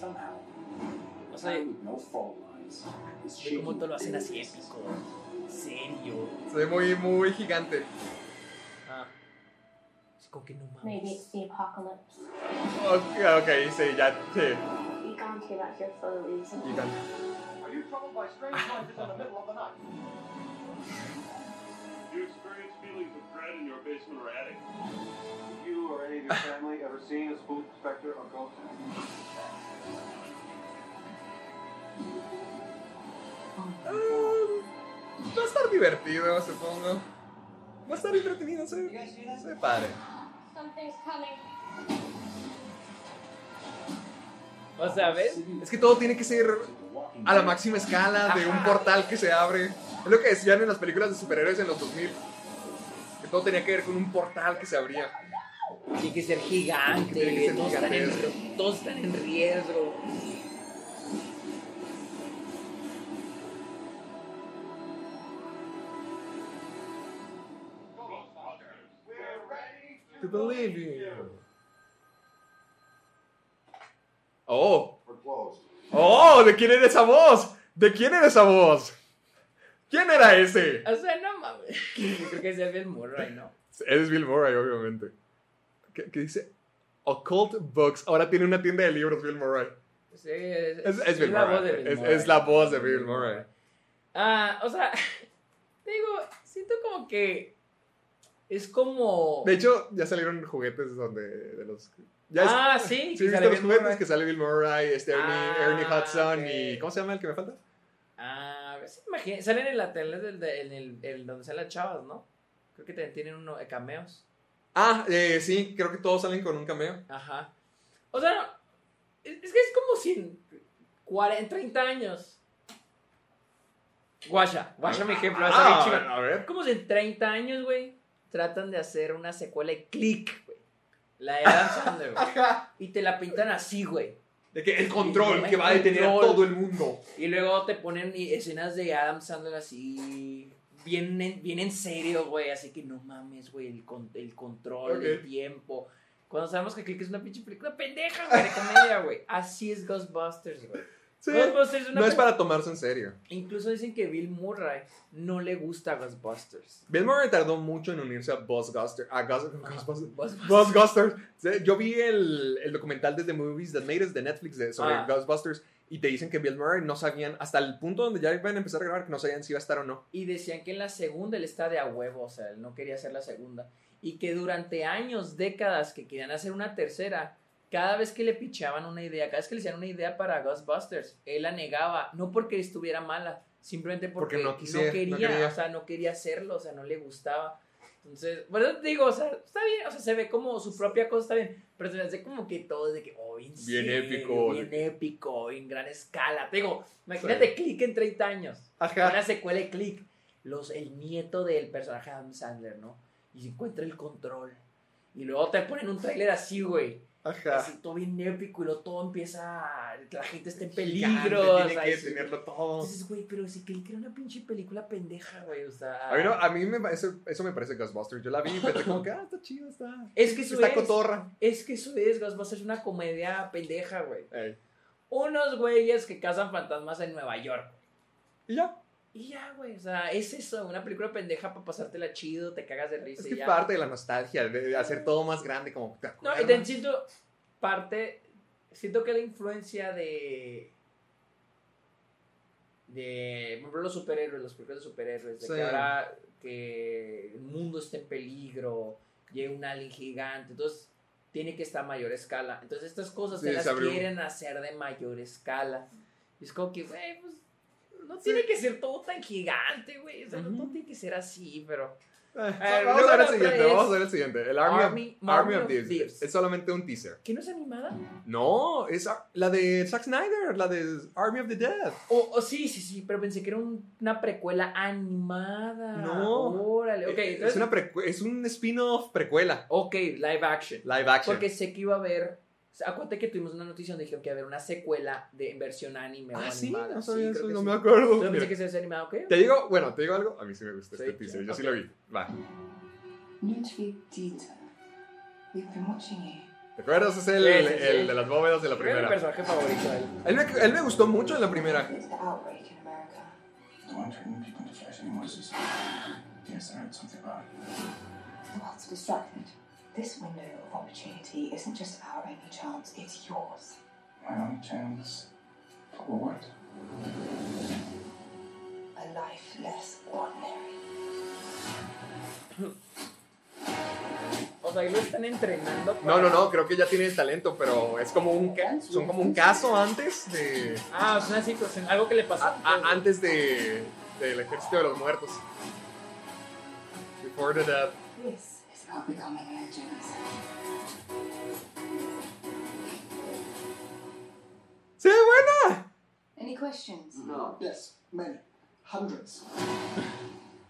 Somehow, O sea, cómo todo lo hacen así épico. Serio. Se ve muy, muy gigante. Ah. Es como que no Maybe mames. it's the apocalypse. Ok, ok, sí, ya, sí. You can't get out here for a reason. Gigante. Are you troubled by strange <laughs> noises in the middle of the night? Do you experience feelings of dread in your basement or attic? Have you or any of your family ever seen a spook, specter, or ghost? Um, va a estar divertido, supongo. Va a estar entretenido, se, se ve padre. Something's coming. O sea, ¿ves? Es que todo tiene que ser a la máxima escala, de un portal que se abre. Es lo que decían en las películas de superhéroes en los 2000. Que todo tenía que ver con un portal que se abría. Tiene que ser gigante. Tiene que ser todos, están en, todos están en riesgo. To believe you. Oh, oh, ¿de quién era esa voz? ¿De quién era esa voz? ¿Quién era ese? O sea, no mames. Yo creo que es Bill Murray, ¿no? Es Bill Murray, obviamente. ¿Qué, qué dice? Occult Books. Ahora tiene una tienda de libros, Bill Murray. Sí, es, Es, es Bill la Murray. voz de Bill Es- Murray. es la voz de Bill Murray. Ah, o sea, <laughs> te digo, siento como que es como... De hecho, ya salieron juguetes donde de los. Ya es- ah, sí, Sí, ¿viste los juguetes que sale Bill Murray, este Ernie, Ah, Ernie Hudson y. ¿Cómo se llama el que me falta? Ah, sí, imagina- salen en la tele del, de- en el, el donde salen las chavas, ¿no? Creo que tienen uno de cameos. Ah, eh, sí, creo que todos salen con un cameo. Ajá. O sea, no, es, que es como si en 40, 30 años. Guasha, guasha mi ejemplo. Ah, a ver. Como si en 30 años, güey, tratan de hacer una secuela de Click, güey. La de Adam Sandler, güey. Y te la pintan así, güey. De que el control que va a detener a todo el mundo. Y luego te ponen escenas de Adam Sandler así. Bien en, bien en serio, güey. Así que no mames, güey. El, con- el control, el tiempo. Cuando sabemos que Click es una pinche película pendeja, güey, de comedia, güey. Así es Ghostbusters, güey. Sí. Es No es pe- para tomarse en serio. Incluso dicen que Bill Murray no le gusta Ghostbusters. Bill Murray tardó mucho en unirse a Ghostbusters. A Ghost- Ghostbusters. Yo vi el, el documental de The Movies That Made Us de Netflix de, sobre Ah. Ghostbusters y te dicen que Bill Murray no sabían, hasta el punto donde ya iban a empezar a grabar, que no sabían si iba a estar o no. Y decían que en la segunda él está de a huevo, o sea, él no quería hacer la segunda. Y que durante años, décadas que querían hacer una tercera, cada vez que le pichaban una idea, cada vez que le hacían una idea para Ghostbusters, él la negaba, no porque estuviera mala, simplemente porque, Porque no no, quisiera, no quería, quería. o sea, no quería hacerlo, o sea, no le gustaba. Entonces, bueno, te digo, o sea, está bien, o sea, se ve como su propia cosa, está bien, pero se me hace como que todo de que, oh, bien, Bien serio, épico. bien épico, en gran escala. Te digo, imagínate Click en 30 años Ajá. una secuela de Click, los, el nieto del personaje Adam Sandler, ¿no? Y se encuentra el control. Y luego te ponen un tráiler así, güey. Ajá. Así todo bien épico y luego todo empieza. La gente está en peligro. Tiene o sea, que y sí. tenerlo todo. Entonces, güey, pero si Click era una pinche película pendeja, güey. O sea. A mí, no, a mí me parece, eso me parece Ghostbusters. Yo la vi y pensé como que, ah, está chido, está. es que eso Está es. cotorra. Es que eso es, Ghostbusters es una comedia pendeja, güey. Ey. Unos güeyes que cazan fantasmas en Nueva York. Y ya. Y ya, güey. O sea, es eso, una película pendeja para pasártela chido, te cagas de risa. Es y que ya. parte de la nostalgia, de hacer todo más grande, como. ¿te No, y también siento parte, siento que la influencia de, de, por ejemplo, los superhéroes, los películas de superhéroes, de Sí. que ahora que el mundo está en peligro, llega un alien gigante, entonces tiene que estar a mayor escala. Entonces estas cosas Sí, te las se abrió. quieren hacer de mayor escala. Y es como que, güey, pues no Sí. tiene que ser todo tan gigante, güey. O sea, no todo tiene que ser así, pero... Eh, ver, vamos a ver el siguiente, vamos es a ver el siguiente. El Army, Army- of, Army of of Thieves. Thieves. Es solamente un teaser. ¿Que no es animada? No, es la de Zack Snyder, la de Army of the Dead. O o sí, sí, sí, pero pensé que era un- una precuela animada. No. Órale, ok. Eh, entonces- es, una precue- es un spin-off precuela. Ok, live action. Live action. Porque sé que iba a haber. Acuérdate que tuvimos una noticia donde dijeron que iba a haber una secuela de en versión anime o ah, sí, animada. no sabía Sí, eso, no sí. me acuerdo. Yo pensé que se hace animado, ¿ok? Te digo, bueno, te digo algo. A mí sí me gusta Sí, este teaser. Yo sí ok. lo vi. Va. Ludwig Dieter, we've been watching you. ¿Te acuerdas? Es el, Sí, sí, sí. el de las bóvedas de la Era mi primera. personaje favorito él. Él me, él me gustó mucho en la primera. Yes, I heard something about it. The world's distracted. This window of opportunity isn't just our only chance, it's yours. My only chance for what? A life less ordinary. O sea, ahí lo están entrenando. No, para- no, no, creo que ya tiene el talento, pero es como un ca- son como un caso antes de Ah, es una situación, algo que le pasó. a- a- antes de del ejército de los muertos. Before the death. About becoming legends. ¡Sí, buena! Any questions? No. Yes, many. Hundreds.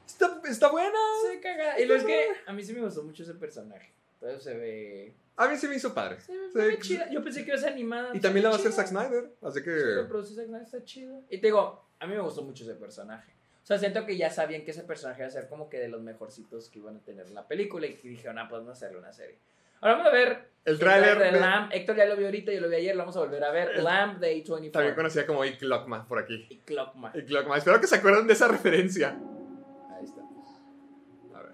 Está, está buena. Se caga. Y lo es que a mí sí me gustó mucho ese personaje. Entonces se ve. A mí se me hizo padre. Se ve, Sí, se ve chida. Yo pensé que iba a ser animada. Y se también ve la va a hacer. Zack Snyder, así Sí, que lo produce Zack Snyder, está chido. Y te digo, a mí me gustó mucho ese personaje. O sea, siento que ya sabían que ese personaje iba a ser como que de los mejorcitos que iban a tener en la película y que dijeron, ah, podemos hacerle una serie. Ahora vamos a ver el tráiler de Lamb. Héctor ya lo vio ahorita, yo lo vi ayer, lo vamos a volver a ver. El- Lamb de A24. también conocida como I Clockma por aquí. Y Clockman. Espero que se acuerden de esa referencia. Ahí está. A ver.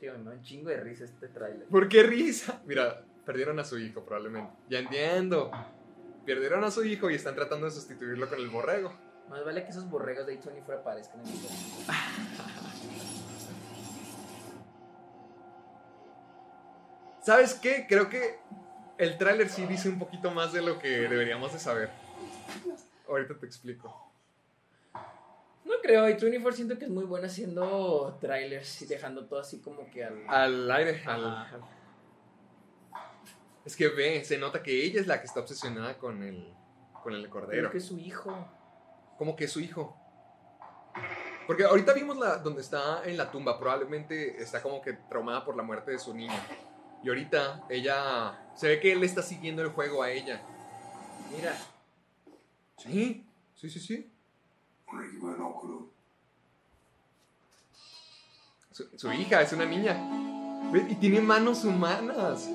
Tío, me da un chingo de risa este tráiler. ¿Por qué risa? Mira, perdieron a su hijo probablemente. Ya entiendo. Perdieron a su hijo y están tratando de sustituirlo con el borrego. Más vale que esos borregos de A24 aparezcan en el video. ¿Sabes qué? Creo que el tráiler sí dice un poquito más de lo que deberíamos de saber. Ahorita te explico. No creo, A24 siento que es muy bueno haciendo trailers y dejando todo así como que al... Al aire. al-. Es que ve, se nota que ella es la que está obsesionada con el, con el cordero. Creo que es su hijo. Como que es su hijo. Porque ahorita vimos la, donde está en la tumba. Probablemente está como que traumada por la muerte de su niño. Y ahorita ella... Se ve que él está siguiendo el juego a ella. Mira, Sí, sí, sí, sí. Su, su hija es una niña. Y tiene manos humanas.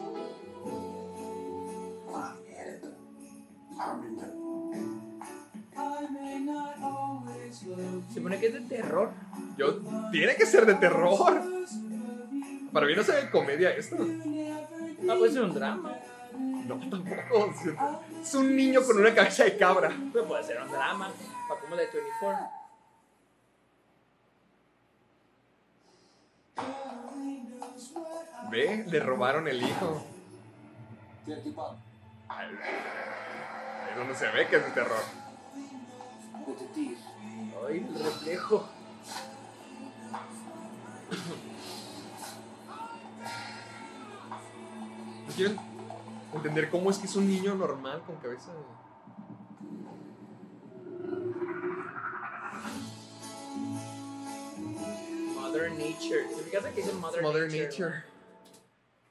Se pone que es de terror. Yo, tiene que ser de terror. Para mí no se ve comedia esto. Ah, puede ser un drama. No, tampoco. Es un niño con una cabeza de cabra. Pero puede ser un drama. Para como de 24. Ve, le robaron el hijo. Ahí es donde se ve que es de terror. Ay, el reflejo. ¿No quieren entender cómo es que es un niño normal con cabeza de... Mother Nature. ¿Te fijas que dice Mother, Mother Nature? Nature.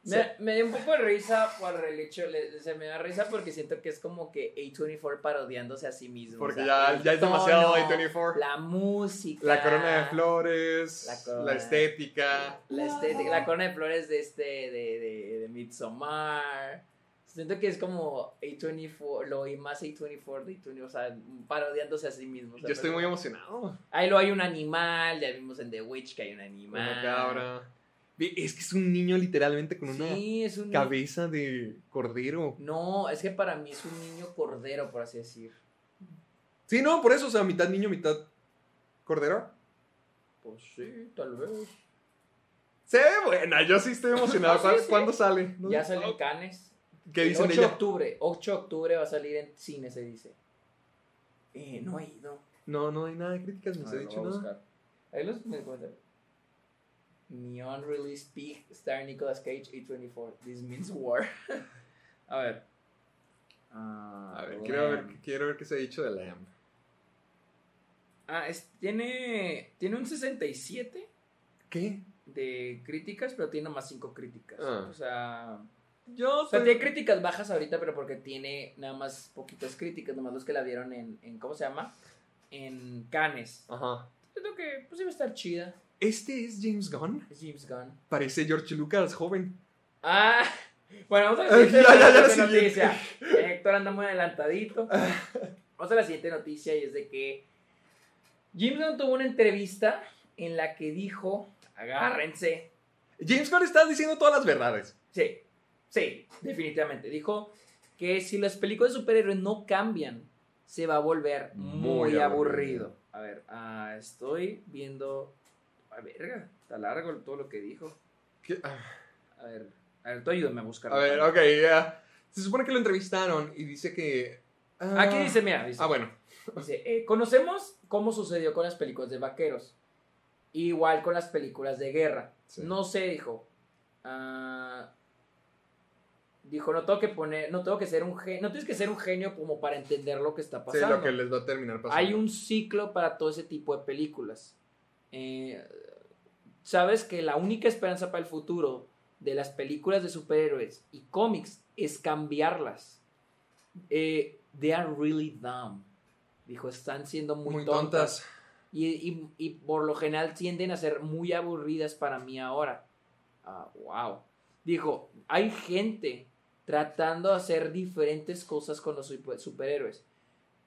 Me, me dio un poco de risa por el hecho, le- se me da risa porque siento que es como que A24 parodiándose a sí mismo. Porque o sea, ya, ya es demasiado tono, A24. La música. La corona de flores, La estética. La estética, la corona de flores de este, de, de, de Midsommar. Siento que es como A24, lo y más A24 de A24, o sea, parodiándose a sí mismo. o sea, Yo estoy muy emocionado. Ahí lo hay un animal, ya vimos en The Witch que hay un animal. Una cabra. Es que es un niño literalmente con una Sí, es un cabeza de cordero. No, es que para mí es un niño cordero, por así decir. Sí, no, por eso, o sea, mitad niño, mitad cordero. Pues sí, tal vez. Se ve buena, yo sí estoy emocionado. <laughs> Sí, ¿Cuándo, sí. cuándo sale? ¿No? Ya sale en Cannes. ¿Qué dicen 8 de octubre. 8 de octubre va a salir en cine, se dice. Eh, no he ido. No, no hay nada de críticas, ni A se ha dicho nada. Ahí los me. Neon Release Peak Star Nicolas Cage A24. This means war. <laughs> a ver. Ah, A ver, quiero ver, quiero ver qué se ha dicho de Lamb. Ah, es- tiene, tiene un 67 ¿Qué? de críticas, pero tiene más 5 críticas. Ah. O sea, Yo o sea, soy- tiene críticas bajas ahorita, pero porque tiene nada más poquitas críticas, nomás los que la vieron en, en ¿cómo se llama? En Cannes. Ajá. Siento que pues iba a estar chida. ¿Este es James Gunn? Es James Gunn. Parece George Lucas joven. Ah, <laughs> Bueno, vamos a la siguiente, Ya, ya, ya, la siguiente noticia. Héctor anda muy adelantadito. Vamos a la siguiente noticia y es de que James Gunn tuvo una entrevista en la que dijo, agárrense, James Gunn está diciendo todas las verdades. Sí, sí, definitivamente. Dijo que si las películas de superhéroes no cambian, se va a volver muy, Muy aburrido. aburrido. A ver, ah, estoy viendo. A verga, está largo todo lo que dijo. ¿Qué? Ah. A ver, a ver, tú ayúdame a buscar. A ver, ok, ya. Se supone que lo entrevistaron y dice que. ah, Aquí dice, mira, dice, Ah, bueno. dice, eh, conocemos cómo sucedió con las películas de vaqueros. Igual con las películas de guerra. Sí. No sé, dijo. ah, dijo, no tengo que poner, no tengo que ser un genio, no tienes que ser un genio como para entender lo que está Sí, pasando. lo que les va a terminar pasando. Hay un ciclo para todo ese tipo de películas. Eh, Sabes que la única esperanza para el futuro de las películas de superhéroes y cómics es cambiarlas. Eh, they are really dumb. Dijo, están siendo muy, muy tontas. tontas. Y, y- y por lo general tienden a ser muy aburridas para mí ahora. Ah, wow. Dijo, hay gente tratando de hacer diferentes cosas con los super- superhéroes.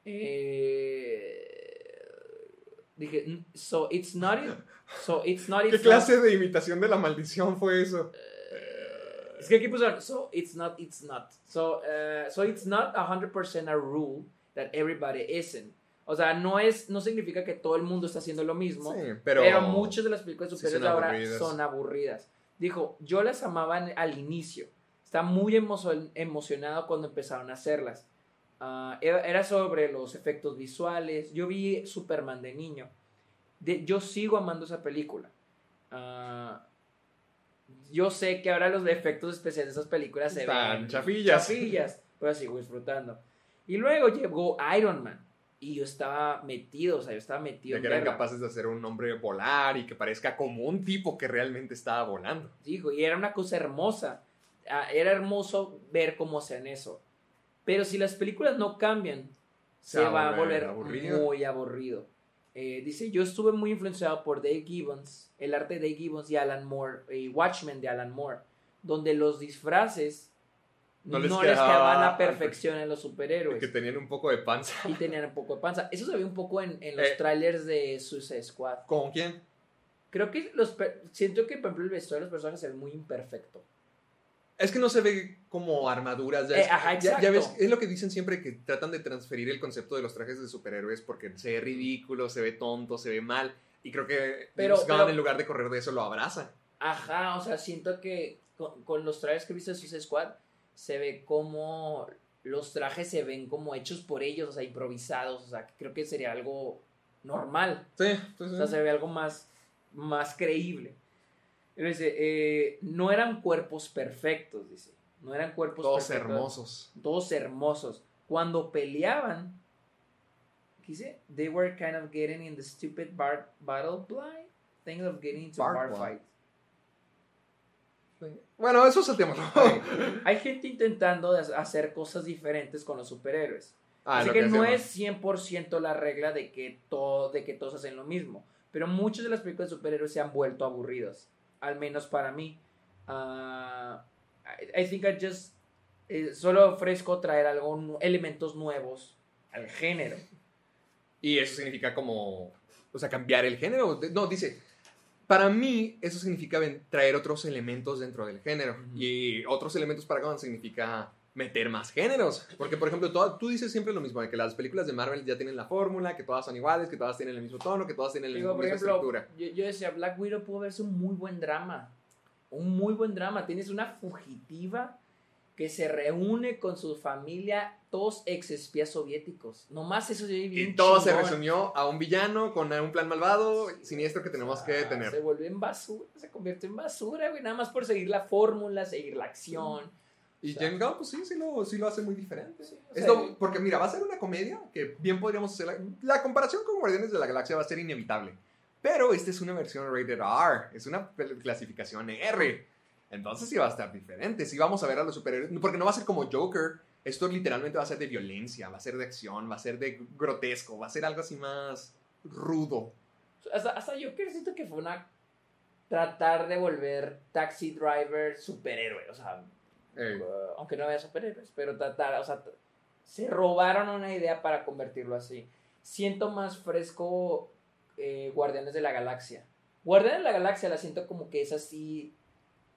Eh, dije, "Mm, so it's not it- so it's not ¿Qué not- clase de imitación de la maldición fue eso? es que aquí pusieron, so it's not, it's not. So, uh, so it's not 100% a rule that everybody isn't. O sea, no es, no significa que todo el mundo está haciendo lo mismo. Sí, pero, pero. muchas de las películas sí superiores son ahora aburridas. son aburridas. Dijo, yo las amaba al inicio. Estaba muy emo- emocionado cuando empezaron a hacerlas. Era, era sobre los efectos visuales. Yo vi Superman de niño. De- yo sigo amando esa película. Ah, yo sé que ahora los efectos especiales de esas películas se Están ven chafillas. chafillas, pero sigo disfrutando. Y luego llegó Iron Man. Y yo estaba metido, o sea, yo estaba metido en que eran guerra. capaces de hacer un hombre volar y que parezca como un tipo que realmente estaba volando. Dijo, y era una cosa hermosa. Ah, Era hermoso ver cómo hacían eso. Pero si las películas no cambian, se, va a volver aburrido. muy aburrido. Eh, dice, yo estuve muy influenciado por Dave Gibbons, el arte de Dave Gibbons y Alan Moore, y Watchmen de Alan Moore, donde los disfraces No no les les, quedaba quedaban a perfección en los superhéroes. Que tenían un poco de panza. Y tenían un poco de panza. Eso se ve un poco en, en los Eh. trailers de Suicide Squad. ¿Con quién? Creo que los siento que, por ejemplo, el vestuario de los personajes se ve muy imperfecto. Es que no se ve como armaduras. Ya, Eh, es- ajá, ya- ya ves, exacto. es lo que dicen siempre que tratan de transferir el concepto de los trajes de superhéroes porque se ve ridículo, se ve tonto, se ve mal. Y creo que Pero- en lugar de correr de eso, lo abraza. Ajá, o sea, siento que con, con los trajes que viste de Suicide Squad se ve como los trajes se ven como hechos por ellos, o sea, improvisados, o sea, creo que sería algo normal, Sí, pues, o sea, se ve algo más, más creíble. Dice, eh, no eran cuerpos perfectos, dice, no eran cuerpos todos perfectos. hermosos. todos hermosos. Cuando peleaban, ¿qué dice? They were kind of getting in the stupid bar battle blind thing of getting into Bar bar, fight. Bueno, eso es el tema. Hay gente intentando hacer cosas diferentes con los superhéroes. Ah, Así lo que, no es 100% la regla de que, todo, de que todos hacen lo mismo. Pero muchas de las películas de superhéroes se han vuelto aburridas. Al menos para mí. Ah, I, I think I just... eh, solo ofrezco traer algo, elementos nuevos al género. Y eso significa como, o sea, cambiar el género. No, dice, para mí eso significa traer otros elementos dentro del género. Y otros elementos para Gunn significa meter más géneros. Porque, por ejemplo, toda- tú dices siempre lo mismo, de que las películas de Marvel ya tienen la fórmula, que todas son iguales, que todas tienen el mismo tono, que todas tienen la misma estructura. yo, yo decía, Black Widow pudo verse un muy buen drama. Un muy buen drama. Tienes una fugitiva que se reúne con su familia, todos ex espías soviéticos. Nomás eso se ve bien Y todo se chingón. resumió a un villano con un plan malvado, siniestro que tenemos que Ah, detener. Se vuelve en basura, se convierte en basura, güey. Nada más por seguir la fórmula, seguir la acción. Y sea, James Gunn, pues sí, sí lo, sí lo hace muy diferente. Sí, o Es sea, lo- porque mira, va a ser una comedia que bien podríamos hacer. La, la comparación con Guardianes de la Galaxia va a ser inevitable. Pero esta es una versión rated R, es una clasificación R. Entonces sí va a estar diferente. Sí vamos a ver a los superhéroes. Porque no va a ser como Joker. Esto literalmente va a ser de violencia, va a ser de acción, va a ser de grotesco, va a ser algo así más rudo. Hasta, hasta yo creo siento que fue una. Tratar de volver Taxi Driver superhéroe. O sea, Aunque no había superhéroes, pero tratar, o sea, se robaron una idea para convertirlo así. Siento más fresco eh, Guardianes de la Galaxia. Guardianes de la Galaxia la siento como que es así,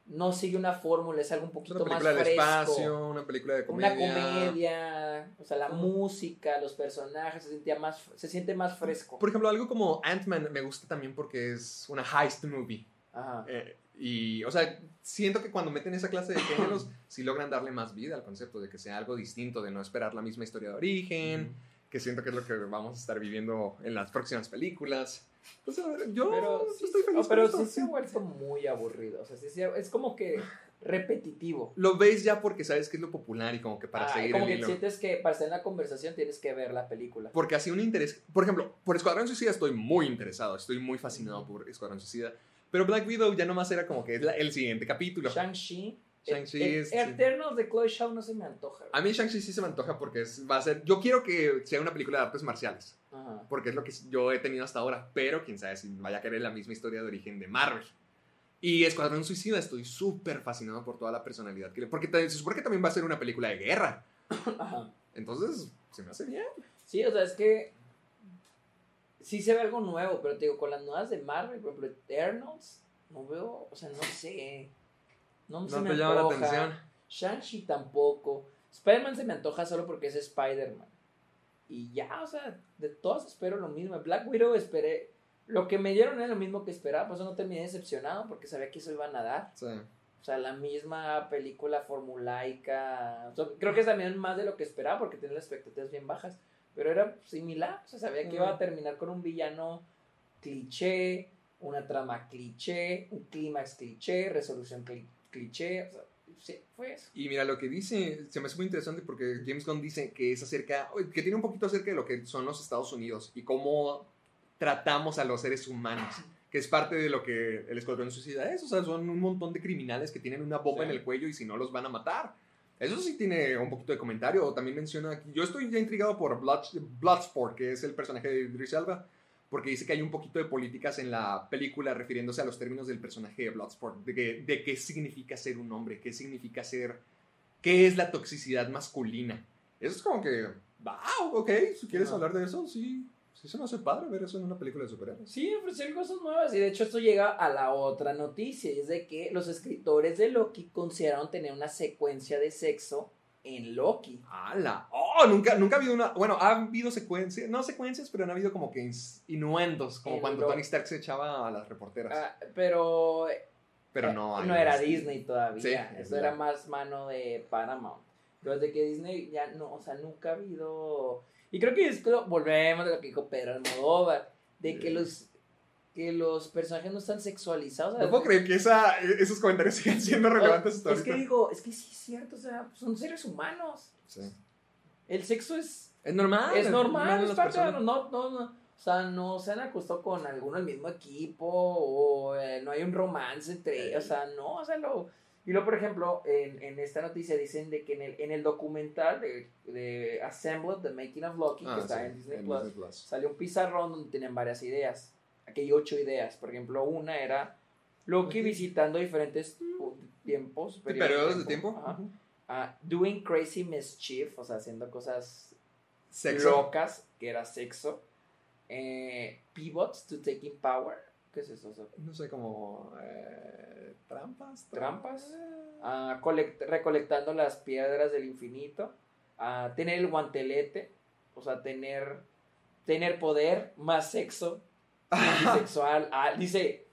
no sigue una fórmula, es algo un poquito una más película del fresco. espacio, una película de comedia. Una comedia, o sea, la música, los personajes, se, sentía más, se siente más fresco. Por ejemplo, algo como Ant-Man me gusta también porque es una heist movie. Ajá. Eh, y, o sea, siento que cuando meten esa clase de <clears throat> géneros, sí logran darle más vida al concepto de que sea algo distinto, de no esperar la misma historia de origen, que siento que es lo que vamos a estar viviendo en las próximas películas. Pues, a ver, yo Pero sí, estoy feliz oh, pero con sí se ha vuelto muy aburrido. O sea, sí, ha- es como que repetitivo. Lo ves ya porque sabes que es lo popular y como que para Ah, seguir como el que hilo. sientes que para estar en la conversación tienes que ver la película. Porque así un interés. Por ejemplo, por Escuadrón Suicida estoy muy interesado, estoy muy fascinado por Escuadrón Suicida. Pero Black Widow ya nomás era como que es la- el siguiente capítulo. Shang-Chi. Shang-Chi el- es- el Eternals de Chloe Shaw no se me antoja. A mí Shang-Chi sí se me antoja porque es, va a ser. Yo quiero que sea una película de artes marciales. Ajá. Porque es lo que yo he tenido hasta ahora. Pero quién sabe si vaya a querer la misma historia de origen de Marvel. Y Escuadrón Suicida estoy súper fascinado por toda la personalidad que le. Porque se supone que también va a ser una película de guerra. <coughs> Ajá. Entonces, se me hace bien. Sí, o sea, es que sí se ve algo nuevo, pero te digo, con las nuevas de Marvel, por ejemplo, Eternals, no veo, o sea, no sé. No, No se me te llama la atención. Shang-Chi tampoco. Spider-Man se me antoja solo porque es Spider-Man. Y ya, o sea, de todas espero lo mismo. Black Widow esperé. Lo que me dieron era lo mismo que esperaba, por eso no terminé decepcionado, porque sabía que eso iban a dar. Sí. O sea, la misma película formulaica. O sea, creo que es también más de lo que esperaba porque tenía las expectativas bien bajas. Pero era similar. O sea, sabía que iba a terminar con un villano cliché, una trama cliché, un clímax cliché, resolución cli- cliché. O sea, sí, fue eso. Y mira, lo que dice, se me hace muy interesante porque James Gunn dice que es acerca, que tiene un poquito acerca de lo que son los Estados Unidos y cómo tratamos a los seres humanos, que es parte de lo que el Escuadrón Suicida es, o sea, son un montón de criminales que tienen una bomba Sí. en el cuello y si no los van a matar. Eso sí tiene un poquito de comentario, también menciona aquí, yo estoy ya intrigado por Blood, Bloodsport, que es el personaje de Idris Elba, porque dice que hay un poquito de políticas en la película refiriéndose a los términos del personaje de Bloodsport, de, que- de qué significa ser un hombre, qué significa ser, qué es la toxicidad masculina. Eso es como que, wow, ok, si quieres Ajá. hablar de eso, sí, sí se me hace padre ver eso en una película de superhéroes. Sí, ofrecer cosas nuevas. Y de hecho, esto llega a la otra noticia: y es de que los escritores de Loki consideraron tener una secuencia de sexo en Loki. ¡Hala! ¡Oh! Nunca, nunca ha habido una. Bueno, ha habido secuencias, no secuencias, pero han habido como que inuendos, como En cuando Tony Stark se echaba a las reporteras. Ah, pero pero eh, no no era Disney todavía. Sí, Eso es era más mano de Paramount. Pero desde que Disney ya no, o sea, nunca ha habido. Y creo que es que volvemos a lo que dijo Pedro Almodóvar, de que los que los personajes no están sexualizados. sea, No puedo creer que esa, esos comentarios <laughs> sigan siendo relevantes hasta Es que digo, es que sí es cierto, o sea, son seres humanos. Sí. El sexo es, Es normal. es normal, es parte de no, no, no, o sea, no se han acostado con alguno del mismo equipo o eh, no hay un romance entre, o sea, no, o sea, lo, y luego, por ejemplo, en, en esta noticia dicen de que en el, en el documental de, de Assembled, The Making of Loki, Ah, que está sí, en Disney en Plus, Disney Plus. salió un pizarrón donde tenían varias ideas. Aquí hay ocho ideas. Por ejemplo, una era Loki visitando diferentes tiempos. ¿Periodos de tiempo? Ajá. Ah, doing crazy mischief, o sea, haciendo cosas Sexo. locas, que era sexo. Eh, pivots to taking power. ¿Qué es eso? O sea, No sé, como. eh, trampas. ¿Trampas? Eh, ah, colect- recolectando las piedras del infinito. Ah, tener el guantelete. O sea, tener, tener poder, más sexo. <laughs> bisexual. Ah, dice,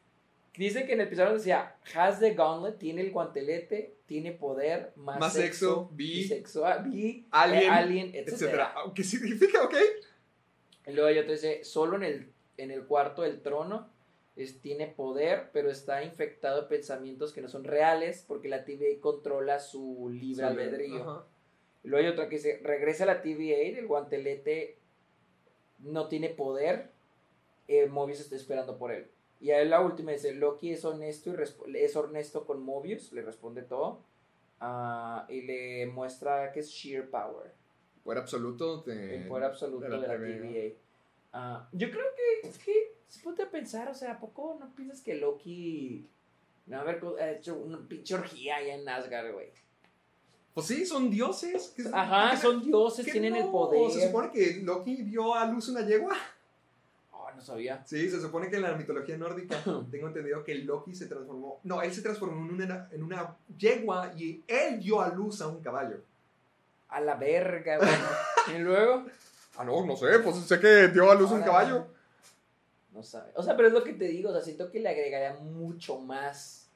dice que en el episodio decía, has the gauntlet, tiene el guantelete, tiene poder, más, Más sexo, bi, bisexual, bi, alien, eh, alien, etcétera. etcétera. ¿Qué significa? Ok. Y luego hay otro dice, solo en el, en el cuarto del trono es, tiene poder, pero está infectado de pensamientos que no son reales porque la TVA controla su libre albedrío. Y luego hay otra que dice, regresa a la TVA, el guantelete no tiene poder, eh, Mobius está esperando por él. Y ahí la última dice, Loki es honesto y es honesto con Mobius, le responde todo. ah, y le muestra que es sheer power, Poder absoluto. De, el poder absoluto de de la la, TVA. TVA. Ah, yo creo que es que se ponte a pensar, o sea, ¿a poco no piensas que Loki no haber ha hecho una pinche orgía allá en Asgard, güey? Pues sí, son dioses. ¿Qué- Ajá, son dioses, tienen el poder. Se supone que Loki dio a luz una yegua. Oh, no sabía. Sí, se supone que en la mitología nórdica <laughs> tengo entendido que Loki se transformó. No, él se transformó en una, en una yegua y él dio a luz a un caballo. A la verga, güey. <laughs> y luego, Ah, no, no sé, pues sé que dio a luz un caballo. no sabe. O sea, pero es lo que te digo, o sea, siento que le agregaría mucho más.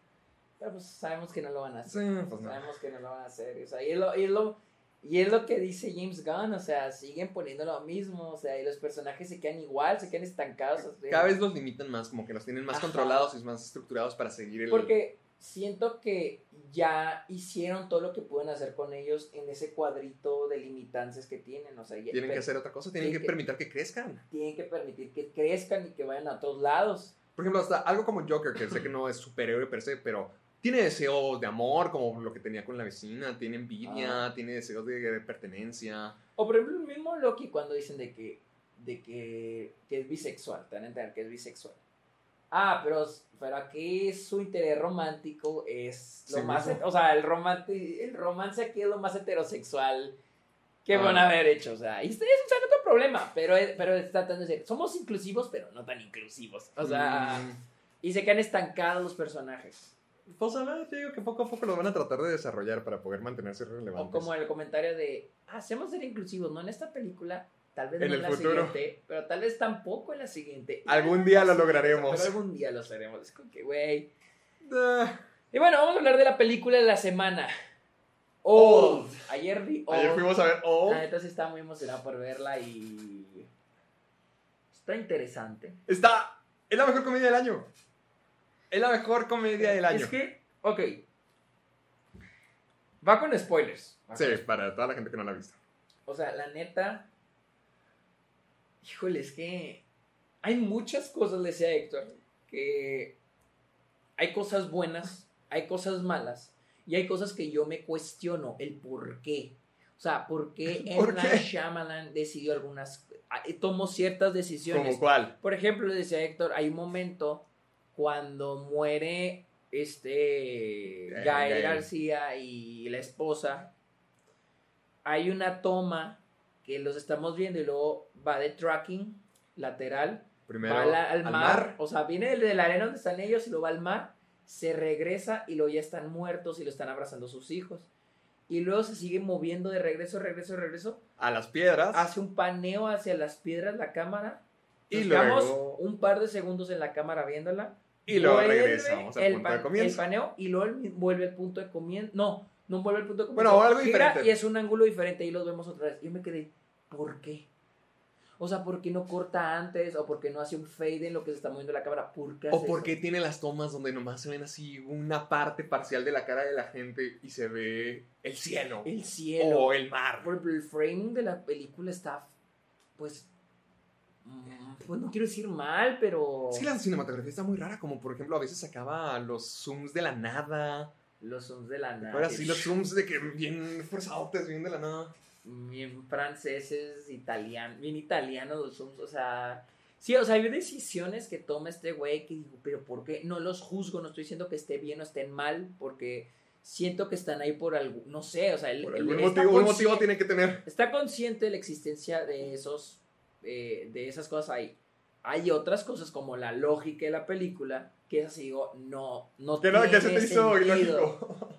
Pero pues sabemos que no lo van a hacer. Sí, pues no. Sabemos que no lo van a hacer. O sea, y es lo, y es lo, y es lo que dice James Gunn, o sea, siguen poniendo lo mismo, o sea, y los personajes se quedan igual, se quedan estancados. o sea, Cada vez los limitan más, como que los tienen más Ajá. controlados y más estructurados para seguir el. Porque siento que ya hicieron todo lo que pueden hacer con ellos en ese cuadrito de limitantes que tienen, o sea, Tienen que hacer otra cosa, tienen tienen que que- permitir que crezcan. tienen que permitir que crezcan y que vayan a otros lados. Por ejemplo, hasta algo como Joker, que sé que no es superhéroe per se, pero tiene deseos de amor, como lo que tenía con la vecina, tiene envidia, Ah. tiene deseos de, de pertenencia. O por ejemplo, el mismo Loki cuando dicen de que, de que, que es bisexual, te van a entender que es bisexual. Ah, pero, pero aquí su interés romántico es lo Sí más, mismo. o sea, el, romanti- el romance aquí es lo más heterosexual que Ah. van a haber hecho, o sea, y este es un otro problema, pero, pero está tratando de decir, somos inclusivos, pero no tan inclusivos, o sea, Mm, y se quedan estancados los personajes. pues a ver, te digo que poco a poco lo van a tratar de desarrollar para poder mantenerse O relevantes. como el comentario de, "Ah, hacemos ser inclusivos, no en esta película, tal vez En no el en la futuro. siguiente, pero tal vez tampoco en la siguiente. Algún día lo lograremos. Pero algún día lo haremos. Es como que, güey. Ah, Y bueno, vamos a hablar de la película de la semana. Old. Ayer vi Old. Ayer fuimos a ver Oh, La neta sí estaba muy emocionado por verla y... Está interesante. Está. Es la mejor comedia del año. Es la mejor comedia del año. Es que, ok. Va con spoilers. Sí, para toda la gente que no la ha visto. O sea, la neta. Híjole, es que. Hay muchas cosas, le decía Héctor, que. Hay cosas buenas, hay cosas malas, y hay cosas que yo me cuestiono el por qué. O sea, ¿por qué <laughs> ¿Por qué? Shyamalan decidió algunas. ah, Tomó ciertas decisiones. ¿Como cuál? Por ejemplo, le decía Héctor, hay un momento cuando muere este Gael Gael. García y la esposa. Hay una toma que los estamos viendo y luego va de tracking lateral, Primero va al, al al mar, mar. o sea, viene de la arena donde están ellos y luego va al mar, se regresa y luego ya están muertos y lo están abrazando sus hijos. Y luego se sigue moviendo de regreso, regreso, regreso a las piedras. hace un paneo hacia las piedras la cámara. Y Nos quedamos luego- un par de segundos en la cámara viéndola. Y luego regresamos al el punto de pan- comienzo. El paneo y luego el- vuelve al punto de comienzo. No, no vuelve al punto de Bueno, algo diferente. Y es un ángulo diferente y los vemos otra vez. Yo me quedé, ¿por qué? O sea, ¿por qué no corta antes? ¿O por qué no hace un fade en lo que se está moviendo la cámara? ¿Por qué O porque eso? tiene las tomas donde nomás se ven así una parte parcial de la cara de la gente y se ve el cielo. El cielo. O el mar. Por ejemplo, el framing de la película está, pues, mm, pues no quiero decir mal, pero... Es que la cinematografía está muy rara, como por ejemplo a veces sacaba los zooms de la nada. Los zooms de la nada. Ahora sí, los zooms de que bien forzados, bien de la nada. bien franceses, italianos, bien italianos los zooms, o sea, sí, o sea, hay decisiones que toma este güey que digo, pero ¿por qué? No los juzgo, no estoy diciendo que esté bien o estén mal, porque siento que están ahí por algo, no sé, o sea, él, Por algún motivo, un motivo tiene que tener. está consciente de la existencia de esos, eh, de esas cosas ahí. Hay otras cosas como la lógica de la película, que es así, digo, no, no Que no, que se te tiene hizo ilógico.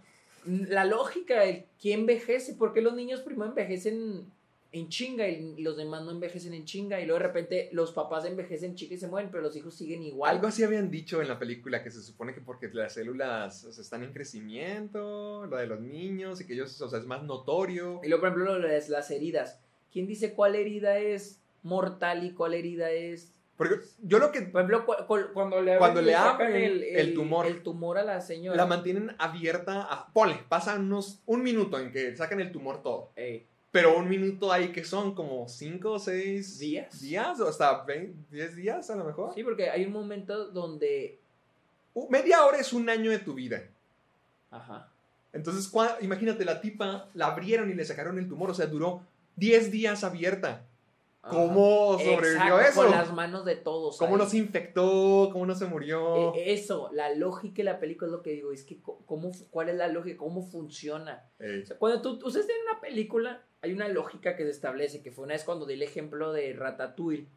la lógica, el quién envejece, ¿por qué los niños primero envejecen en chinga y los demás no envejecen en chinga? Y luego de repente los papás envejecen chica y se mueren, pero los hijos siguen igual. Algo así habían dicho en la película que se supone que porque las células o sea, están en crecimiento, lo de los niños y que ellos, o sea, es más notorio. Y luego, por ejemplo, lo de las heridas. ¿Quién dice cuál herida es mortal y cuál herida es...? Porque yo lo que Por ejemplo, cu- cu- cuando le, Cuando le abren el tumor. el tumor a la señora. la mantienen abierta, a, ponle, pasan unos, un minuto en que sacan el tumor todo. Ey, Pero un minuto ahí que son como 5 o 6 ¿Días? días o hasta 20, 10 días a lo mejor. Sí, porque hay un momento donde... Uh, Media hora es un año de tu vida. Ajá. Entonces, imagínate, la tipa la abrieron y le sacaron el tumor, o sea, duró 10 días abierta. Cómo sobrevivió Exacto, eso. Con las manos de todos. ¿Cómo ahí. no se infectó? ¿Cómo no se murió? Eh, Eso, la lógica de la película es lo que digo, es que cómo, cuál es la lógica, cómo funciona. Ey. O sea, cuando tú, ustedes tienen una película, hay una lógica que se establece, que fue una vez cuando di el ejemplo de Ratatouille.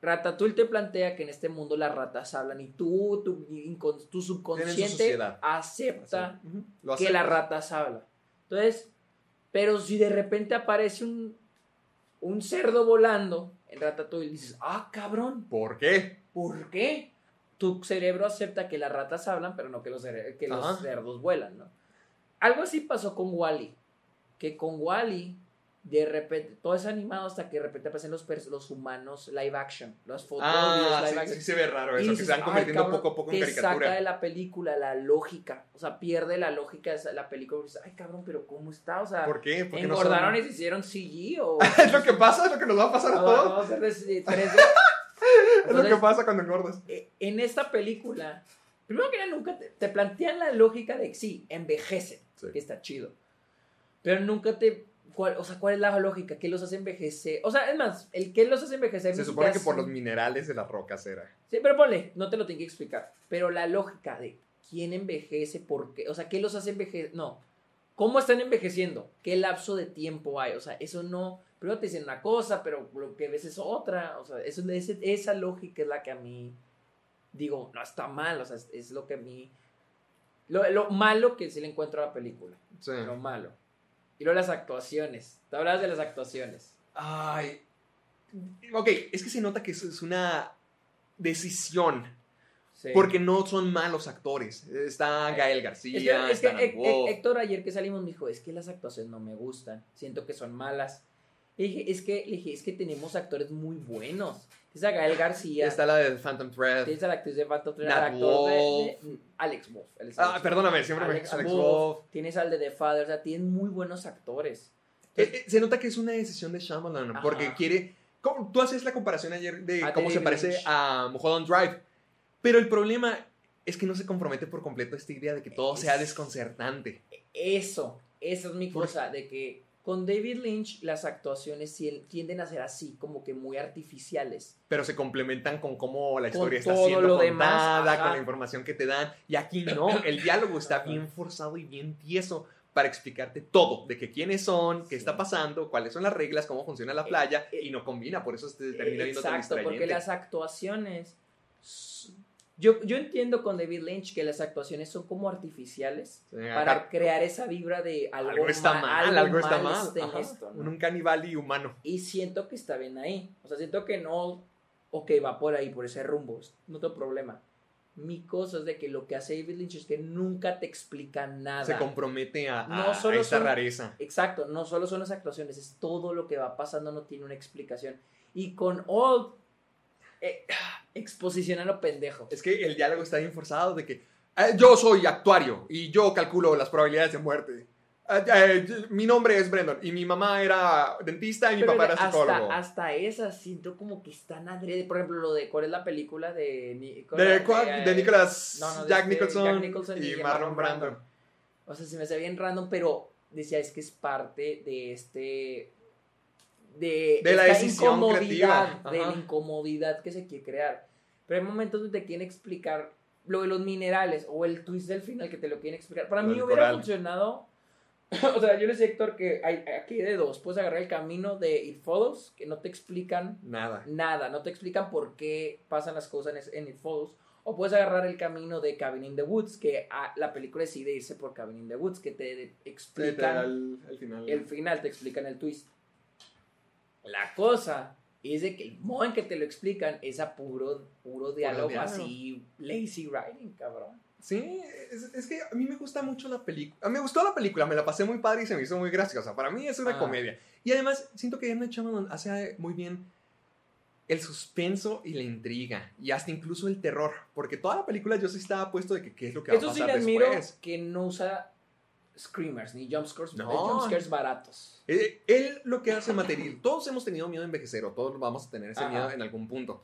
Ratatouille te plantea que en este mundo las ratas hablan y tú, tu, subconsciente acepta que las ratas hablan. Entonces, pero si de repente aparece un, un cerdo volando en Ratatouille, dices, ah, cabrón, ¿Por qué? ¿Por qué? Tu cerebro acepta que las ratas hablan, pero no que los, que los cerdos vuelan, ¿no? Algo así pasó con Wally. Que con Wally, de repente, todo es animado hasta que de repente aparecen los, los humanos live action. Las fotos, Ah, live sí, action. sí se ve raro eso, que se van "Ay, convirtiendo cabrón", poco a poco en te caricatura. saca de la película la lógica. O sea, pierde la lógica de la película. Dices, Ay, cabrón, pero ¿cómo está? O sea, ¿Por qué? Porque no ¿engordaron son- y se hicieron CG o...? <laughs> es lo que pasa, es lo que nos va a pasar a No, todos. vamos a hacer de- de 3D. <laughs> es lo que pasa cuando engordas. eh, en esta película, primero que nada, nunca te, te plantean la lógica de que sí, envejece, Sí. que está chido. Pero nunca te. Cuál, o sea, ¿cuál es la lógica? ¿Qué los hace envejecer? O sea, es más, el que los hace envejecer. Se supone que siquiera por los minerales de las rocas era. Sí, pero ponle, no te lo tengo que explicar. Pero la lógica de quién envejece, por qué, o sea, ¿qué los hace envejecer? No. ¿Cómo están envejeciendo? ¿Qué lapso de tiempo hay? O sea, eso no. Primero te dicen una cosa, pero lo que ves es otra. O sea, eso, esa lógica es la que a mí. Digo, no está mal. O sea, es, es lo que a mí. Lo, lo malo que sí le encuentro a la película. Sí. Lo malo. Y luego las actuaciones. Te hablas de las actuaciones. Ay. Ok, es que se nota que es una decisión. Sí. Porque no son malos actores. Está Gael García, Es que, es está. Héctor ayer que salimos me dijo, es que las actuaciones no me gustan, siento que son malas. Dije, es que, le dije, es que tenemos actores muy buenos. Tienes a Gael García, Está la de Phantom Thread. tienes a la actriz de Phantom Thread, Nat al actor de, Alex Wolf. Ah, Alex perdóname, siempre me... Alex, Alex Wolf, Wolf. Tienes al de The Father, o sea, tienen muy buenos actores. Eh, eh, se nota que es una decisión de Shyamalan Ajá. porque quiere... como- Tú haces la comparación ayer de A cómo se parece Lynch. a Mulholland Drive. Pero el problema es que no se compromete por completo a esta idea de que todo sea Es- desconcertante. Eso, esa es mi cosa, de que con David Lynch las actuaciones tien- tienden a ser así, como que muy artificiales. Pero se complementan con cómo la Con historia está siendo lo contada, demás, con la información que te dan. Y aquí no, el diálogo está bien forzado y bien tieso para explicarte todo, de que quiénes son, qué está pasando, cuáles son las reglas, cómo funciona la playa, eh, y no combina, por eso se termina viendo tan Exacto, porque las actuaciones. Yo, yo entiendo con David Lynch que las actuaciones son como artificiales Sí, para acá crear esa vibra de algo, algo está ma- mal, algo, está mal mal. está esto, ¿no? Un caníbal y humano. Y siento que está bien ahí. O sea, siento que no. Ok, va por ahí, por ese rumbo. No tengo problema. Mi cosa es de que lo que hace David Lynch es que nunca te explica nada. Se compromete a, a- No a solo esta son- rareza. Exacto, no solo son las actuaciones, es todo lo que va pasando, no tiene una explicación. Y con Old, eh, exposición a lo pendejo. Es que el diálogo está bien forzado de que "Eh, yo soy actuario y yo calculo las probabilidades de muerte. Eh, eh, mi nombre es Brendan y mi mamá era dentista y mi Pero papá era psicólogo. hasta, hasta esas siento como que están adrede. Por ejemplo, lo de cuál es la película de, Ni- cuál de, de Nicholas, no, no, de Jack, este, Nicholson Jack Nicholson y, y Marlon Brando. Brando. O sea, se me hace bien random, pero decía, es que es parte de este. De, De la decisión incomodidad, creativa. de la incomodidad que se quiere crear. Pero hay momentos donde te quieren explicar lo de los minerales o el twist del final que te lo quieren explicar. Para Lo mí hubiera coral. funcionado. <coughs> o sea, yo le decía a Héctor que hay, aquí hay de dos. Puedes agarrar el camino de It Follows, que no te explican Nada. nada, no te explican por qué pasan las cosas en, en It Follows. O puedes agarrar el camino de Cabin in the Woods, que ah, la película decide irse por Cabin in the Woods, que te de- Sí, te explican el, el final. el final, te explican el twist. La cosa es de que el modo en que te lo explican es a puro, puro diálogo diálogo. así, lazy writing, cabrón. Sí, es, es que a mí me gusta mucho la película. Me gustó la película, me la pasé muy padre y se me hizo muy graciosa. Para mí es una Ah. comedia. Y además, siento que. Night Shyamalan hace muy bien el suspenso y la intriga. Y hasta incluso el terror. Porque toda la película yo sí estaba puesto de que qué es lo que va Eso a sí pasar le admiro después. que no usa screamers ni jumpscares, No. jumpscares baratos. Eh, Él lo que hace material. <laughs> Todos hemos tenido miedo a envejecer o todos vamos a tener ese Ajá. miedo en algún punto.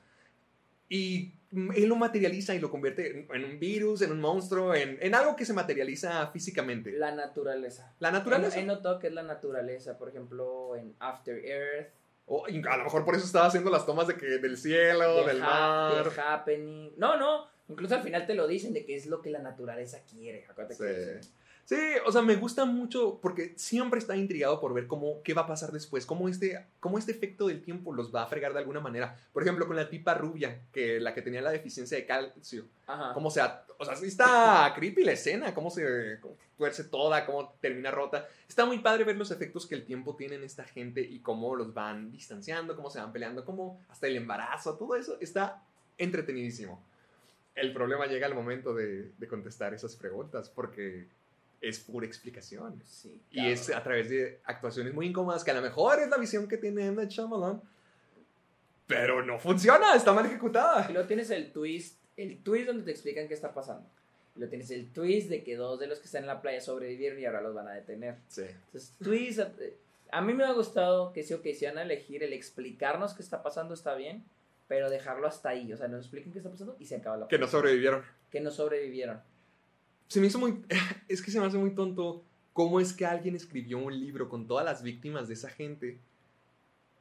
Y él lo materializa y lo convierte en, un virus, en un monstruo, en, en algo que se materializa físicamente. La naturaleza. La naturaleza. He, notado que es la naturaleza, por ejemplo, en After Earth, O y a lo mejor por eso estaba haciendo las tomas de que, del cielo, de del mar. happening. No, no. Incluso al final te lo dicen de que es lo que la naturaleza quiere. Acuérdate que Sí. O sea, me gusta mucho porque siempre está intrigado por ver cómo, qué va a pasar después, cómo este, cómo este efecto del tiempo los va a fregar de alguna manera. Por ejemplo, con la tipa rubia, que la que tenía la deficiencia de calcio. Ajá. Cómo se, o sea, sí está creepy la escena, cómo se cómo tuerce toda, cómo termina rota. Está muy padre ver los efectos que el tiempo tiene en esta gente y cómo los van distanciando, cómo se van peleando, cómo hasta el embarazo, todo eso está entretenidísimo. El problema llega al momento de, de contestar esas preguntas porque es pura explicación. Sí, Y es a través de actuaciones muy incómodas que a lo mejor es la visión que tiene. Night Shyamalan, pero no funciona, está mal ejecutada. Y luego tienes el twist, el twist donde te explican qué está pasando. Y luego tienes el twist de que dos de los que están en la playa sobrevivieron y ahora los van a detener. Sí. Entonces, twist, a mí me ha gustado que sí, ok, si van a elegir el explicarnos qué está pasando está bien, pero dejarlo hasta ahí. O sea, nos expliquen qué está pasando y se acaba la Que no sobrevivieron. Que no sobrevivieron. Se me hizo muy. <laughs> Es que se me hace muy tonto cómo es que alguien escribió un libro con todas las víctimas de esa gente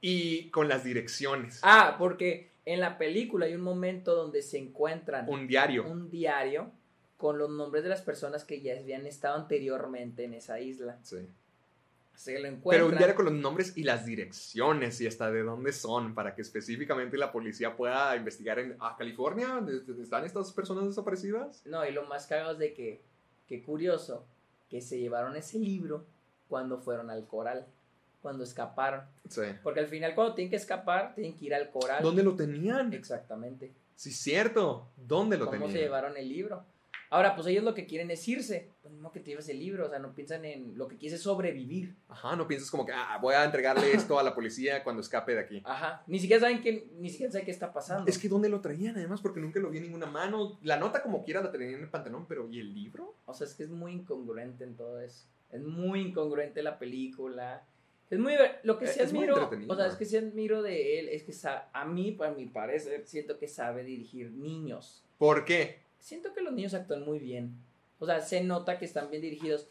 y con las direcciones. Ah, porque en la película hay un momento donde se encuentran Un diario. un diario con los nombres de las personas que ya habían estado anteriormente en esa isla. Sí. Se lo encuentran. Pero un diario con los nombres y las direcciones y hasta de dónde son para que específicamente la policía pueda investigar en ah, California. ¿De- de- ¿Están estas personas desaparecidas? No, y lo más cagado es de que, qué curioso, que se llevaron ese libro cuando fueron al coral, cuando escaparon. Sí. Porque al final cuando tienen que escapar, tienen que ir al coral. ¿Dónde lo tenían? Exactamente. Sí, cierto. ¿Dónde lo ¿Cómo tenían? se llevaron el libro? Ahora, pues ellos lo que quieren es irse. Pues no que te lleves el libro, o sea, no piensan en lo que quieres es sobrevivir. Ajá, no piensas como que ah, voy a entregarle esto a la policía cuando escape de aquí. Ajá. Ni siquiera saben qué, ni siquiera saben qué está pasando. Es que ¿dónde lo traían? Además, porque nunca lo vi en ninguna mano. La nota como quiera la tenían en el pantalón, pero ¿y el libro? O sea, es que es muy incongruente en todo eso. Es muy incongruente la película. Es muy... Lo que Eh, sí es admiro... O sea, es que sí admiro de él es que a mí, para mi parecer, siento que sabe dirigir niños. ¿Por qué? Siento que los niños actúan muy bien. O sea, se nota que están bien dirigidos.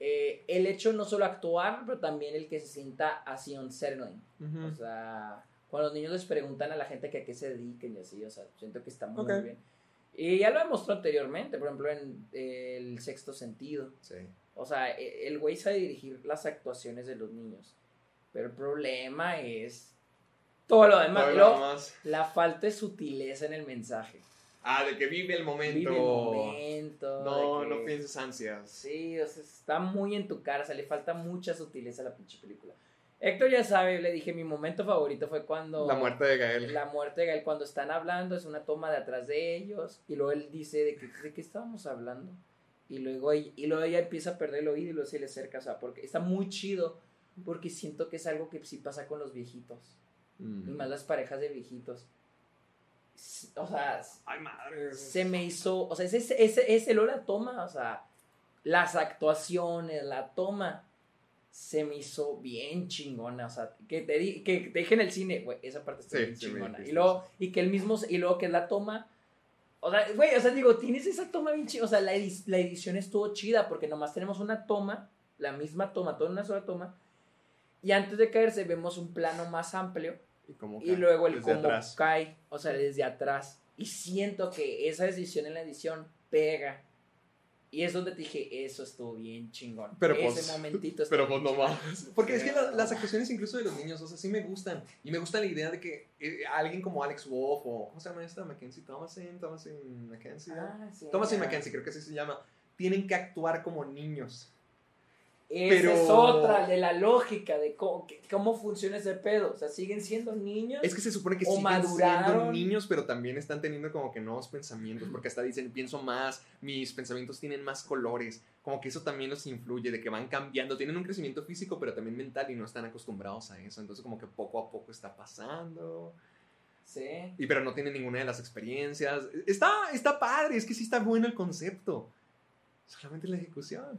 Eh, el hecho no solo actuar, pero también el que se sienta así unsettling. O sea, cuando los niños les preguntan a la gente que a qué se dediquen y así, o sea, siento que está muy bien. Y ya lo demostró anteriormente, por ejemplo, en eh, El Sexto Sentido. Sí. O sea, e- el güey sabe dirigir las actuaciones de los niños. Pero el problema es todo lo demás. Todo lo demás. la falta de sutileza en el mensaje. Ah, de que vive el momento. Vive el momento. No, que- no pienses ansias. Sí, o sea, está muy en tu cara, o sea, le falta mucha sutileza a la pinche película. Héctor ya sabe, le dije, mi momento favorito fue cuando... La muerte de Gael. La muerte de Gael, cuando están hablando, es una toma de atrás de ellos, y luego él dice, ¿de qué, de qué estábamos hablando? Y luego, ella- y luego ella empieza a perder el oído y luego se le acerca, o sea, porque está muy chido, porque siento que es algo que sí pasa con los viejitos, Mm. y más las parejas de viejitos. O sea, Ay, madre. se me hizo, o sea, ese, ese, ese luego la toma, o sea, las actuaciones, la toma, se me hizo bien chingona, o sea, que te, di- que te dije en el cine, güey, esa parte está Sí, bien chingona. y luego, y que el mismo, y luego que la toma, o sea, güey, o sea, digo, tienes esa toma bien chida, o sea, la, edi- la edición estuvo chida, porque nomás tenemos una toma, la misma toma, toda una sola toma, y antes de caerse vemos un plano más amplio, Y, como y cae luego el desde cómo atrás. cae, o sea, desde atrás. Y siento que esa decisión en la edición pega. Y es donde te dije, eso estuvo bien chingón. Pero Ese pues, momentito pero pues no más. Porque es que la- las actuaciones incluso de los niños, o sea, sí me gustan. Y me gusta la idea de que eh, alguien como Alex Wolf o, ¿cómo se llama esta? Mackenzie Thomasin, Thomasin Mackenzie. Ah, sí. Thomasin Mackenzie, creo que así se llama. Tienen que actuar como niños. Esa pero- es otra de la lógica de cómo, cómo funciona ese pedo. O sea, siguen siendo niños. Es que se supone que O siguen maduraron. siendo niños, pero también están teniendo como que nuevos pensamientos, porque hasta dicen, pienso más, mis pensamientos tienen más colores, como que eso también los influye, de que van cambiando, tienen un crecimiento físico, pero también mental y no están acostumbrados a eso, entonces como que poco a poco está pasando, Sí. y pero no tienen ninguna de las experiencias. Está, está padre, es que sí está bueno el concepto, solamente la ejecución.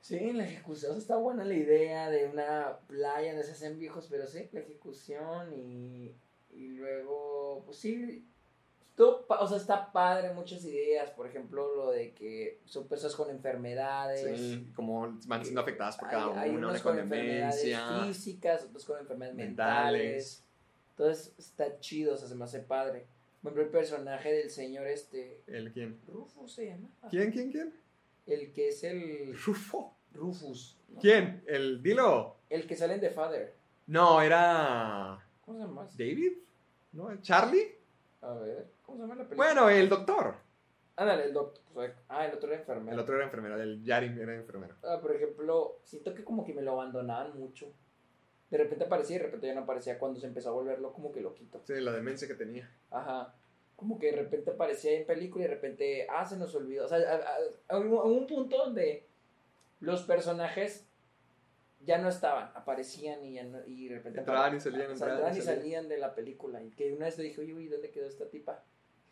Sí, la ejecución. o sea, está buena la idea de una playa donde se hacen viejos, pero sí, la ejecución y, y luego, pues sí, pa- o sea, está padre, muchas ideas. Por ejemplo, lo de que son personas con enfermedades. Sí, como van siendo afectadas por Hay, cada hay una, unos una con con enfermedades físicas, otros con enfermedades mentales. mentales. Entonces está chido, o sea, se me hace padre. Por ejemplo, el personaje del señor este. ¿El quién? Rufus se llama. ¿Quién, quién, quién? El que es el. Rufo. Rufus. ¿no? ¿Quién? El, dilo. El que sale en The Father. No, era... ¿Cómo se llama? ¿David? ¿No? ¿Charlie? A ver, ¿cómo se llama la película? Bueno, el doctor. Ándale, el doctor. Ah, el otro era enfermero. El otro era enfermero, el Yari era enfermero. Ah, por ejemplo, siento que como que me lo abandonaban mucho. De repente aparecía y de repente ya no aparecía cuando se empezó a volverlo como que loquito. Sí, la demencia que tenía. Ajá. Como que de repente aparecía en película y de repente, ah, se nos olvidó. O sea, a, a- a un, a un punto donde los personajes ya no estaban, aparecían y, ya no- y de repente Entraban y salían, entraban y salían. de la película. Y que una vez le dije, oye, uy, ¿dónde quedó esta tipa?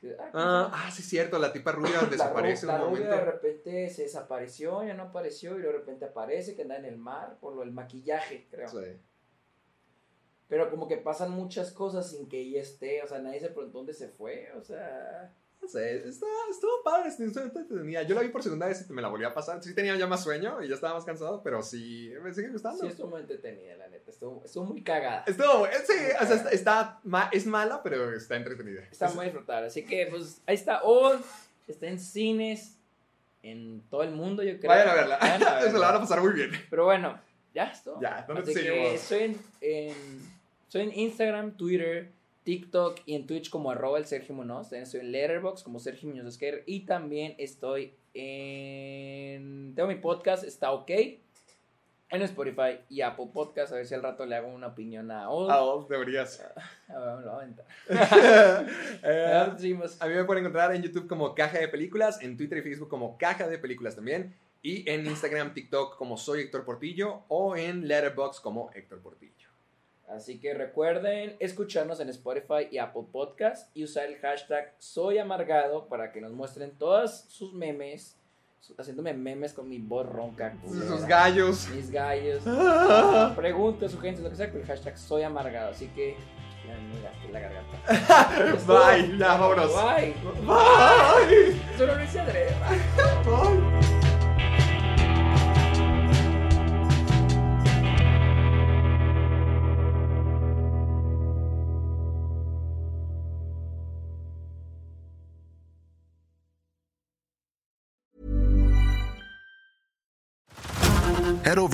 Dije, ah, ¿cómo se Ah, ah, sí, cierto, la tipa rubia La desaparece ru- un la momento. de repente se desapareció, ya no apareció y de repente aparece que anda en el mar por lo del maquillaje, creo. Sí. Pero como que pasan muchas cosas sin que ella esté, o sea, nadie se preguntó dónde se fue, o sea... No sé, está, estuvo padre, entretenida. Yo la vi por segunda vez y me la volví a pasar. Sí tenía ya más sueño y ya estaba más cansado, pero sí, me sigue gustando. Sí, estuvo muy entretenida, la neta, estuvo, estuvo muy cagada. Estuvo, sí, o sea, está, está ma- es mala, pero está entretenida. Está Es- muy disfrutable, así que pues ahí está, o está en cines, en todo el mundo yo creo. Vayan a verla, Vayan a <laughs> se la van a pasar muy bien. Pero bueno, ya esto. Ya, ¿dónde Así te seguimos? estoy en, en- estoy en Instagram, Twitter, TikTok y en Twitch como arroba el Sergio Munoz. También estoy en Letterboxd como Sergio Muñoz Esquer. Y también estoy en... Tengo mi podcast, está ok. En Spotify y Apple Podcast. A ver si al rato le hago una opinión a Old. <laughs> Ah, vos deberías. A ver, me lo voy a aventar. <laughs> Eh, a mí me pueden encontrar en YouTube como Caja de Películas, en Twitter y Facebook como Caja de Películas también, y en Instagram, TikTok como Soy Héctor Portillo, o en Letterboxd como Héctor Portillo. Así que recuerden escucharnos en Spotify y Apple Podcast y usar el hashtag Soy Amargado para que nos muestren todos sus memes, haciéndome memes con mi voz ronca. culera, Sus gallos. Mis gallos. <laughs> Preguntas, sugerencias, lo que sea, con el hashtag Soy Amargado. Así que, gasté la garganta. <laughs> Bye, ya vámonos. Bye. Bye. Bye.